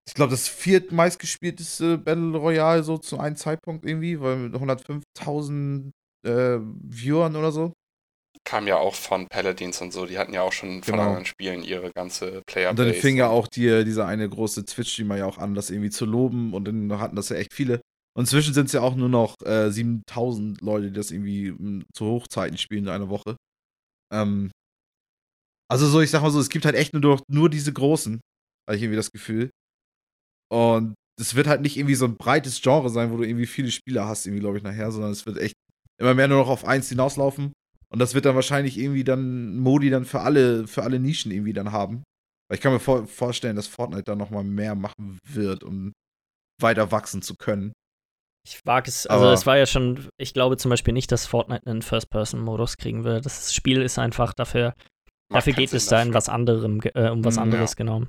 Speaker 2: ich glaube, das viertmeistgespielteste Battle Royale so zu einem Zeitpunkt irgendwie, weil mit 105.000 äh, Viewern oder so.
Speaker 3: Kam ja auch von Paladins und so, die hatten ja auch schon von
Speaker 2: Genau.
Speaker 3: anderen Spielen ihre ganze Player
Speaker 2: Und dann fing ja auch die, dieser eine große Twitch-Streamer ja auch an, das irgendwie zu loben und dann hatten das ja echt viele. Und inzwischen sind es ja auch nur noch äh, 7000 Leute, die das irgendwie m, zu Hochzeiten spielen in einer Woche. Ähm, also so, ich sag mal so, es gibt halt echt nur, nur diese Großen, habe ich irgendwie das Gefühl. Und es wird halt nicht irgendwie so ein breites Genre sein, wo du irgendwie viele Spieler hast, irgendwie, glaube ich, nachher, sondern es wird echt immer mehr nur noch auf eins hinauslaufen. Und das wird dann wahrscheinlich irgendwie dann Modi dann für alle, für alle Nischen irgendwie dann haben. Weil ich kann mir vor vorstellen, dass Fortnite da noch mal mehr machen wird, um weiter wachsen zu können.
Speaker 1: Ich wage es, also
Speaker 2: Aber-
Speaker 1: es war ja schon, ich glaube zum Beispiel nicht, dass Fortnite einen First-Person-Modus kriegen wird. Das Spiel ist einfach dafür,
Speaker 3: Macht
Speaker 1: dafür geht es
Speaker 3: Sinn
Speaker 1: da in was anderem, äh, um was
Speaker 2: Mm,
Speaker 1: anderes, genau.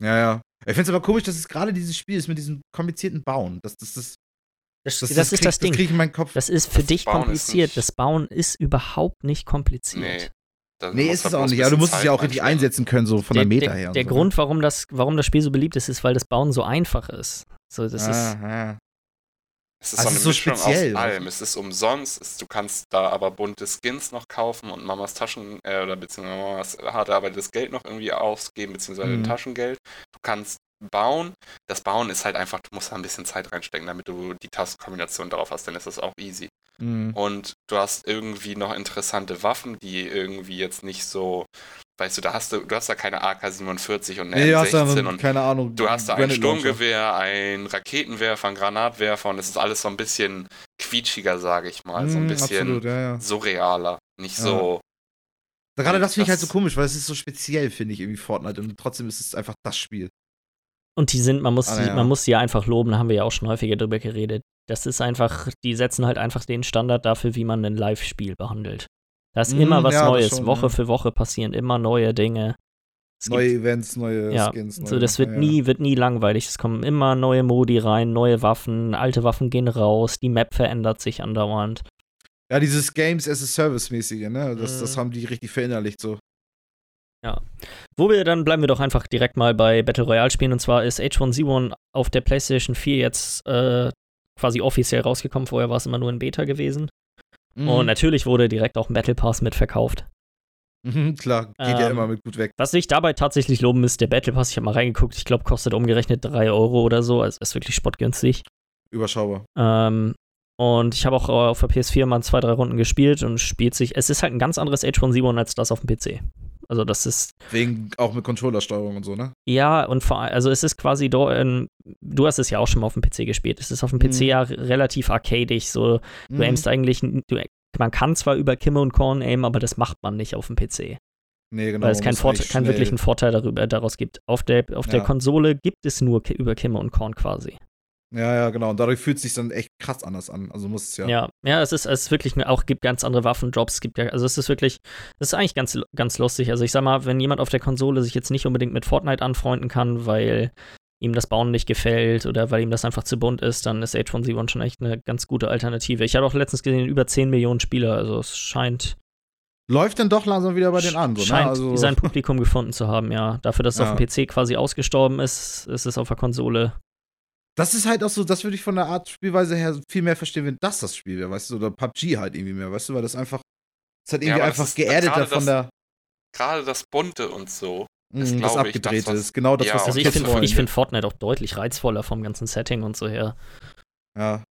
Speaker 2: Ja, ja. Ich finde es aber komisch, dass es gerade dieses Spiel ist mit diesem komplizierten Bauen. Das, das, das,
Speaker 1: Das,
Speaker 2: das,
Speaker 1: das, ist
Speaker 2: krieg,
Speaker 1: das Ding.
Speaker 2: Das kriege ich in meinen Kopf.
Speaker 1: Das ist für
Speaker 3: Das
Speaker 1: dich
Speaker 3: Bauen
Speaker 1: kompliziert.
Speaker 3: nicht-
Speaker 1: Das Bauen ist überhaupt nicht kompliziert.
Speaker 3: Nee, Dann
Speaker 2: Nee, ist es auch nicht. Aber du musst es
Speaker 3: Zeit
Speaker 2: ja auch richtig einsetzen können, so von der, Meter
Speaker 1: der,
Speaker 2: her. und
Speaker 1: Der
Speaker 2: so?
Speaker 1: Grund, warum das, warum das Spiel so beliebt ist, ist, weil das Bauen so einfach ist. So, das ist,
Speaker 2: ah, ah.
Speaker 3: Es ist
Speaker 2: Also
Speaker 3: so eine
Speaker 2: ist so
Speaker 3: Mischung
Speaker 2: speziell,
Speaker 3: aus
Speaker 2: also.
Speaker 3: allem. Es ist umsonst, es, du kannst da aber bunte Skins noch kaufen und Mamas Taschen, äh, oder beziehungsweise Mamas hart erarbeitetes Geld noch irgendwie ausgeben, beziehungsweise
Speaker 2: Mhm.
Speaker 3: Taschengeld. Du kannst bauen. Das Bauen ist halt einfach, du musst da ein bisschen Zeit reinstecken, damit du die Tastenkombination drauf hast, dann ist das auch easy.
Speaker 2: Mhm.
Speaker 3: Und du hast irgendwie noch interessante Waffen, die irgendwie jetzt nicht so, weißt du, da hast du, du hast da keine AK-47 und eine
Speaker 2: Nee, du hast da,
Speaker 3: M16 und
Speaker 2: keine Ahnung.
Speaker 3: Du hast da ein. Sturmgewehr, ein Raketenwerfer, ein Granatwerfer und es ist alles so ein bisschen quietschiger, sage ich mal. So ein
Speaker 2: Mhm,
Speaker 3: bisschen
Speaker 2: Absolut, ja, ja.
Speaker 3: surrealer. Nicht
Speaker 2: Ja.
Speaker 3: so.
Speaker 2: Gerade das finde ich halt so komisch, weil es ist so speziell, finde ich, irgendwie Fortnite. Und trotzdem ist es einfach das Spiel.
Speaker 1: Und die sind, man muss,
Speaker 2: Ah,
Speaker 1: die,
Speaker 2: ja.
Speaker 1: man muss die einfach loben, da haben wir ja auch schon häufiger drüber geredet. Das ist einfach, die setzen halt einfach den Standard dafür, wie man ein Live-Spiel behandelt. Da ist
Speaker 2: Mm,
Speaker 1: immer was
Speaker 2: ja, das
Speaker 1: Neues.
Speaker 2: schon,
Speaker 1: Woche
Speaker 2: ja.
Speaker 1: für Woche passieren immer neue Dinge. Es
Speaker 2: neue
Speaker 1: gibt,
Speaker 2: Events, neue
Speaker 1: ja,
Speaker 2: Skins. Neue,
Speaker 1: so, das wird
Speaker 2: ja, ja.
Speaker 1: nie, wird nie langweilig. Es kommen immer neue Modi rein, neue Waffen, alte Waffen gehen raus, die Map verändert sich andauernd.
Speaker 2: Ja, dieses Games as a Service-mäßige, ne? Das, das
Speaker 1: Mhm.
Speaker 2: haben die richtig verinnerlicht so.
Speaker 1: Wo wir dann bleiben wir doch einfach direkt mal bei Battle Royale spielen und zwar ist H1Z1 auf der PlayStation 4 jetzt äh, quasi offiziell rausgekommen. Vorher war es immer nur in Beta gewesen.
Speaker 2: Mhm.
Speaker 1: Und natürlich wurde direkt auch ein Battle Pass mitverkauft.
Speaker 2: Mhm, klar, geht ja
Speaker 1: Ähm,
Speaker 2: immer mit gut weg.
Speaker 1: Was ich dabei tatsächlich loben müsste, der Battle Pass, ich habe mal reingeguckt, ich glaube, kostet umgerechnet 3 Euro oder so, also ist wirklich spottgünstig.
Speaker 2: Überschaubar.
Speaker 1: Ähm, und ich habe auch äh, auf der PS4 mal zwei, drei Runden gespielt und spielt sich, es ist halt ein ganz anderes H1Z1 als das auf dem PC. Also das ist,
Speaker 2: Wegen auch mit Controllersteuerung und so, ne?
Speaker 1: ja, und vor allem, also es ist quasi, do, ähm, du hast es ja auch schon mal auf dem PC gespielt, es ist auf dem PC
Speaker 2: Mhm.
Speaker 1: ja relativ arcadig, so, du
Speaker 2: Mhm.
Speaker 1: aimst eigentlich, du, man kann zwar über Kimme und Korn aimen, aber das macht man nicht auf dem PC.
Speaker 2: Nee, genau.
Speaker 1: weil es keinen keinen wirklichen Vorteil darüber, daraus gibt. Auf der, auf der
Speaker 2: Ja.
Speaker 1: Konsole gibt es nur über Kimme und Korn quasi.
Speaker 2: Ja, ja, genau. Und dadurch fühlt es sich dann echt krass anders an. Also muss es ja.
Speaker 1: Ja, ja, es ist, es ist wirklich auch gibt ganz andere Waffendrops. Es gibt ja, also es ist wirklich, das ist eigentlich ganz, ganz lustig. Also ich sag mal, wenn jemand auf der Konsole sich jetzt nicht unbedingt mit Fortnite anfreunden kann, weil ihm das Bauen nicht gefällt oder weil ihm das einfach zu bunt ist, dann ist H1Z1 schon echt eine ganz gute Alternative. Ich habe auch letztens gesehen, über 10 Millionen Spieler, also es scheint,
Speaker 2: Läuft dann doch langsam wieder bei den an. So, ne?
Speaker 1: scheint
Speaker 2: Also,
Speaker 1: sein Publikum gefunden zu haben, ja. Dafür, dass es
Speaker 2: Ja.
Speaker 1: auf dem PC quasi ausgestorben ist, ist es auf der Konsole
Speaker 2: das ist halt auch so, das würde ich von der Art Spielweise her viel mehr verstehen, wenn das das Spiel wäre, weißt du, oder PUBG halt irgendwie mehr, weißt du, weil das einfach, das hat
Speaker 3: Ja,
Speaker 2: irgendwie
Speaker 3: das
Speaker 2: einfach
Speaker 3: ist
Speaker 2: geerdeter von
Speaker 3: das-
Speaker 2: der,
Speaker 3: Gerade das Bunte und so.
Speaker 2: mh,
Speaker 3: ist,
Speaker 2: das
Speaker 3: glaub ich,
Speaker 2: abgedrehte
Speaker 3: das, was-
Speaker 2: ist. Genau das,
Speaker 3: Ja,
Speaker 2: was
Speaker 1: Also ich finde ich find Fortnite auch deutlich reizvoller vom ganzen Setting und so her.
Speaker 2: ja.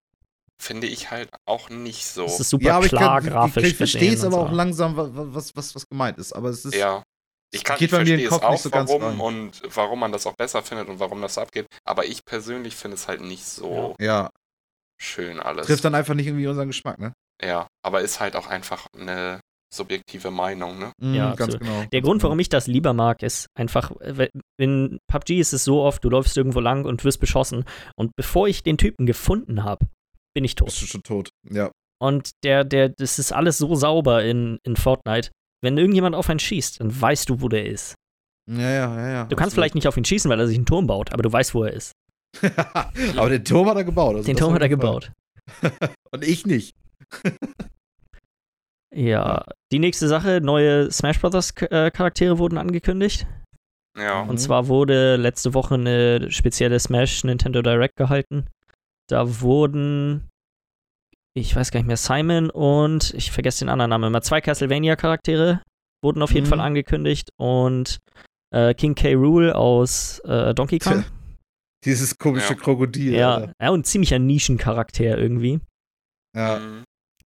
Speaker 3: Finde ich halt auch nicht so.
Speaker 1: Es ist super
Speaker 2: ja, aber ich,
Speaker 1: klar
Speaker 2: kann,
Speaker 1: grafisch
Speaker 2: ich, ich verstehe es aber
Speaker 1: und
Speaker 2: auch
Speaker 1: so.
Speaker 2: langsam, wa- wa- was, was, was gemeint ist. Aber es ist,
Speaker 3: Ja. Ich kann
Speaker 2: Geht
Speaker 3: ich
Speaker 2: bei mir im
Speaker 3: verstehe es
Speaker 2: Kopf
Speaker 3: auch,
Speaker 2: nicht so ganz
Speaker 3: warum
Speaker 2: rein.
Speaker 3: und warum man das auch besser findet und warum das so abgeht. Aber ich persönlich finde es halt nicht so
Speaker 2: ja,
Speaker 3: schön alles.
Speaker 2: trifft dann einfach nicht irgendwie unseren Geschmack, ne?
Speaker 3: Ja, aber ist halt auch einfach eine subjektive Meinung, ne?
Speaker 2: Mhm,
Speaker 1: Ja,
Speaker 2: ganz
Speaker 1: absolut.
Speaker 2: genau.
Speaker 1: Der
Speaker 2: ganz
Speaker 1: Grund,
Speaker 2: genau.
Speaker 1: warum ich das lieber mag, ist einfach, in PUBG ist es so oft, du läufst irgendwo lang und wirst beschossen und bevor ich den Typen gefunden habe, bin ich tot.
Speaker 2: Bist du schon tot. Ja.
Speaker 1: Und der, der, das ist alles so sauber in, in Fortnite. Wenn irgendjemand auf einen schießt, dann weißt du, wo der ist.
Speaker 2: Ja, ja, ja, ja.
Speaker 1: Du kannst vielleicht nicht auf ihn schießen, weil er sich einen Turm baut, aber du weißt, wo er ist. (laughs)
Speaker 2: aber den Turm hat er gebaut. Also
Speaker 1: Den Turm hat er gebaut. (laughs)
Speaker 2: Und ich nicht. (laughs)
Speaker 1: Ja, die nächste Sache, neue Smash Brothers äh, Charaktere wurden angekündigt.
Speaker 3: Ja.
Speaker 1: Und zwar wurde letzte Woche eine spezielle Smash Nintendo Direct gehalten. Da wurden, ich weiß gar nicht mehr, Simon und ich vergesse den anderen Namen immer, zwei Castlevania-Charaktere wurden auf jeden
Speaker 2: Mhm.
Speaker 1: Fall angekündigt und äh, King K. Rool aus äh, Donkey Kong.
Speaker 2: Tja, Dieses komische
Speaker 3: Ja.
Speaker 2: Krokodil.
Speaker 1: Ja, ja, und ziemlicher Nischencharakter irgendwie.
Speaker 2: ja.
Speaker 3: Mhm.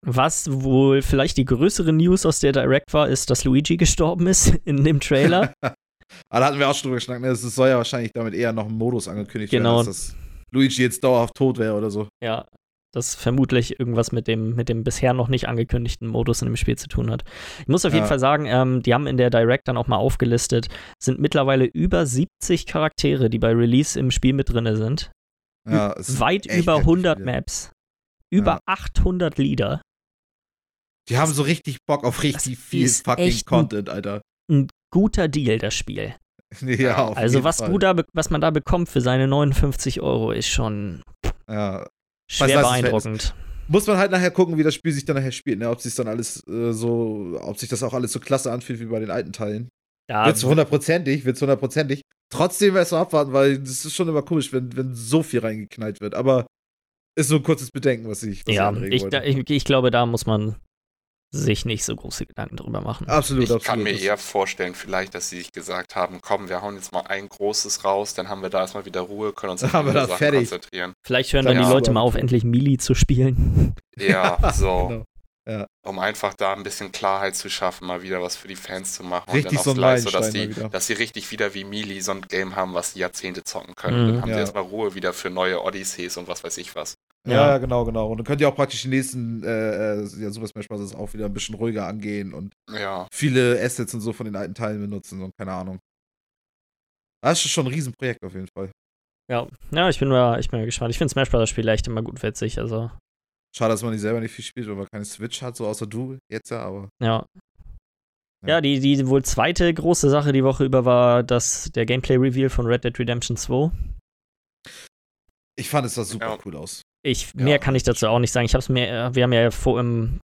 Speaker 1: Was wohl vielleicht die größere News aus der Direct war, ist, dass Luigi (laughs) gestorben ist in dem Trailer.
Speaker 2: Aber (laughs) da hatten wir auch schon drüber geschnackt. Ne? Es soll ja wahrscheinlich damit eher noch ein Modus angekündigt
Speaker 1: Genau.
Speaker 2: werden, dass das Luigi jetzt dauerhaft tot wäre oder so.
Speaker 1: Ja, das vermutlich irgendwas mit dem, mit dem bisher noch nicht angekündigten Modus in dem Spiel zu tun hat. Ich muss auf jeden
Speaker 2: Ja.
Speaker 1: Fall sagen, ähm, die haben in der Direct dann auch mal aufgelistet, sind mittlerweile über 70 Charaktere, die bei Release im Spiel mit drin sind.
Speaker 2: Ja,
Speaker 1: Weit über
Speaker 2: heftig
Speaker 1: 100
Speaker 2: viele.
Speaker 1: Maps. Über
Speaker 2: Ja.
Speaker 1: 800 Lieder.
Speaker 2: Die haben so richtig Bock auf richtig
Speaker 1: Das
Speaker 2: viel fucking Content, Alter.
Speaker 1: Ein guter Deal, das Spiel. (laughs)
Speaker 2: Ja, auf
Speaker 1: also
Speaker 2: jeden
Speaker 1: was,
Speaker 2: Fall.
Speaker 1: du da, was man da bekommt für seine 59 Euro, ist schon
Speaker 2: Ja.
Speaker 1: Schwer
Speaker 2: das ist
Speaker 1: beeindruckend.
Speaker 2: Muss man halt nachher gucken, wie das Spiel sich dann nachher spielt, ne? Ob sich dann alles äh, so, ob sich das auch alles so klasse anfühlt wie bei den alten Teilen.
Speaker 1: Ja,
Speaker 2: Wird's hundertprozentig, wird's hundertprozentig. Trotzdem wäre es so abwarten, weil das ist schon immer komisch, wenn, wenn so viel reingeknallt wird. Aber ist so ein kurzes Bedenken, was ich, was
Speaker 1: ja ich, ich, ich glaube, da muss man sich nicht so große Gedanken drüber machen.
Speaker 2: absolut,
Speaker 3: Ich
Speaker 2: absolut.
Speaker 3: kann mir eher vorstellen, vielleicht, dass sie sich gesagt haben, komm, wir hauen jetzt mal ein großes raus, dann haben wir da erstmal wieder Ruhe, können uns auf
Speaker 2: Haben wir
Speaker 3: andere
Speaker 2: da
Speaker 3: Sachen
Speaker 2: fertig.
Speaker 3: konzentrieren.
Speaker 1: Vielleicht hören
Speaker 2: Dann
Speaker 1: dann die
Speaker 3: ja.
Speaker 1: Leute mal auf, endlich Melee zu spielen. (laughs)
Speaker 3: Ja, so. (laughs)
Speaker 2: Genau.
Speaker 3: Um einfach da ein bisschen Klarheit zu schaffen, mal wieder was für die Fans zu machen.
Speaker 2: Richtig
Speaker 3: und dann
Speaker 2: so
Speaker 3: Live, so dass die, dass sie richtig wieder wie Melee so ein Game haben, was die Jahrzehnte zocken können.
Speaker 1: Mhm.
Speaker 3: Dann haben
Speaker 2: Ja.
Speaker 3: sie erstmal Ruhe wieder für neue Odysseys und was weiß ich was.
Speaker 2: Ja,
Speaker 1: Ja.
Speaker 2: genau, genau. Und dann könnt ihr auch praktisch die nächsten äh, äh, ja, Super Smash Bros. auch wieder ein bisschen ruhiger angehen und
Speaker 3: Ja,
Speaker 2: viele Assets und so von den alten Teilen benutzen und keine Ahnung. Das ist schon ein Riesenprojekt auf jeden Fall.
Speaker 1: Ja, ja ich, bin mal, ich bin mal gespannt. Ich finde Smash Bros. Spiele echt immer gut witzig. Also,
Speaker 2: Schade, dass man nicht selber nicht viel spielt, weil man keine Switch hat, so außer du jetzt ja, aber.
Speaker 1: ja.
Speaker 2: Ja.
Speaker 1: Ja, die, die wohl zweite große Sache die Woche über war das, der Gameplay-Reveal von Red Dead Redemption 2.
Speaker 2: Ich fand es sah super
Speaker 3: Ja.
Speaker 2: cool aus.
Speaker 1: Ich,
Speaker 3: Ja,
Speaker 1: mehr kann ich dazu auch nicht sagen. Ich habe es mir, äh, wir haben ja vor, im,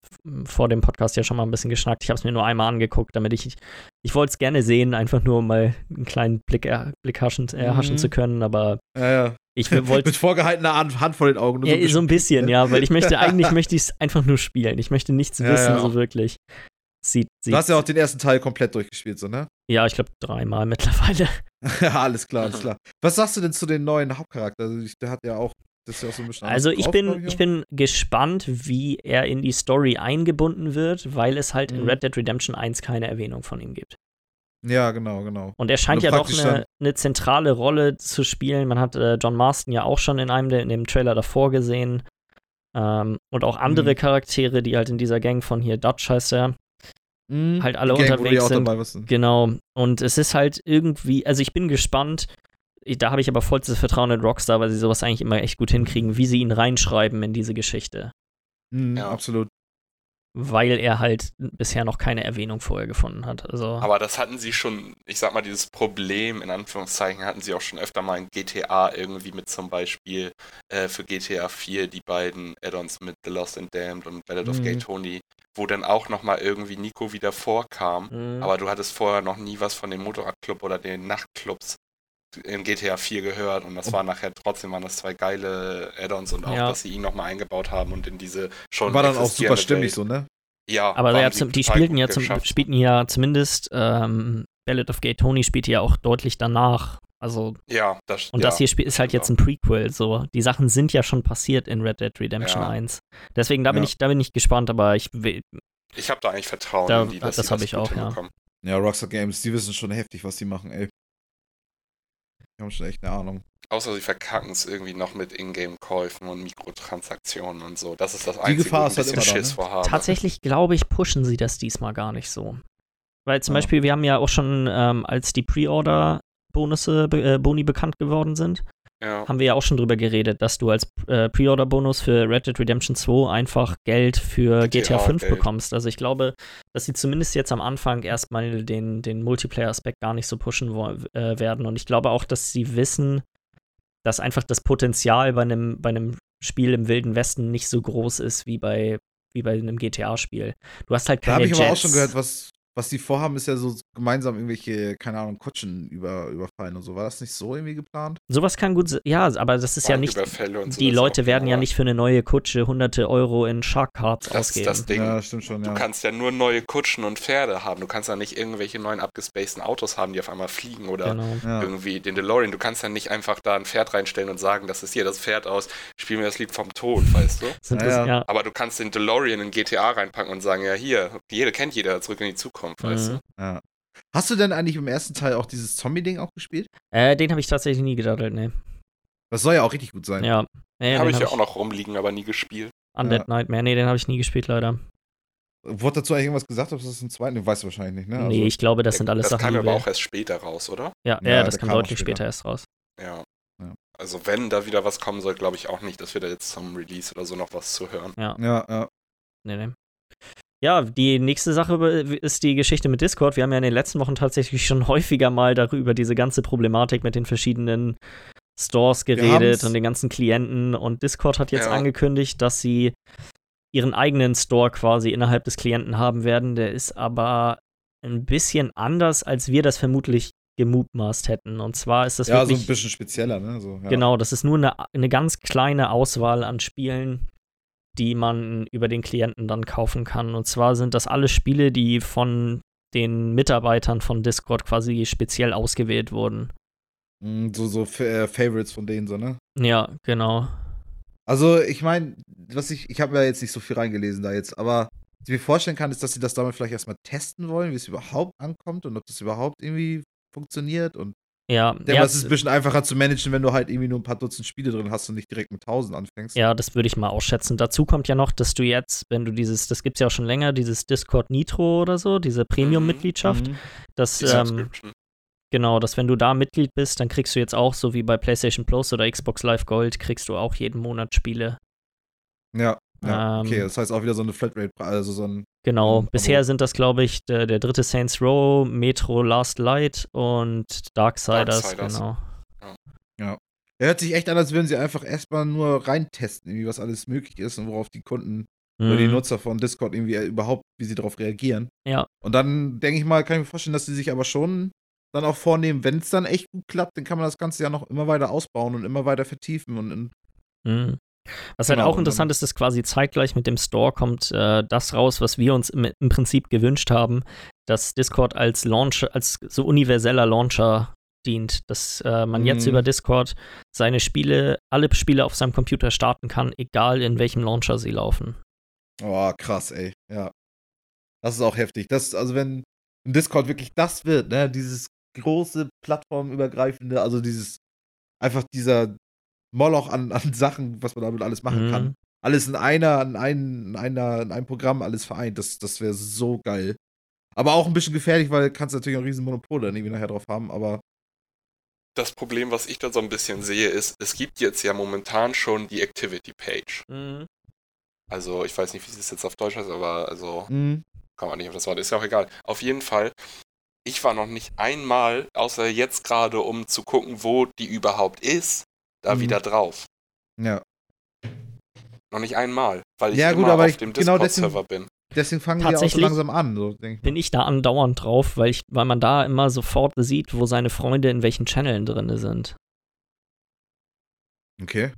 Speaker 1: vor dem Podcast ja schon mal ein bisschen geschnackt. Ich habe es mir nur einmal angeguckt, damit ich, ich wollte es gerne sehen, einfach nur um mal einen kleinen Blick, er, Blick haschen, erhaschen
Speaker 2: Mhm.
Speaker 1: zu können, aber
Speaker 2: Ja, ja.
Speaker 1: ich wollte (laughs)
Speaker 2: Mit vorgehaltener Hand Hand vor den Augen.
Speaker 1: Ja, so ein bisschen, ja, weil ich möchte, (laughs) eigentlich möchte ich es einfach nur spielen. Ich möchte nichts
Speaker 2: Ja,
Speaker 1: wissen,
Speaker 2: ja.
Speaker 1: so wirklich. Sieht, sieht,
Speaker 2: Du hast ja auch den ersten Teil komplett durchgespielt, so, ne?
Speaker 1: ja, ich glaube dreimal (laughs) mittlerweile.
Speaker 2: ja, (laughs) alles klar, alles klar. Was sagst du denn zu den neuen Hauptcharakter? Also, ich- der hat ja auch, ja so ein bisschen
Speaker 1: Also ich
Speaker 2: drauf,
Speaker 1: bin, ich bin gespannt, wie er in die Story eingebunden wird, weil es halt in
Speaker 2: Mhm.
Speaker 1: Red Dead Redemption 1 keine Erwähnung von ihm gibt.
Speaker 2: Ja, genau, genau.
Speaker 1: Und er scheint
Speaker 2: du
Speaker 1: ja doch eine, eine zentrale Rolle zu spielen. Man hat äh, John Marston ja auch schon in einem in dem Trailer davor gesehen. Ähm, und auch andere
Speaker 2: Mhm.
Speaker 1: Charaktere, die halt in dieser Gang von hier, Dutch heißt er,
Speaker 2: Mhm.
Speaker 1: halt alle
Speaker 2: Gang,
Speaker 1: unterwegs sind. Genau. Und es ist halt irgendwie, also ich bin gespannt. Da habe ich aber vollstes Vertrauen in Rockstar, weil sie sowas eigentlich immer echt gut hinkriegen, wie sie ihn reinschreiben in diese Geschichte.
Speaker 2: Mhm,
Speaker 3: Ja.
Speaker 2: Absolut.
Speaker 1: Weil er halt bisher noch keine Erwähnung vorher gefunden hat. Also,
Speaker 3: aber das hatten sie schon, ich sag mal, dieses Problem, in Anführungszeichen, hatten sie auch schon öfter mal in GTA irgendwie mit zum Beispiel äh, für GTA 4 die beiden Add-ons mit The Lost and Damned und Ballad of
Speaker 2: Mhm.
Speaker 3: Gay Tony, wo dann auch nochmal irgendwie Nico wieder vorkam.
Speaker 1: Mhm.
Speaker 3: Aber du hattest vorher noch nie was von dem Motorradclub oder den Nachtclubs in GTA 4 gehört und das war nachher trotzdem waren das zwei geile Add-ons und auch,
Speaker 1: Ja.
Speaker 3: dass sie ihn nochmal eingebaut haben und in diese schon
Speaker 2: War dann auch super stimmig
Speaker 3: Welt.
Speaker 2: so, ne?
Speaker 3: Ja,
Speaker 1: aber ja, zum, die spielten ja, zum, spielten ja zumindest ähm, Ballad of Gay Tony spielt ja auch deutlich danach. Also,
Speaker 3: Ja, das
Speaker 1: und
Speaker 3: ja,
Speaker 1: das hier spiel, ist halt
Speaker 3: stimmt
Speaker 1: jetzt ein Prequel. So, die Sachen sind ja schon passiert in Red Dead Redemption
Speaker 3: Ja.
Speaker 1: 1. Deswegen, da bin
Speaker 2: Ja.
Speaker 1: ich, da bin ich gespannt, aber ich will,
Speaker 3: Ich habe da eigentlich Vertrauen
Speaker 1: Da-
Speaker 3: in die, dass
Speaker 1: das
Speaker 3: sie
Speaker 1: hab
Speaker 3: das
Speaker 1: ich auch, ja.
Speaker 2: Ja, Rockstar Games, die wissen schon heftig, was die machen, ey. Die haben schon echt eine Ahnung.
Speaker 3: Außer sie verkacken es irgendwie noch mit Ingame-Käufen und Mikrotransaktionen und so. Das ist das
Speaker 2: Die
Speaker 3: Einzige,
Speaker 2: Gefahr ist
Speaker 3: ich
Speaker 2: halt immer da,
Speaker 3: Schiss
Speaker 2: ne?
Speaker 3: vor habe.
Speaker 1: Tatsächlich glaube ich, pushen sie das diesmal gar nicht so. Weil zum
Speaker 2: Ja.
Speaker 1: Beispiel, wir haben ja auch schon, ähm, als die Pre-Order-Bonusse, be- äh, Boni bekannt geworden sind,
Speaker 3: Ja.
Speaker 1: haben wir ja auch schon drüber geredet, dass du als äh, Pre-Order-Bonus für Red Dead Redemption 2 einfach Geld für GTA,
Speaker 3: GTA
Speaker 1: 5
Speaker 3: Geld.
Speaker 1: bekommst. Also ich glaube, dass sie zumindest jetzt am Anfang erstmal den, den Multiplayer-Aspekt gar nicht so pushen äh, werden. Und ich glaube auch, dass sie wissen, dass einfach das Potenzial bei einem, bei einem Spiel im Wilden Westen nicht so groß ist wie bei, wie bei einem GTA-Spiel. Du hast halt
Speaker 2: Da
Speaker 1: keine
Speaker 2: habe ich aber auch
Speaker 1: Jets.
Speaker 2: schon gehört, was, was die vorhaben, ist ja so gemeinsam irgendwelche, keine Ahnung, Kutschen über, überfallen und so. War das nicht so irgendwie geplant?
Speaker 1: Sowas kann gut sein. Ja, aber das ist ja nicht.
Speaker 3: Und so,
Speaker 1: Die Leute werden ja nicht für eine neue Kutsche hunderte Euro in Shark Cards
Speaker 3: Das ist
Speaker 1: ausgeben.
Speaker 3: das Ding.
Speaker 2: Ja, stimmt schon,
Speaker 3: Du
Speaker 2: ja.
Speaker 3: kannst ja nur neue Kutschen und Pferde haben. Du kannst ja nicht irgendwelche neuen abgespaceden Autos haben, die auf einmal fliegen oder
Speaker 1: Genau.
Speaker 2: ja.
Speaker 3: irgendwie den DeLorean. Du kannst ja nicht einfach da ein Pferd reinstellen und sagen, das ist hier das Pferd aus, spiel mir das Lied vom Tod, weißt du? (laughs)
Speaker 2: Ja, ja.
Speaker 1: ja.
Speaker 3: Aber du kannst den DeLorean in GTA reinpacken und sagen, ja hier, jede kennt jeder, zurück in die Zukunft, weißt
Speaker 1: Mhm.
Speaker 3: du?
Speaker 2: ja. Hast du denn eigentlich im ersten Teil auch dieses Zombie-Ding auch gespielt?
Speaker 1: Äh, den habe ich tatsächlich nie gedaddelt, ne.
Speaker 2: Das soll ja auch richtig gut sein.
Speaker 1: Ja. Nee,
Speaker 3: habe
Speaker 1: den
Speaker 3: ich ja
Speaker 1: hab
Speaker 3: auch noch rumliegen, aber nie gespielt.
Speaker 1: Undead
Speaker 2: Ja.
Speaker 1: Nightmare, nee, den habe ich nie gespielt, leider.
Speaker 2: Wurde dazu eigentlich irgendwas gesagt, ob das ein zweiten? Weißt du wahrscheinlich nicht, ne?
Speaker 1: nee, ich glaube, das sind alles
Speaker 3: das
Speaker 1: Sachen,
Speaker 3: kam
Speaker 1: die
Speaker 3: aber
Speaker 1: wir,
Speaker 3: auch erst später raus, oder?
Speaker 1: ja, ja,
Speaker 2: Ja,
Speaker 1: das kam
Speaker 2: kam auch
Speaker 1: deutlich
Speaker 2: später.
Speaker 1: später erst raus.
Speaker 3: Ja.
Speaker 2: Ja.
Speaker 3: Also wenn da wieder was kommen soll, glaube ich auch nicht, dass wir da jetzt zum Release oder so noch was zu hören.
Speaker 1: Ja,
Speaker 2: Ja, ja.
Speaker 1: nee, nee. Ja, die nächste Sache ist die Geschichte mit Discord. Wir haben ja in den letzten Wochen tatsächlich schon (laughs) häufiger mal darüber diese ganze Problematik mit den verschiedenen Stores geredet und den ganzen Klienten. Und Discord hat jetzt
Speaker 3: Ja.
Speaker 1: angekündigt, dass sie ihren eigenen Store quasi innerhalb des Klienten haben werden. Der ist aber ein bisschen anders, als wir das vermutlich gemutmaßt hätten. Und zwar ist das
Speaker 2: ja,
Speaker 1: wirklich.
Speaker 2: so ein bisschen spezieller, ne? So, ja.
Speaker 1: Genau, das ist nur eine, eine ganz kleine Auswahl an Spielen, die man über den Klienten dann kaufen kann. Und zwar sind das alle Spiele, die von den Mitarbeitern von Discord quasi speziell ausgewählt wurden.
Speaker 2: Mm, So, so äh, Favorites von denen, so, ne?
Speaker 1: Ja, genau.
Speaker 2: Also, ich meine, was ich, ich habe ja jetzt nicht so viel reingelesen da jetzt, aber was ich mir vorstellen kann, ist, dass sie das damit vielleicht erstmal testen wollen, wie es überhaupt ankommt und ob das überhaupt irgendwie funktioniert. Und
Speaker 1: Ja,
Speaker 2: denke,
Speaker 1: ja,
Speaker 2: es ist ein bisschen einfacher zu managen, wenn du halt irgendwie nur ein paar Dutzend Spiele drin hast und nicht direkt mit 1000 anfängst.
Speaker 1: ja, das würde ich mal ausschätzen. Dazu kommt ja noch, dass du jetzt, wenn du dieses, das gibt es ja auch schon länger, dieses Discord Nitro oder so, diese Premium-Mitgliedschaft,
Speaker 2: Mhm.
Speaker 1: das,
Speaker 3: Die
Speaker 1: ähm, genau, dass wenn du da Mitglied bist, dann kriegst du jetzt auch, so wie bei PlayStation Plus oder Xbox Live Gold, kriegst du auch jeden Monat Spiele.
Speaker 2: Ja, ja.
Speaker 1: Ähm,
Speaker 2: okay, das heißt auch wieder so eine Flatrate, also so ein.
Speaker 1: Genau,
Speaker 2: Mhm,
Speaker 1: bisher sind das, glaube ich, der, der dritte Saints Row, Metro Last Light und Darksiders,
Speaker 3: Darksiders.
Speaker 1: genau.
Speaker 2: Er hört sich echt an, als würden sie einfach erstmal nur reintesten, irgendwie, was alles möglich ist und worauf die Kunden oder die
Speaker 1: Mhm.
Speaker 2: Nutzer von Discord irgendwie äh, überhaupt, wie sie darauf reagieren.
Speaker 1: Ja.
Speaker 2: Und dann denke ich mal, kann ich mir vorstellen, dass sie sich aber schon dann auch vornehmen, wenn es dann echt gut klappt, dann kann man das Ganze ja noch immer weiter ausbauen und immer weiter vertiefen und, und
Speaker 1: Mhm. Was halt
Speaker 2: Genau,
Speaker 1: auch
Speaker 2: und
Speaker 1: interessant ist, ist quasi zeitgleich mit dem Store kommt äh, das raus, was wir uns im, im Prinzip gewünscht haben, dass Discord als Launcher, als so universeller Launcher dient, dass äh, man jetzt
Speaker 2: Mhm.
Speaker 1: über Discord seine Spiele, alle Spiele auf seinem Computer starten kann, egal in welchem Launcher sie laufen.
Speaker 2: Oh, krass, ey. Ja. Das ist auch heftig. Das, also wenn Discord wirklich das wird, ne, dieses große plattformübergreifende, also dieses, einfach dieser Moloch an, an (laughs) Sachen, was man damit alles machen
Speaker 1: Mhm.
Speaker 2: kann. Alles in einer, in, ein, in einer, in einem Programm, alles vereint. Das, das wäre so geil. Aber auch ein bisschen gefährlich, weil du kannst natürlich auch ein riesen Monopol dann irgendwie nachher drauf haben, aber
Speaker 3: Das Problem, was ich da so ein bisschen sehe, ist, es gibt jetzt ja momentan schon die Activity Page. Also, ich weiß nicht, wie es jetzt auf Deutsch heißt, aber also,
Speaker 2: mh,
Speaker 3: kann man nicht auf das Wort, ist ja auch egal. Auf jeden Fall, ich war noch nicht einmal, außer jetzt gerade, um zu gucken, wo die überhaupt ist, da
Speaker 2: Mhm.
Speaker 3: wieder drauf.
Speaker 2: ja.
Speaker 3: Noch nicht einmal, weil ich
Speaker 2: Ja, gut,
Speaker 3: immer
Speaker 2: aber
Speaker 3: auf
Speaker 2: ich-
Speaker 3: dem
Speaker 2: genau
Speaker 3: Discord-Server bin.
Speaker 2: Deswegen fangen die auch so
Speaker 1: Tatsächlich
Speaker 2: langsam an, so.
Speaker 1: Bin ich da andauernd drauf, weil, ich, weil man da immer sofort sieht, wo seine Freunde in welchen Channeln drin sind.
Speaker 2: Okay.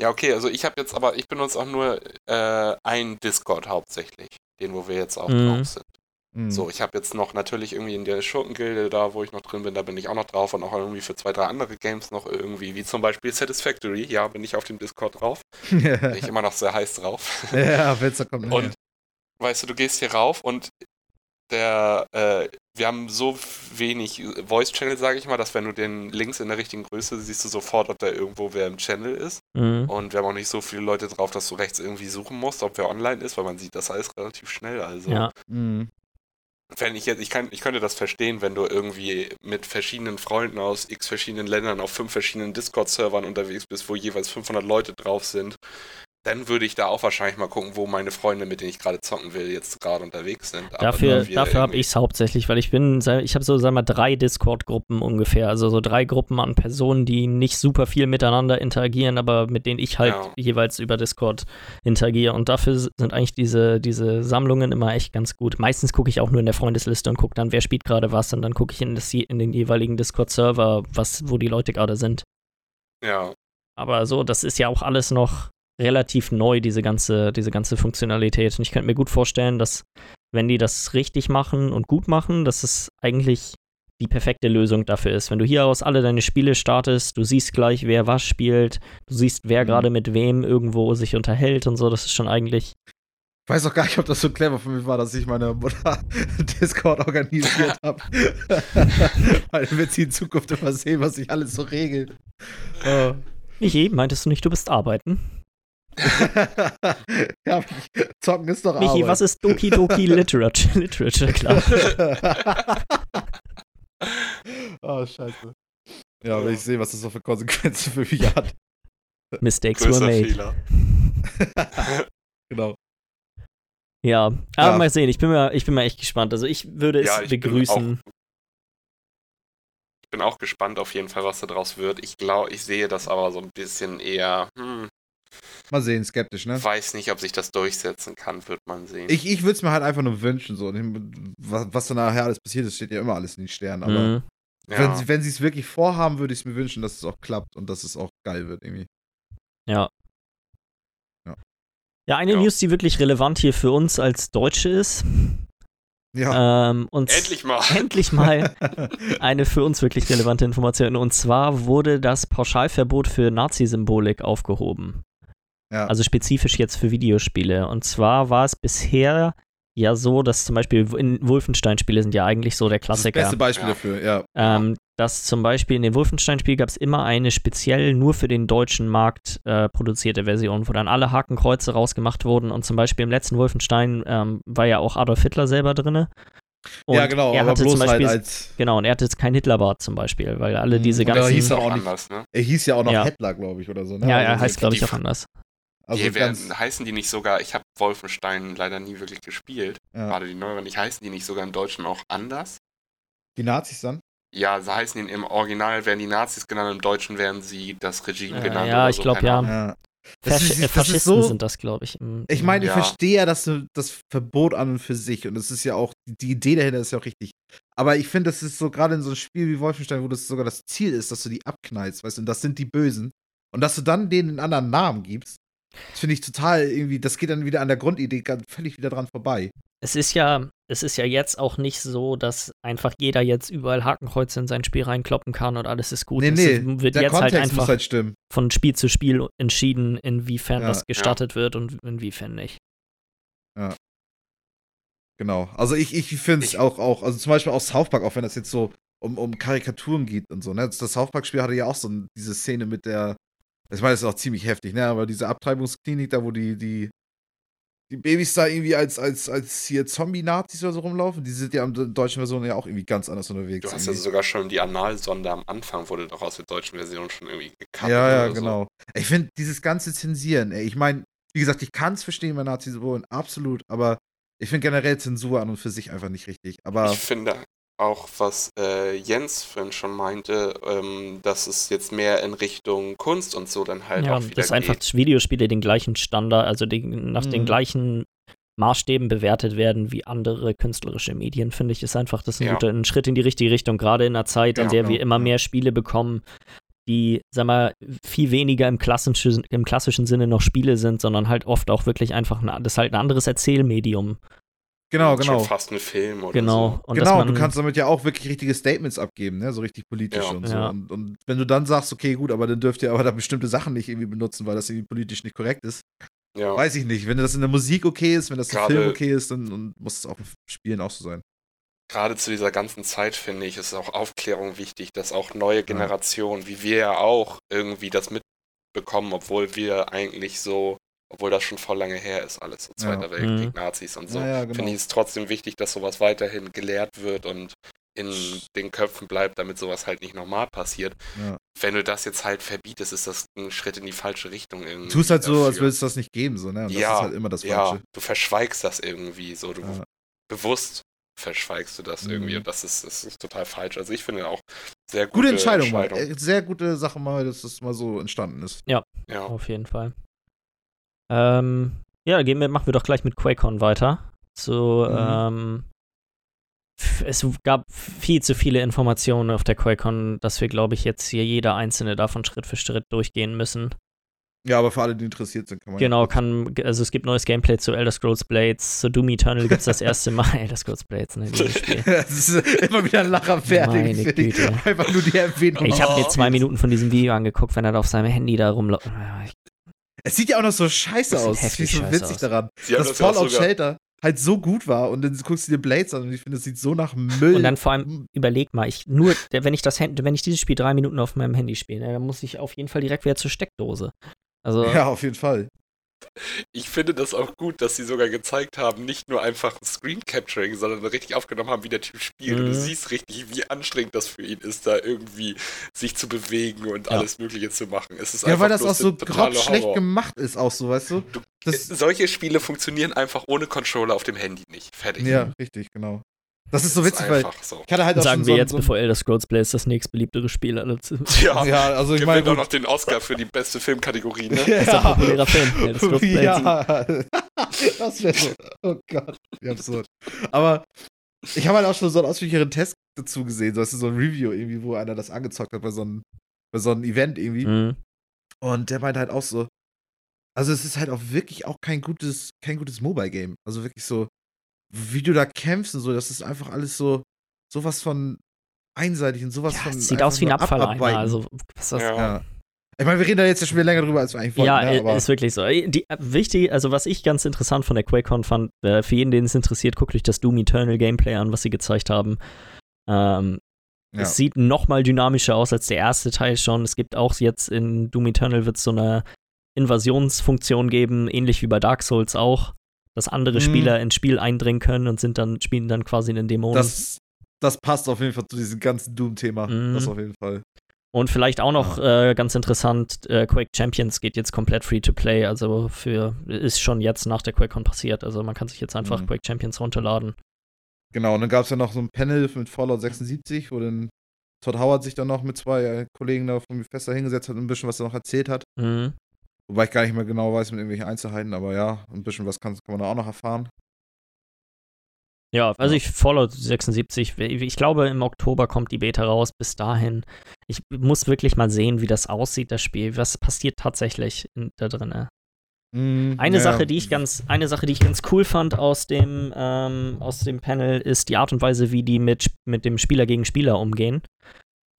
Speaker 3: Ja, okay, also ich habe jetzt aber, ich benutze auch nur äh, ein Discord hauptsächlich, den, wo wir jetzt auch
Speaker 1: Mhm.
Speaker 3: drauf sind.
Speaker 2: Mhm.
Speaker 3: So, ich habe jetzt noch natürlich irgendwie in der Schurkengilde da, wo ich noch drin bin, da bin ich auch noch drauf und auch irgendwie für zwei, drei andere Games noch irgendwie, wie zum Beispiel Satisfactory, ja, bin ich auf dem Discord drauf. (laughs) Bin ich immer noch sehr heiß drauf.
Speaker 2: ja, Fenster kommt.
Speaker 3: Und weißt du, du gehst hier rauf und der, äh, wir haben so wenig Voice-Channel, sage ich mal, dass wenn du den links in der richtigen Größe siehst du sofort, ob da irgendwo wer im Channel ist.
Speaker 1: Mhm.
Speaker 3: Und wir haben auch nicht so viele Leute drauf, dass du rechts irgendwie suchen musst, ob wer online ist, weil man sieht das alles relativ schnell. Also
Speaker 1: Ja.
Speaker 2: Mhm.
Speaker 3: Wenn ich jetzt, ich kann, ich könnte das verstehen, wenn du irgendwie mit verschiedenen Freunden aus x verschiedenen Ländern auf fünf verschiedenen Discord-Servern unterwegs bist, wo jeweils 500 Leute drauf sind, dann würde ich da auch wahrscheinlich mal gucken, wo meine Freunde, mit denen ich gerade zocken will, jetzt gerade unterwegs sind.
Speaker 1: Dafür,
Speaker 3: da wir
Speaker 1: dafür habe ich es hauptsächlich, weil ich bin, ich habe so, sag mal, drei Discord-Gruppen ungefähr. Also so drei Gruppen an Personen, die nicht super viel miteinander interagieren, aber mit denen ich halt
Speaker 3: Ja.
Speaker 1: jeweils über Discord interagiere. Und dafür sind eigentlich diese, diese Sammlungen immer echt ganz gut. Meistens gucke ich auch nur in der Freundesliste und gucke dann, wer spielt gerade was. Und dann gucke ich in, das, in den jeweiligen Discord-Server, was, wo die Leute gerade sind.
Speaker 3: Ja,
Speaker 1: Aber so, das ist ja auch alles noch relativ neu, diese ganze, diese ganze Funktionalität. Und ich könnte mir gut vorstellen, dass, wenn die das richtig machen und gut machen, dass es eigentlich die perfekte Lösung dafür ist. Wenn du hier aus alle deine Spiele startest, du siehst gleich, wer was spielt, du siehst, wer
Speaker 2: Mhm.
Speaker 1: gerade mit wem irgendwo sich unterhält und so, das ist schon eigentlich.
Speaker 2: Ich weiß auch gar nicht, ob das so clever von mir war, dass ich meine Mutter (laughs) Discord organisiert habe. (laughs) Weil dann wird sie in Zukunft immer sehen, was sich alles so regelt. Äh.
Speaker 1: Michi, meintest du nicht, du bist arbeiten? (laughs)
Speaker 2: ja, zocken ist doch
Speaker 1: Michi,
Speaker 2: Arbeit.
Speaker 1: was ist Doki Doki (laughs) Literature? (laughs) Literature, klar.
Speaker 2: oh, scheiße. Ja, wenn ich sehe, was das so für Konsequenzen für mich hat.
Speaker 1: Mistakes were
Speaker 3: größer
Speaker 1: made.
Speaker 3: Fehler.
Speaker 2: Genau.
Speaker 1: Ja, aber
Speaker 2: Ja.
Speaker 1: mal sehen, ich bin, mal, ich bin mal echt gespannt. Also ich würde es
Speaker 3: Ja, ich bin
Speaker 1: begrüßen.
Speaker 3: Ich bin auch gespannt auf jeden Fall, was da draus wird. Ich glaube, ich sehe das aber so ein bisschen eher, hm,
Speaker 2: Mal sehen, skeptisch, ne?
Speaker 3: Weiß nicht, ob sich das durchsetzen kann, wird man sehen.
Speaker 2: Ich, ich würde es mir halt einfach nur wünschen, so. Was, was dann nachher alles passiert ist, steht ja immer alles in den Sternen. Aber
Speaker 1: Mhm.
Speaker 3: ja.
Speaker 2: wenn, sie- wenn sie es wirklich vorhaben, würde ich es mir wünschen, dass es auch klappt und dass es auch geil wird, irgendwie.
Speaker 1: Ja.
Speaker 2: Ja.
Speaker 1: Ja, eine
Speaker 3: Ja.
Speaker 1: News, die wirklich relevant hier für uns als Deutsche ist.
Speaker 2: Ja.
Speaker 1: Ähm, und (laughs)
Speaker 3: Endlich mal.
Speaker 1: endlich mal eine für uns wirklich relevante Information. Und zwar wurde das Pauschalverbot für Nazi-Symbolik aufgehoben.
Speaker 2: Ja.
Speaker 1: Also spezifisch jetzt für Videospiele. Und zwar war es bisher ja so, dass zum Beispiel in Wolfenstein-Spiele sind ja eigentlich so der
Speaker 2: das ist das
Speaker 1: Klassiker.
Speaker 2: beste Beispiel
Speaker 3: Ja.
Speaker 2: dafür, ja.
Speaker 1: Ähm, dass zum Beispiel in den Wolfenstein-Spielen gab es immer eine speziell nur für den deutschen Markt äh, produzierte Version, wo dann alle Hakenkreuze rausgemacht wurden. Und zum Beispiel im letzten Wolfenstein ähm, war ja auch Adolf Hitler selber drin.
Speaker 2: ja, genau,
Speaker 1: er
Speaker 2: aber
Speaker 1: hatte
Speaker 2: bloß
Speaker 1: zum Beispiel,
Speaker 2: halt als.
Speaker 1: genau, und er hatte jetzt kein Hitlerbart zum Beispiel, weil alle
Speaker 2: Mhm.
Speaker 1: diese
Speaker 2: Und
Speaker 1: ganzen.
Speaker 2: hieß er nicht-
Speaker 3: anders, ne?
Speaker 2: Er hieß ja auch noch
Speaker 1: Ja.
Speaker 2: Hitler, glaube ich, oder so, ne?
Speaker 1: ja,
Speaker 2: Also
Speaker 1: er heißt, glaube ich, auch anders.
Speaker 2: Also
Speaker 3: die werden, heißen die nicht sogar, ich habe Wolfenstein leider nie wirklich gespielt,
Speaker 2: Ja.
Speaker 3: gerade die neueren, nicht heißen die nicht sogar im Deutschen auch anders?
Speaker 2: Die Nazis dann?
Speaker 3: Ja, so heißen die im Original werden die Nazis genannt, im Deutschen werden sie das Regime
Speaker 1: Äh,
Speaker 3: genannt.
Speaker 1: ja,
Speaker 3: oder
Speaker 1: ich
Speaker 3: so,
Speaker 1: glaub,
Speaker 3: keine
Speaker 1: ja.
Speaker 2: Ja. Das
Speaker 1: Fasch
Speaker 2: ist- das ist
Speaker 1: Faschisten
Speaker 2: so-
Speaker 1: sind das, glaube ich.
Speaker 2: Ich meine, ich
Speaker 3: Ja.
Speaker 2: verstehe ja das, das Verbot an und für sich und es ist ja auch, die Idee dahinter ist ja auch richtig. Aber ich finde, das ist so gerade in so einem Spiel wie Wolfenstein, wo das sogar das Ziel ist, dass du die abknallst, weißt du, und das sind die Bösen. Und dass du dann denen einen anderen Namen gibst, das finde ich total irgendwie, das geht dann wieder an der Grundidee ganz, völlig wieder dran vorbei.
Speaker 1: Es ist ja, es ist ja jetzt auch nicht so, dass einfach jeder jetzt überall Hakenkreuze in sein Spiel reinkloppen kann und alles ist gut.
Speaker 2: nee,
Speaker 1: Es
Speaker 2: nee,
Speaker 1: ist- wird
Speaker 2: der
Speaker 1: jetzt halt
Speaker 2: Kontext
Speaker 1: einfach
Speaker 2: muss halt
Speaker 1: von Spiel zu Spiel entschieden, inwiefern
Speaker 2: Ja,
Speaker 1: das gestattet wird und inwiefern nicht.
Speaker 2: Genau. Also ich, ich finde es auch, auch, also zum Beispiel auch South Park, auch wenn das jetzt so um, um Karikaturen geht und so, ne? Das South Park-Spiel hatte ja auch so diese Szene mit der, ich meine, das ist auch ziemlich heftig, ne? Aber diese Abtreibungsklinik da, wo die, die, die Babys da irgendwie als, als, als hier Zombie-Nazis oder so rumlaufen, die sind ja in der deutschen Version ja auch irgendwie ganz anders unterwegs.
Speaker 3: Du hast ja
Speaker 2: irgendwie.
Speaker 3: sogar schon die Analsonde am Anfang, wurde doch aus der deutschen Version schon irgendwie gekappt.
Speaker 2: ja, ja,
Speaker 3: oder so.
Speaker 2: genau. Ich finde dieses ganze Zensieren, ey, ich meine, wie gesagt, ich kann es verstehen bei Nazi-Symbolen, absolut, aber ich finde generell Zensur an und für sich einfach nicht richtig. Aber
Speaker 3: Ich finde auch, was äh, Jens vorhin schon meinte, ähm, dass es jetzt mehr in Richtung Kunst und so dann halt
Speaker 1: ja,
Speaker 3: auch wieder
Speaker 1: dass einfach. Videospiele den gleichen Standard, also den, nach den
Speaker 2: Mhm.
Speaker 1: gleichen Maßstäben bewertet werden wie andere künstlerische Medien, finde ich, ist einfach das ein,
Speaker 3: Ja.
Speaker 1: guter, ein Schritt in die richtige Richtung, gerade in einer Zeit, in
Speaker 3: Ja,
Speaker 1: der
Speaker 2: genau,
Speaker 1: wir immer
Speaker 2: ja.
Speaker 1: mehr Spiele bekommen, die, sag mal, viel weniger im klassischen, im klassischen Sinne noch Spiele sind, sondern halt oft auch wirklich einfach, ein, das ist halt ein anderes Erzählmedium.
Speaker 2: Genau,
Speaker 3: Schon
Speaker 2: genau.
Speaker 3: fast ein Film oder
Speaker 1: Genau.
Speaker 3: so.
Speaker 1: Und
Speaker 2: genau,
Speaker 1: man,
Speaker 2: du kannst damit ja auch wirklich richtige Statements abgeben, ne? So richtig politisch
Speaker 3: Ja.
Speaker 2: und so.
Speaker 1: Ja.
Speaker 2: Und, und wenn du dann sagst, okay, gut, aber dann dürft ihr aber da bestimmte Sachen nicht irgendwie benutzen, weil das irgendwie politisch nicht korrekt ist,
Speaker 3: Ja.
Speaker 2: weiß ich nicht. Wenn das in der Musik okay ist, wenn das im
Speaker 3: Gerade-
Speaker 2: Film okay ist, dann, dann muss es auch im Spielen auch so sein.
Speaker 3: Gerade zu dieser ganzen Zeit finde ich, ist auch Aufklärung wichtig, dass auch neue Generationen, wie wir ja auch, irgendwie das mitbekommen, obwohl wir eigentlich so, obwohl das schon voll lange her ist, alles so
Speaker 2: Ja.
Speaker 3: Zweiter Weltkrieg,
Speaker 1: Mhm.
Speaker 3: Nazis und so,
Speaker 2: Ja, ja, genau.
Speaker 3: finde ich es trotzdem wichtig, dass sowas weiterhin gelehrt wird und in den Köpfen bleibt, damit sowas halt nicht nochmal passiert.
Speaker 2: Ja.
Speaker 3: Wenn du das jetzt halt verbietest, ist das ein Schritt in die falsche Richtung irgendwie.
Speaker 2: Du tust halt so, als
Speaker 3: dafür.
Speaker 2: würde es das nicht geben, so, ne? Und das
Speaker 3: Ja,
Speaker 2: ist halt immer das
Speaker 3: Ja,
Speaker 2: Falsche.
Speaker 3: du verschweigst das irgendwie so. Du
Speaker 2: Ja.
Speaker 3: bewusst verschweigst du das irgendwie
Speaker 2: Mhm.
Speaker 3: und das ist, das ist total falsch. Also ich finde auch sehr gute,
Speaker 2: Gute Entscheidung, mal. Äh, Sehr gute Sache mal, dass das mal so entstanden ist.
Speaker 3: Ja.
Speaker 1: Auf jeden Fall. Ähm, ja, gehen wir, machen wir doch gleich mit QuakeCon weiter. So,
Speaker 2: Mhm.
Speaker 1: ähm, es gab viel zu viele Informationen auf der QuakeCon, dass wir, glaube ich, jetzt hier jeder einzelne davon Schritt für Schritt durchgehen müssen.
Speaker 2: Ja, aber für alle, die interessiert sind, kann man.
Speaker 1: Genau, kann, also es gibt neues Gameplay zu Elder Scrolls Blades, zu Doom Eternal gibt es das erste Mal. (laughs) Elder Scrolls Blades, ne, dieses Spiel. (laughs)
Speaker 2: das ist immer wieder ein Lacher fertig.
Speaker 1: Meine. Güte.
Speaker 2: Einfach nur die Erwähnung.
Speaker 1: Ich habe mir
Speaker 3: Oh.
Speaker 1: zwei Minuten von diesem Video angeguckt, wenn er da auf seinem Handy da rumläuft.
Speaker 2: Es sieht ja auch noch so scheiße
Speaker 1: Das sieht
Speaker 2: aus. Das ich so witzig
Speaker 1: aus.
Speaker 2: daran.
Speaker 3: Sie
Speaker 2: dass
Speaker 3: das
Speaker 2: Fallout
Speaker 3: sogar,
Speaker 2: Shelter halt so gut war und dann guckst du dir Blades an und ich finde, es sieht so nach Müll.
Speaker 1: Und dann vor allem, überleg mal, ich nur, wenn ich das wenn ich dieses Spiel drei Minuten auf meinem Handy spiele, ne, dann muss ich auf jeden Fall direkt wieder zur Steckdose. Also,
Speaker 2: ja, auf jeden Fall.
Speaker 3: Ich finde das auch gut, dass sie sogar gezeigt haben, nicht nur einfach ein Screen Capturing, sondern richtig aufgenommen haben, wie der Typ spielt. Und
Speaker 1: Mhm.
Speaker 3: du siehst richtig, wie anstrengend das für ihn ist, da irgendwie sich zu bewegen und
Speaker 1: Ja.
Speaker 3: alles Mögliche zu machen. Es ist
Speaker 2: Ja, weil das auch so grob schlecht
Speaker 3: Horror.
Speaker 2: gemacht ist, auch so, weißt du?
Speaker 3: Du-
Speaker 2: Das,
Speaker 3: Solche Spiele funktionieren einfach ohne Controller auf dem Handy nicht. Fertig.
Speaker 2: ja, richtig, genau. Das ist so witzig, weil
Speaker 3: so.
Speaker 2: ich hatte halt auch
Speaker 1: Sagen wir
Speaker 2: so,
Speaker 1: jetzt,
Speaker 2: so
Speaker 1: bevor Elder Scrolls Blaze das nächstbeliebtere Spiel aller Zeiten (laughs)
Speaker 3: Ja,
Speaker 2: Ja, also ich meine,
Speaker 3: doch noch den Oscar für die beste Filmkategorie, ne? (laughs)
Speaker 1: ist ein populärer Film. Elder Scrolls Blaze.
Speaker 2: ja, (laughs) das wäre so. Oh Gott, wie absurd. Aber ich habe halt auch schon so einen ausführlicheren Test dazu gesehen, so, weißt du, so ein Review irgendwie, wo einer das angezockt hat bei so einem, bei so einem Event irgendwie.
Speaker 1: Mhm.
Speaker 2: Und der meinte halt auch so, also es ist halt auch wirklich auch kein gutes, kein gutes Mobile-Game. Also wirklich so, wie du da kämpfst und so, das ist einfach alles so, sowas von einseitig und sowas
Speaker 1: Ja,
Speaker 2: von.
Speaker 1: es sieht aus wie ein Abfalleimer. Also, was das
Speaker 3: Ja.
Speaker 2: ja. Ich meine, wir reden da jetzt ja schon wieder länger drüber, als wir eigentlich wollten.
Speaker 1: Ja,
Speaker 2: ne? aber,
Speaker 1: ist wirklich so. Die, äh, wichtig, also was ich ganz interessant von der QuakeCon fand, äh, für jeden, den es interessiert, guckt euch das Doom Eternal Gameplay an, was sie gezeigt haben. Ähm,
Speaker 2: ja.
Speaker 1: Es sieht noch mal dynamischer aus als der erste Teil schon. Es gibt auch jetzt in Doom Eternal wird es so eine Invasionsfunktion geben, ähnlich wie bei Dark Souls auch, dass andere
Speaker 2: Mhm.
Speaker 1: Spieler ins Spiel eindringen können und sind dann spielen dann quasi einen Dämonen.
Speaker 2: das, das passt auf jeden Fall zu diesem ganzen Doom-Thema.
Speaker 1: Mhm.
Speaker 2: Das auf jeden Fall.
Speaker 1: Und vielleicht auch noch äh, ganz interessant, äh, Quake Champions geht jetzt komplett free to play, also für ist schon jetzt nach der QuakeCon passiert. Also man kann sich jetzt einfach
Speaker 2: Mhm.
Speaker 1: Quake Champions runterladen.
Speaker 2: Genau, und dann gab es ja noch so ein Panel mit Fallout 76, wo dann Todd Howard sich dann noch mit zwei äh, Kollegen da von Bethesda hingesetzt hat und ein bisschen was er noch erzählt hat.
Speaker 1: Mhm.
Speaker 2: Wobei ich gar nicht mehr genau weiß mit irgendwelchen Einzelheiten, aber ja, ein bisschen was kann, kann man da auch noch erfahren.
Speaker 1: Ja, also ich Fallout 76, ich glaube im Oktober kommt die Beta raus. Bis dahin, ich muss wirklich mal sehen, wie das aussieht, das Spiel. Was passiert tatsächlich in, da drin?
Speaker 2: Mhm,
Speaker 1: Eine
Speaker 2: ja,
Speaker 1: Sache, die ich ganz, eine Sache, die ich ganz cool fand aus dem, ähm, aus dem Panel, ist die Art und Weise, wie die mit, mit dem Spieler gegen Spieler umgehen.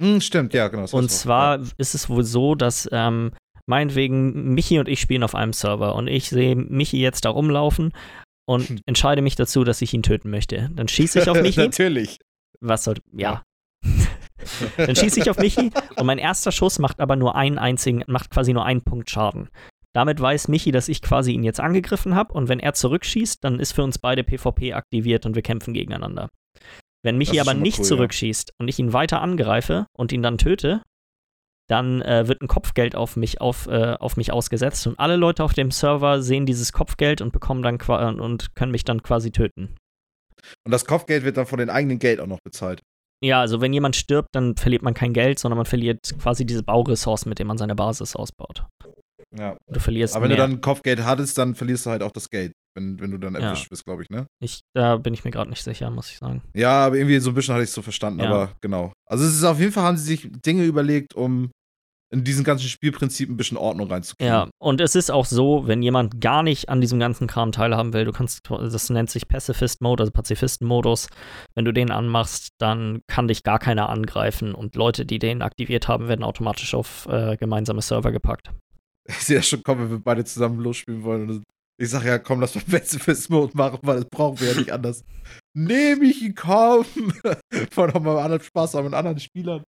Speaker 2: Mhm, stimmt, ja, genau.
Speaker 1: Und
Speaker 2: ich auch.
Speaker 1: zwar ist es wohl so, dass ähm, meinetwegen Michi und ich spielen auf einem Server und ich sehe Michi jetzt da rumlaufen und entscheide mich dazu, dass ich ihn töten möchte. Dann schieße ich auf (laughs) Michi.
Speaker 2: Natürlich.
Speaker 1: Was soll, ja. (laughs) Dann schieße ich auf Michi und mein erster Schuss macht aber nur einen einzigen, macht quasi nur einen Punkt Schaden. Damit weiß Michi, dass ich quasi ihn jetzt angegriffen habe und wenn er zurückschießt, dann ist für uns beide PvP aktiviert und wir kämpfen gegeneinander. Wenn Michi aber nicht
Speaker 2: cool, ja.
Speaker 1: zurückschießt und ich ihn weiter angreife und ihn dann töte, dann äh, wird ein Kopfgeld auf mich, auf, äh, auf mich ausgesetzt und alle Leute auf dem Server sehen dieses Kopfgeld und bekommen dann qua- und können mich dann quasi töten.
Speaker 2: Und das Kopfgeld wird dann von den eigenen Geld auch noch bezahlt.
Speaker 1: Ja, also wenn jemand stirbt, dann verliert man kein Geld, sondern man verliert quasi diese Bauressourcen, mit denen man seine Basis ausbaut.
Speaker 2: Ja.
Speaker 1: Du verlierst
Speaker 2: Aber wenn
Speaker 1: mehr.
Speaker 2: du dann Kopfgeld hattest, dann verlierst du halt auch das Geld, wenn, wenn du dann
Speaker 1: Ja.
Speaker 2: erwischt bist, glaube ich, ne?
Speaker 1: ich, da bin ich mir gerade nicht sicher, muss ich sagen.
Speaker 2: Ja, aber irgendwie so ein bisschen hatte ich es so verstanden,
Speaker 1: Ja.
Speaker 2: aber genau. Also es ist auf jeden Fall, haben sie sich Dinge überlegt, um in diesen ganzen Spielprinzip ein bisschen Ordnung reinzukriegen.
Speaker 1: Ja, und es ist auch so, wenn jemand gar nicht an diesem ganzen Kram teilhaben will, du kannst, das nennt sich Pacifist Mode, also Pazifisten-Modus. Wenn du den anmachst, dann kann dich gar keiner angreifen und Leute, die den aktiviert haben, werden automatisch auf äh, gemeinsame Server gepackt.
Speaker 2: Ich sehe das schon kommen, wenn wir beide zusammen losspielen wollen. Und ich sage ja, komm, lass mal Mode machen, weil das brauchen wir ja nicht anders. Nee, Michi, komm! (laughs) Wollen doch mal anderen Spaß haben mit anderen Spielern.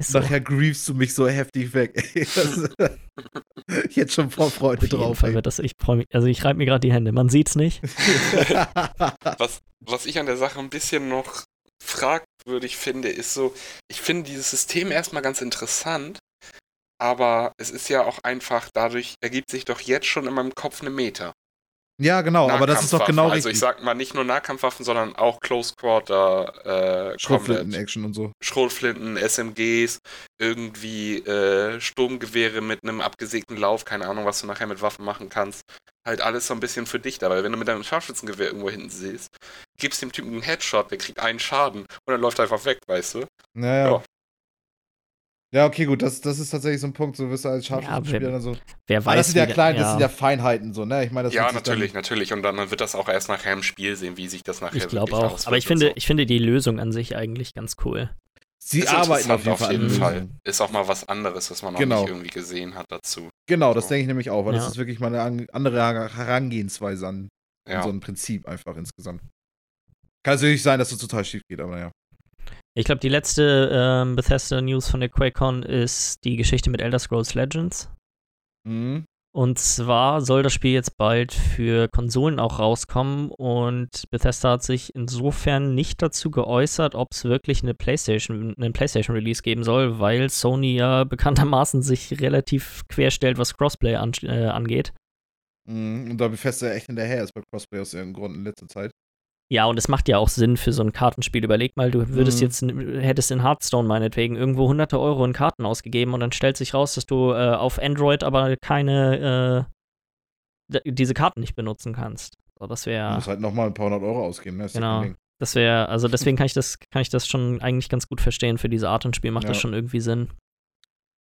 Speaker 1: Ist so.
Speaker 2: Nachher griefst du mich so heftig weg. (laughs) jetzt schon vor
Speaker 1: Auf
Speaker 2: drauf.
Speaker 1: Fall wird das, ich freue mich, also ich reibe mir gerade die Hände, man sieht's nicht. (laughs)
Speaker 3: Was, was ich an der Sache ein bisschen noch fragwürdig finde, ist so, ich finde dieses System erstmal ganz interessant, aber es ist ja auch einfach, dadurch ergibt sich doch jetzt schon in meinem Kopf eine Meta.
Speaker 2: Ja, genau, aber das ist doch genau
Speaker 3: Nahkampfwaffen. Also
Speaker 2: richtig.
Speaker 3: ich sag mal nicht nur Nahkampfwaffen, sondern auch Close Quarter, äh,
Speaker 2: Schrotflinten-Action und so.
Speaker 3: Schrotflinten, SMGs, irgendwie äh, Sturmgewehre mit einem abgesägten Lauf, keine Ahnung, was du nachher mit Waffen machen kannst. Halt alles so ein bisschen für dich dabei. Wenn du mit deinem Scharfschützengewehr irgendwo hinten siehst, gibst dem Typen einen Headshot, der kriegt einen Schaden und dann läuft er einfach weg, weißt du?
Speaker 2: Naja.
Speaker 3: Ja.
Speaker 2: Ja, okay, gut, das, das ist tatsächlich so ein Punkt, so wirst du als Scharfschützenspieler
Speaker 1: wer-
Speaker 2: dann so.
Speaker 1: Wer
Speaker 2: Aber
Speaker 1: weiß.
Speaker 2: das sind ja
Speaker 1: wie-
Speaker 2: klein, das sind ja Feinheiten so, ne? Ich meine, das
Speaker 3: ja, natürlich, natürlich. Und dann wird das auch erst nachher im Spiel sehen, wie sich das nachher
Speaker 1: Ich glaube
Speaker 3: wirklich
Speaker 1: auch. Aber ich finde,
Speaker 3: so.
Speaker 1: ich finde die Lösung an sich eigentlich ganz cool.
Speaker 2: Sie
Speaker 3: Ist
Speaker 2: arbeiten auf jeden Fall. an
Speaker 3: Fall.
Speaker 2: Lösungen.
Speaker 3: Ist auch mal was anderes, was man noch
Speaker 2: Genau.
Speaker 3: nicht irgendwie gesehen hat dazu.
Speaker 2: Genau, das
Speaker 3: So.
Speaker 2: denke ich nämlich auch, weil das
Speaker 1: Ja.
Speaker 2: ist wirklich mal eine an- andere Her- Herangehensweise an, an
Speaker 3: Ja.
Speaker 2: so ein Prinzip einfach insgesamt. Kann natürlich sein, dass es total schief geht, aber naja.
Speaker 1: Ich glaube, die letzte ähm, Bethesda-News von der QuakeCon ist die Geschichte mit Elder Scrolls Legends.
Speaker 2: Mhm.
Speaker 1: Und zwar soll das Spiel jetzt bald für Konsolen auch rauskommen und Bethesda hat sich insofern nicht dazu geäußert, ob es wirklich eine PlayStation, einen PlayStation-Release geben soll, weil Sony ja bekanntermaßen sich relativ querstellt, was Crossplay an, äh, angeht.
Speaker 2: Mhm. Und da Bethesda echt hinterher ist bei Crossplay aus irgendeinem Grund in letzter Zeit.
Speaker 1: Ja, und es macht ja auch Sinn für so ein Kartenspiel. Überleg mal, du würdest
Speaker 2: Mhm.
Speaker 1: jetzt, hättest in Hearthstone meinetwegen irgendwo hunderte Euro in Karten ausgegeben und dann stellt sich raus, dass du äh, auf Android aber keine, äh, diese Karten nicht benutzen kannst. So, das
Speaker 2: Du
Speaker 1: wäre,
Speaker 2: musst halt nochmal ein paar hundert Euro ausgeben, ne?
Speaker 1: Genau. das wäre, also (laughs) deswegen kann ich das, kann ich das schon eigentlich ganz gut verstehen. Für diese Art und Spiel macht das
Speaker 2: Ja.
Speaker 1: schon irgendwie Sinn.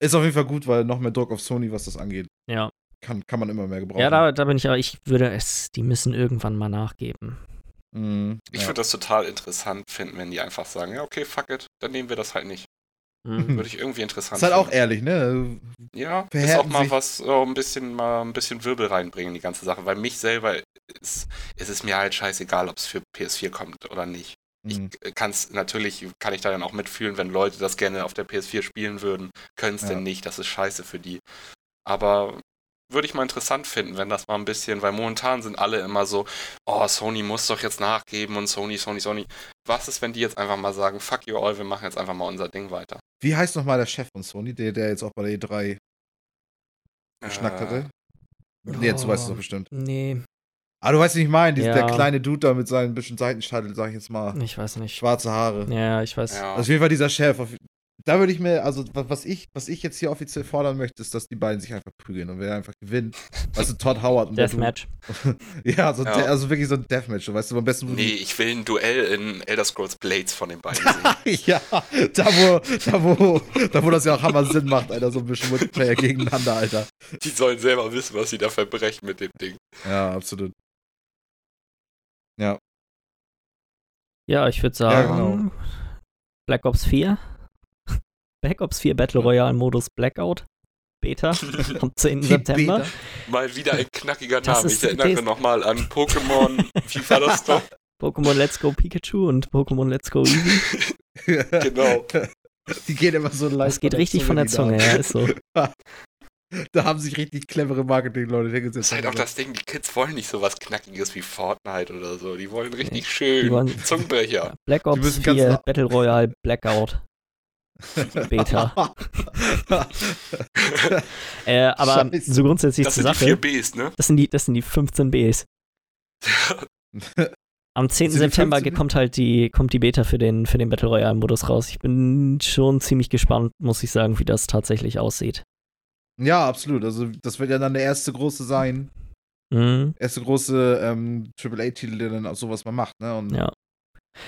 Speaker 2: Ist auf jeden Fall gut, weil noch mehr Druck auf Sony, was das angeht.
Speaker 1: Ja.
Speaker 2: Kann, kann man immer mehr gebrauchen.
Speaker 1: Ja, da, da bin ich aber, ich würde es, die müssen irgendwann mal nachgeben.
Speaker 2: Mhm,
Speaker 3: Ich
Speaker 2: ja.
Speaker 3: würde das total interessant finden, wenn die einfach sagen, ja, okay, fuck it, dann nehmen wir das halt nicht.
Speaker 1: Mhm. (laughs)
Speaker 3: Würde ich irgendwie interessant
Speaker 2: Ist halt auch
Speaker 3: finden.
Speaker 2: ehrlich, ne?
Speaker 3: Ja, ist
Speaker 2: verhärten
Speaker 3: auch mal
Speaker 2: sich-
Speaker 3: was, so ein bisschen, mal ein bisschen Wirbel reinbringen in die ganze Sache, weil mich selber ist, ist es mir halt scheißegal, ob es für PS4 kommt oder nicht. Ich
Speaker 2: Mhm.
Speaker 3: kann es natürlich, kann ich da dann auch mitfühlen, wenn Leute das gerne auf der PS4 spielen würden, können es
Speaker 2: Ja.
Speaker 3: denn nicht, das ist scheiße für die. Aber würde ich mal interessant finden, wenn das mal ein bisschen, weil momentan sind alle immer so, oh, Sony muss doch jetzt nachgeben und Sony, Sony, Sony. Was ist, wenn die jetzt einfach mal sagen, fuck you all, wir machen jetzt einfach mal unser Ding weiter?
Speaker 2: Wie heißt nochmal der Chef von Sony, der, der jetzt auch bei der E3 geschnackt
Speaker 3: Äh,
Speaker 2: hatte? Nee, jetzt du weißt es doch bestimmt.
Speaker 1: Nee,
Speaker 2: Ah, du weißt, wie ich meine, dieser-
Speaker 1: Ja.
Speaker 2: der kleine Dude da mit seinen bisschen Seitenscheitel, sag ich jetzt mal.
Speaker 1: ich weiß nicht.
Speaker 2: Schwarze Haare.
Speaker 1: Ja, ich weiß.
Speaker 3: Ja.
Speaker 2: Also auf jeden Fall dieser Chef. Da würde ich mir, also wa- was ich, was ich jetzt hier offiziell fordern möchte, ist, dass die beiden sich einfach prügeln und wer einfach gewinnt. Weißt du, Todd Howard und.
Speaker 1: Deathmatch. (laughs)
Speaker 2: Ja, so
Speaker 3: Ja.
Speaker 2: De also wirklich so ein Deathmatch. Weißt du, am besten.
Speaker 3: Nee, ich will ein Duell in Elder Scrolls Blades von den beiden sehen. (laughs)
Speaker 2: ja, da wo, da wo, da wo das ja auch Hammer Sinn macht, Alter, so ein bisschen Multiplayer gegeneinander, Alter.
Speaker 3: Die sollen selber wissen, was sie da verbrechen mit dem Ding.
Speaker 2: Ja, absolut. Ja.
Speaker 1: Ja, ich würde
Speaker 2: Ja,
Speaker 1: sagen,
Speaker 2: genau.
Speaker 1: Black Ops 4. Black Ops 4 Battle Royale Modus Blackout. Beta (laughs) am 10.
Speaker 2: Die
Speaker 1: September.
Speaker 2: Beta.
Speaker 3: Mal wieder ein knackiger
Speaker 1: Das
Speaker 3: Name. Ich erinnere
Speaker 1: das-
Speaker 3: nochmal an Pokémon. Wie war das doch? (laughs)
Speaker 1: Pokémon Let's Go Pikachu und Pokémon Let's Go Eevee. (laughs)
Speaker 3: Genau.
Speaker 2: Die gehen immer so leicht.
Speaker 1: Das geht richtig von der Zunge, ja, ist so.
Speaker 2: da. Haben sich richtig clevere Marketing-Leute
Speaker 3: Das
Speaker 2: hingesetzt.
Speaker 3: ist halt auch das Ding, die Kids wollen nicht so was Knackiges wie Fortnite oder so. Die wollen richtig schön
Speaker 1: Die wollen-
Speaker 3: Zungenbrecher.
Speaker 1: Black
Speaker 2: Die
Speaker 1: Ops
Speaker 2: müssen ganz
Speaker 1: 4
Speaker 2: nah-
Speaker 1: Battle Royale Blackout. (laughs) Beta. (laughs) Äh, aber
Speaker 2: Scheiße.
Speaker 1: so grundsätzlich
Speaker 3: Das
Speaker 1: zur
Speaker 3: sind die
Speaker 1: Sache.
Speaker 3: vier Bs, ne?
Speaker 1: Das sind die, das sind die 15 Bs. (laughs) Am 10.
Speaker 2: Sind die
Speaker 1: September
Speaker 2: 15?
Speaker 1: kommt halt die, kommt die Beta für den, für den Battle Royale-Modus raus. Ich bin schon ziemlich gespannt, muss ich sagen, wie das tatsächlich aussieht.
Speaker 2: ja, absolut. Also, das wird ja dann der erste große sein.
Speaker 1: Mhm.
Speaker 2: Erste große ähm, AAA-Titel, der dann auch sowas mal macht, ne? Und
Speaker 1: Ja.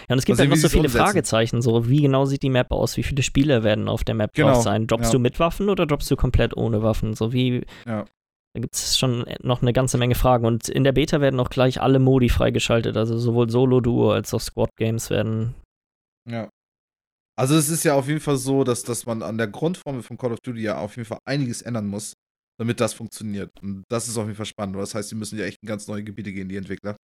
Speaker 1: Ja, und es gibt
Speaker 2: Mal
Speaker 1: halt noch
Speaker 2: wie
Speaker 1: so viele
Speaker 2: umsetzen.
Speaker 1: Fragezeichen. So, wie genau sieht die Map aus? Wie viele Spieler werden auf der Map
Speaker 2: Genau,
Speaker 1: drauf sein? Droppst
Speaker 2: ja.
Speaker 1: du mit Waffen oder droppst du komplett ohne Waffen? So wie.
Speaker 2: Ja.
Speaker 1: Da gibt es schon noch eine ganze Menge Fragen. Und in der Beta werden auch gleich alle Modi freigeschaltet. Also sowohl Solo-Duo als auch Squad-Games werden.
Speaker 2: Ja. Also es ist ja auf jeden Fall so, dass, dass man an der Grundformel von Call of Duty ja auf jeden Fall einiges ändern muss, damit das funktioniert. Und das ist auf jeden Fall spannend. Das heißt, die müssen ja echt in ganz neue Gebiete gehen, die Entwickler.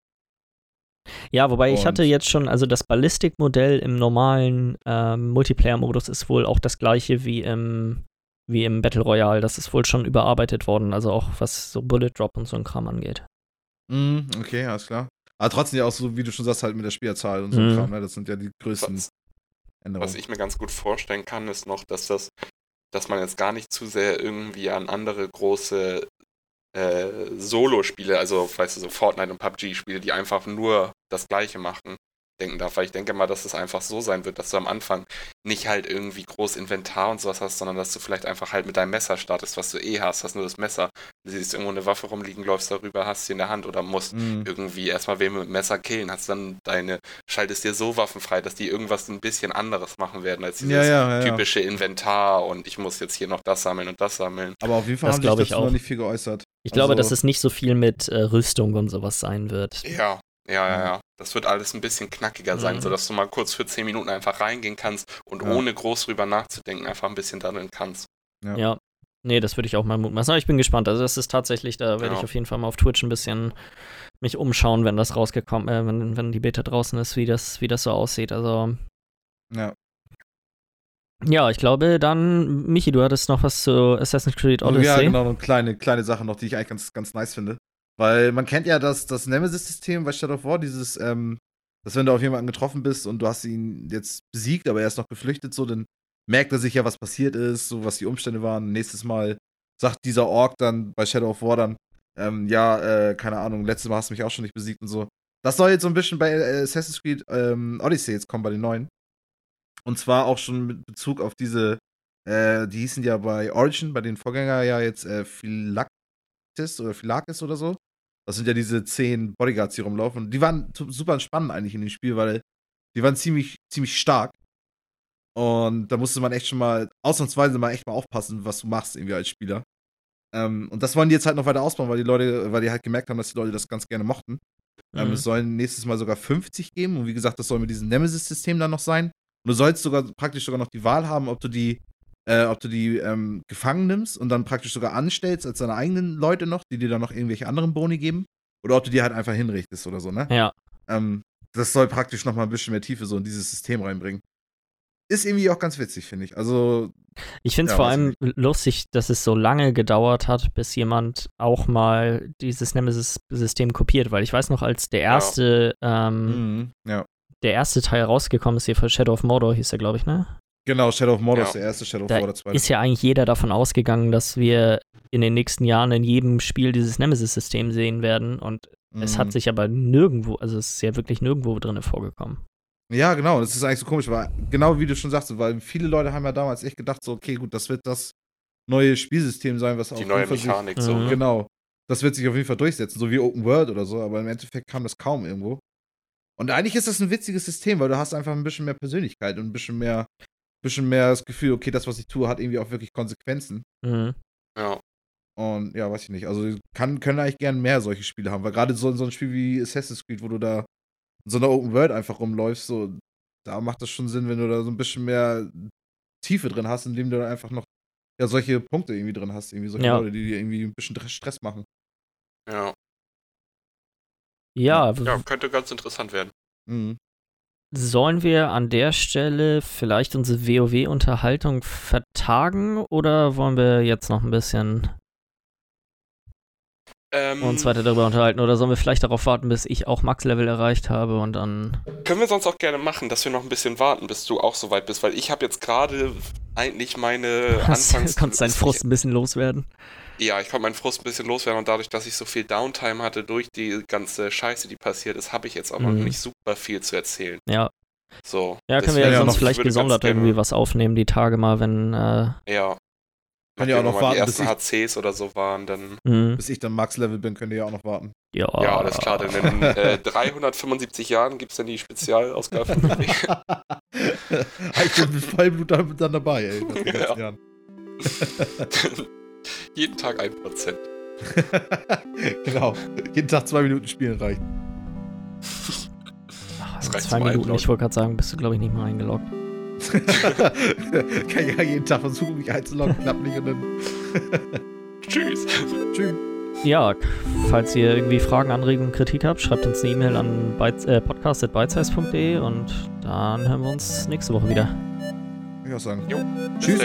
Speaker 1: Ja, wobei ich
Speaker 2: Und-
Speaker 1: hatte jetzt schon, also das Ballistik-Modell im normalen ähm, Multiplayer-Modus ist wohl auch das gleiche wie im, wie im Battle Royale. Das ist wohl schon überarbeitet worden, also auch was so Bullet Drop und so ein Kram angeht.
Speaker 2: Mhm, okay, alles klar. Aber trotzdem ja auch so, wie du schon sagst, halt mit der Spielerzahl und so ein
Speaker 1: Mhm.
Speaker 2: Kram, ne? Das sind ja die größten
Speaker 3: Was,
Speaker 2: Änderungen.
Speaker 3: was ich mir ganz gut vorstellen kann, ist noch, dass das, dass man jetzt gar nicht zu sehr irgendwie an andere große äh, Solo-Spiele, also weißt du, so Fortnite und PUBG-Spiele, die einfach nur das Gleiche machen, denken darf. Weil ich denke mal, dass es einfach so sein wird, dass du am Anfang nicht halt irgendwie groß Inventar und sowas hast, sondern dass du vielleicht einfach halt mit deinem Messer startest, was du eh hast, hast nur das Messer. Du siehst irgendwo eine Waffe rumliegen, läufst darüber, hast sie in der Hand oder musst
Speaker 2: Mhm.
Speaker 3: irgendwie erstmal wen mit dem Messer killen, hast dann deine, schaltest dir so Waffen frei, dass die irgendwas ein bisschen anderes machen werden als dieses
Speaker 2: Ja, ja, ja, ja.
Speaker 3: typische Inventar und ich muss jetzt hier noch das sammeln und das sammeln.
Speaker 2: Aber auf jeden Fall
Speaker 1: Das
Speaker 2: haben sich
Speaker 1: glaub ich
Speaker 2: dazu
Speaker 1: auch.
Speaker 2: noch nicht viel geäußert.
Speaker 1: Ich glaube,
Speaker 2: Also-
Speaker 1: dass es nicht so viel mit äh, Rüstung und sowas sein wird.
Speaker 3: Ja, ja, ja, ja. Das wird alles ein bisschen knackiger sein,
Speaker 1: Mhm.
Speaker 3: sodass du mal kurz für 10 Minuten einfach reingehen kannst und
Speaker 2: Ja.
Speaker 3: ohne groß drüber nachzudenken einfach ein bisschen darin kannst.
Speaker 2: Ja.
Speaker 1: Ja. Nee, das würde ich auch mal mutmaßen. Aber ich bin gespannt. Also, das ist tatsächlich, da werde
Speaker 3: Ja.
Speaker 1: ich auf jeden Fall mal auf Twitch ein bisschen mich umschauen, wenn das rausgekommen, äh, wenn, wenn die Beta draußen ist, wie das, wie das so aussieht. Also,
Speaker 2: Ja.
Speaker 1: ja, ich glaube dann, Michi, du hattest noch was zu Assassin's Creed Odyssey.
Speaker 2: ja, genau, eine kleine, kleine Sache noch, die ich eigentlich ganz, ganz nice finde. Weil man kennt ja das, das Nemesis-System bei Shadow of War, dieses, ähm, dass wenn du auf jemanden getroffen bist und du hast ihn jetzt besiegt, aber er ist noch geflüchtet, so, dann merkt er sich ja, was passiert ist, so was die Umstände waren. Nächstes Mal sagt dieser Ork dann bei Shadow of War dann, ähm, ja, äh, keine Ahnung, letztes Mal hast du mich auch schon nicht besiegt und so. Das soll jetzt so ein bisschen bei äh, Assassin's Creed ähm, Odyssey jetzt kommen, bei den neuen. Und zwar auch schon mit Bezug auf diese, äh, die hießen ja bei Origin, bei den Vorgänger ja jetzt äh, Phylactis oder Phylakis oder so. Das sind ja diese zehn Bodyguards, die rumlaufen. Und die waren super spannend eigentlich in dem Spiel, weil die waren ziemlich, ziemlich stark. Und da musste man echt schon mal, ausnahmsweise mal echt mal aufpassen, was du machst irgendwie als Spieler. Ähm, und das wollen die jetzt halt noch weiter ausbauen, weil die Leute, weil die halt gemerkt haben, dass die Leute das ganz gerne mochten. Ähm,
Speaker 1: Mhm.
Speaker 2: es sollen nächstes Mal sogar 50 geben. Und wie gesagt, das soll mit diesem Nemesis-System dann noch sein. Und du sollst sogar praktisch sogar noch die Wahl haben, ob du die, äh, ob du die ähm, gefangen nimmst und dann praktisch sogar anstellst als deine eigenen Leute noch, die dir dann noch irgendwelche anderen Boni geben. Oder ob du die halt einfach hinrichtest oder so, ne?
Speaker 1: Ja.
Speaker 2: Ähm, das soll praktisch noch mal ein bisschen mehr Tiefe so in dieses System reinbringen. Ist irgendwie auch ganz witzig, finde ich. Also,
Speaker 1: Ich finde es
Speaker 2: Ja,
Speaker 1: vor allem lustig, dass es so lange gedauert hat, bis jemand auch mal dieses Nemesis-System kopiert, weil ich weiß noch, als der erste, ähm,
Speaker 2: mhm, ja.
Speaker 1: der erste Teil rausgekommen ist, hier für Shadow of Mordor hieß der, glaube ich, ne?
Speaker 2: Genau, Shadow of Mordor
Speaker 3: Ja.
Speaker 2: ist der erste Shadow of
Speaker 1: Da
Speaker 2: der zweite.
Speaker 1: ist ja eigentlich jeder davon ausgegangen, dass wir in den nächsten Jahren in jedem Spiel dieses Nemesis-System sehen werden und es hat
Speaker 2: Mhm.
Speaker 1: sich aber nirgendwo, also es ist ja wirklich nirgendwo drin vorgekommen.
Speaker 2: Ja, genau, das ist eigentlich so komisch, weil genau wie du schon sagst, weil viele Leute haben ja damals echt gedacht, so, okay, gut, das wird das neue Spielsystem sein, was
Speaker 3: Die
Speaker 2: auf
Speaker 3: neue
Speaker 2: jeden Fall sich-
Speaker 3: Mechanik, so.
Speaker 1: Mhm.
Speaker 3: Ne?
Speaker 2: Genau. Das wird sich auf jeden Fall durchsetzen, so wie Open World oder so, aber im Endeffekt kam das kaum irgendwo. Und eigentlich ist das ein witziges System, weil du hast einfach ein bisschen mehr Persönlichkeit und ein bisschen mehr, bisschen mehr das Gefühl, okay, das, was ich tue, hat irgendwie auch wirklich Konsequenzen.
Speaker 1: Mhm.
Speaker 3: Ja.
Speaker 2: Und ja, weiß ich nicht. Also kann, können eigentlich gern mehr solche Spiele haben, weil gerade so, so ein Spiel wie Assassin's Creed, wo du da in so einer Open World einfach rumläufst, so, da macht das schon Sinn, wenn du da so ein bisschen mehr Tiefe drin hast, indem du da einfach noch ja, solche Punkte irgendwie drin hast, irgendwie solche
Speaker 1: Ja.
Speaker 2: Leute, die dir irgendwie ein bisschen Stress machen.
Speaker 3: Ja.
Speaker 1: Ja,
Speaker 3: ja, könnte ganz interessant werden.
Speaker 2: Mhm.
Speaker 1: Sollen wir an der Stelle vielleicht unsere WoW-Unterhaltung vertagen oder wollen wir jetzt noch ein bisschen
Speaker 3: Ähm,
Speaker 1: uns weiter darüber unterhalten? Oder sollen wir vielleicht darauf warten, bis ich auch Max-Level erreicht habe und dann.
Speaker 3: Können wir sonst auch gerne machen, dass wir noch ein bisschen warten, bis du auch so weit bist, weil ich habe jetzt gerade eigentlich meine (laughs) Anfangs...
Speaker 1: Konntest deinen Frust ein bisschen loswerden?
Speaker 3: Ja, ich konnte meinen Frust ein bisschen loswerden und dadurch, dass ich so viel Downtime hatte durch die ganze Scheiße, die passiert ist, habe ich jetzt auch noch
Speaker 1: Mhm.
Speaker 3: nicht super viel zu erzählen.
Speaker 1: Ja.
Speaker 3: So.
Speaker 1: Ja, können wir ja sonst
Speaker 2: noch-
Speaker 1: vielleicht gesondert irgendwie was aufnehmen, die Tage mal, wenn. Äh,
Speaker 3: Ja.
Speaker 2: Kann ja auch noch
Speaker 3: mal
Speaker 2: warten,
Speaker 3: die
Speaker 2: bis
Speaker 3: ersten
Speaker 2: ich,
Speaker 3: HCs oder so waren, dann.
Speaker 1: mh,
Speaker 2: bis ich dann Max-Level bin, könnt ihr ja auch noch warten.
Speaker 1: ja,
Speaker 3: Ja, alles klar, denn in äh, (laughs) 375 Jahren gibt es dann die Spezialausgabe (laughs) von
Speaker 2: ich bin mit Vollblut dann, dann dabei, ey. (laughs)
Speaker 3: Ja.
Speaker 2: Jahren.
Speaker 3: Jeden Tag 1%. (laughs)
Speaker 2: genau. Jeden Tag zwei Minuten spielen reicht. (laughs)
Speaker 1: Ach,
Speaker 3: reicht
Speaker 1: zwei Minuten,
Speaker 3: Einloggen.
Speaker 1: ich wollte gerade sagen, bist du, glaube ich, nicht mal eingeloggt. (laughs)
Speaker 2: Kann ja jeden Tag versuchen, mich einzuloggen, klappt nicht und dann.
Speaker 3: Tschüss.
Speaker 2: Tschüss.
Speaker 1: Ja, falls ihr irgendwie Fragen, Anregungen, Kritik habt, schreibt uns eine E-Mail an äh, podcast.bitesize.de und dann hören wir uns nächste Woche wieder.
Speaker 2: Ich auch sagen.
Speaker 3: Jo,
Speaker 2: Tschüss.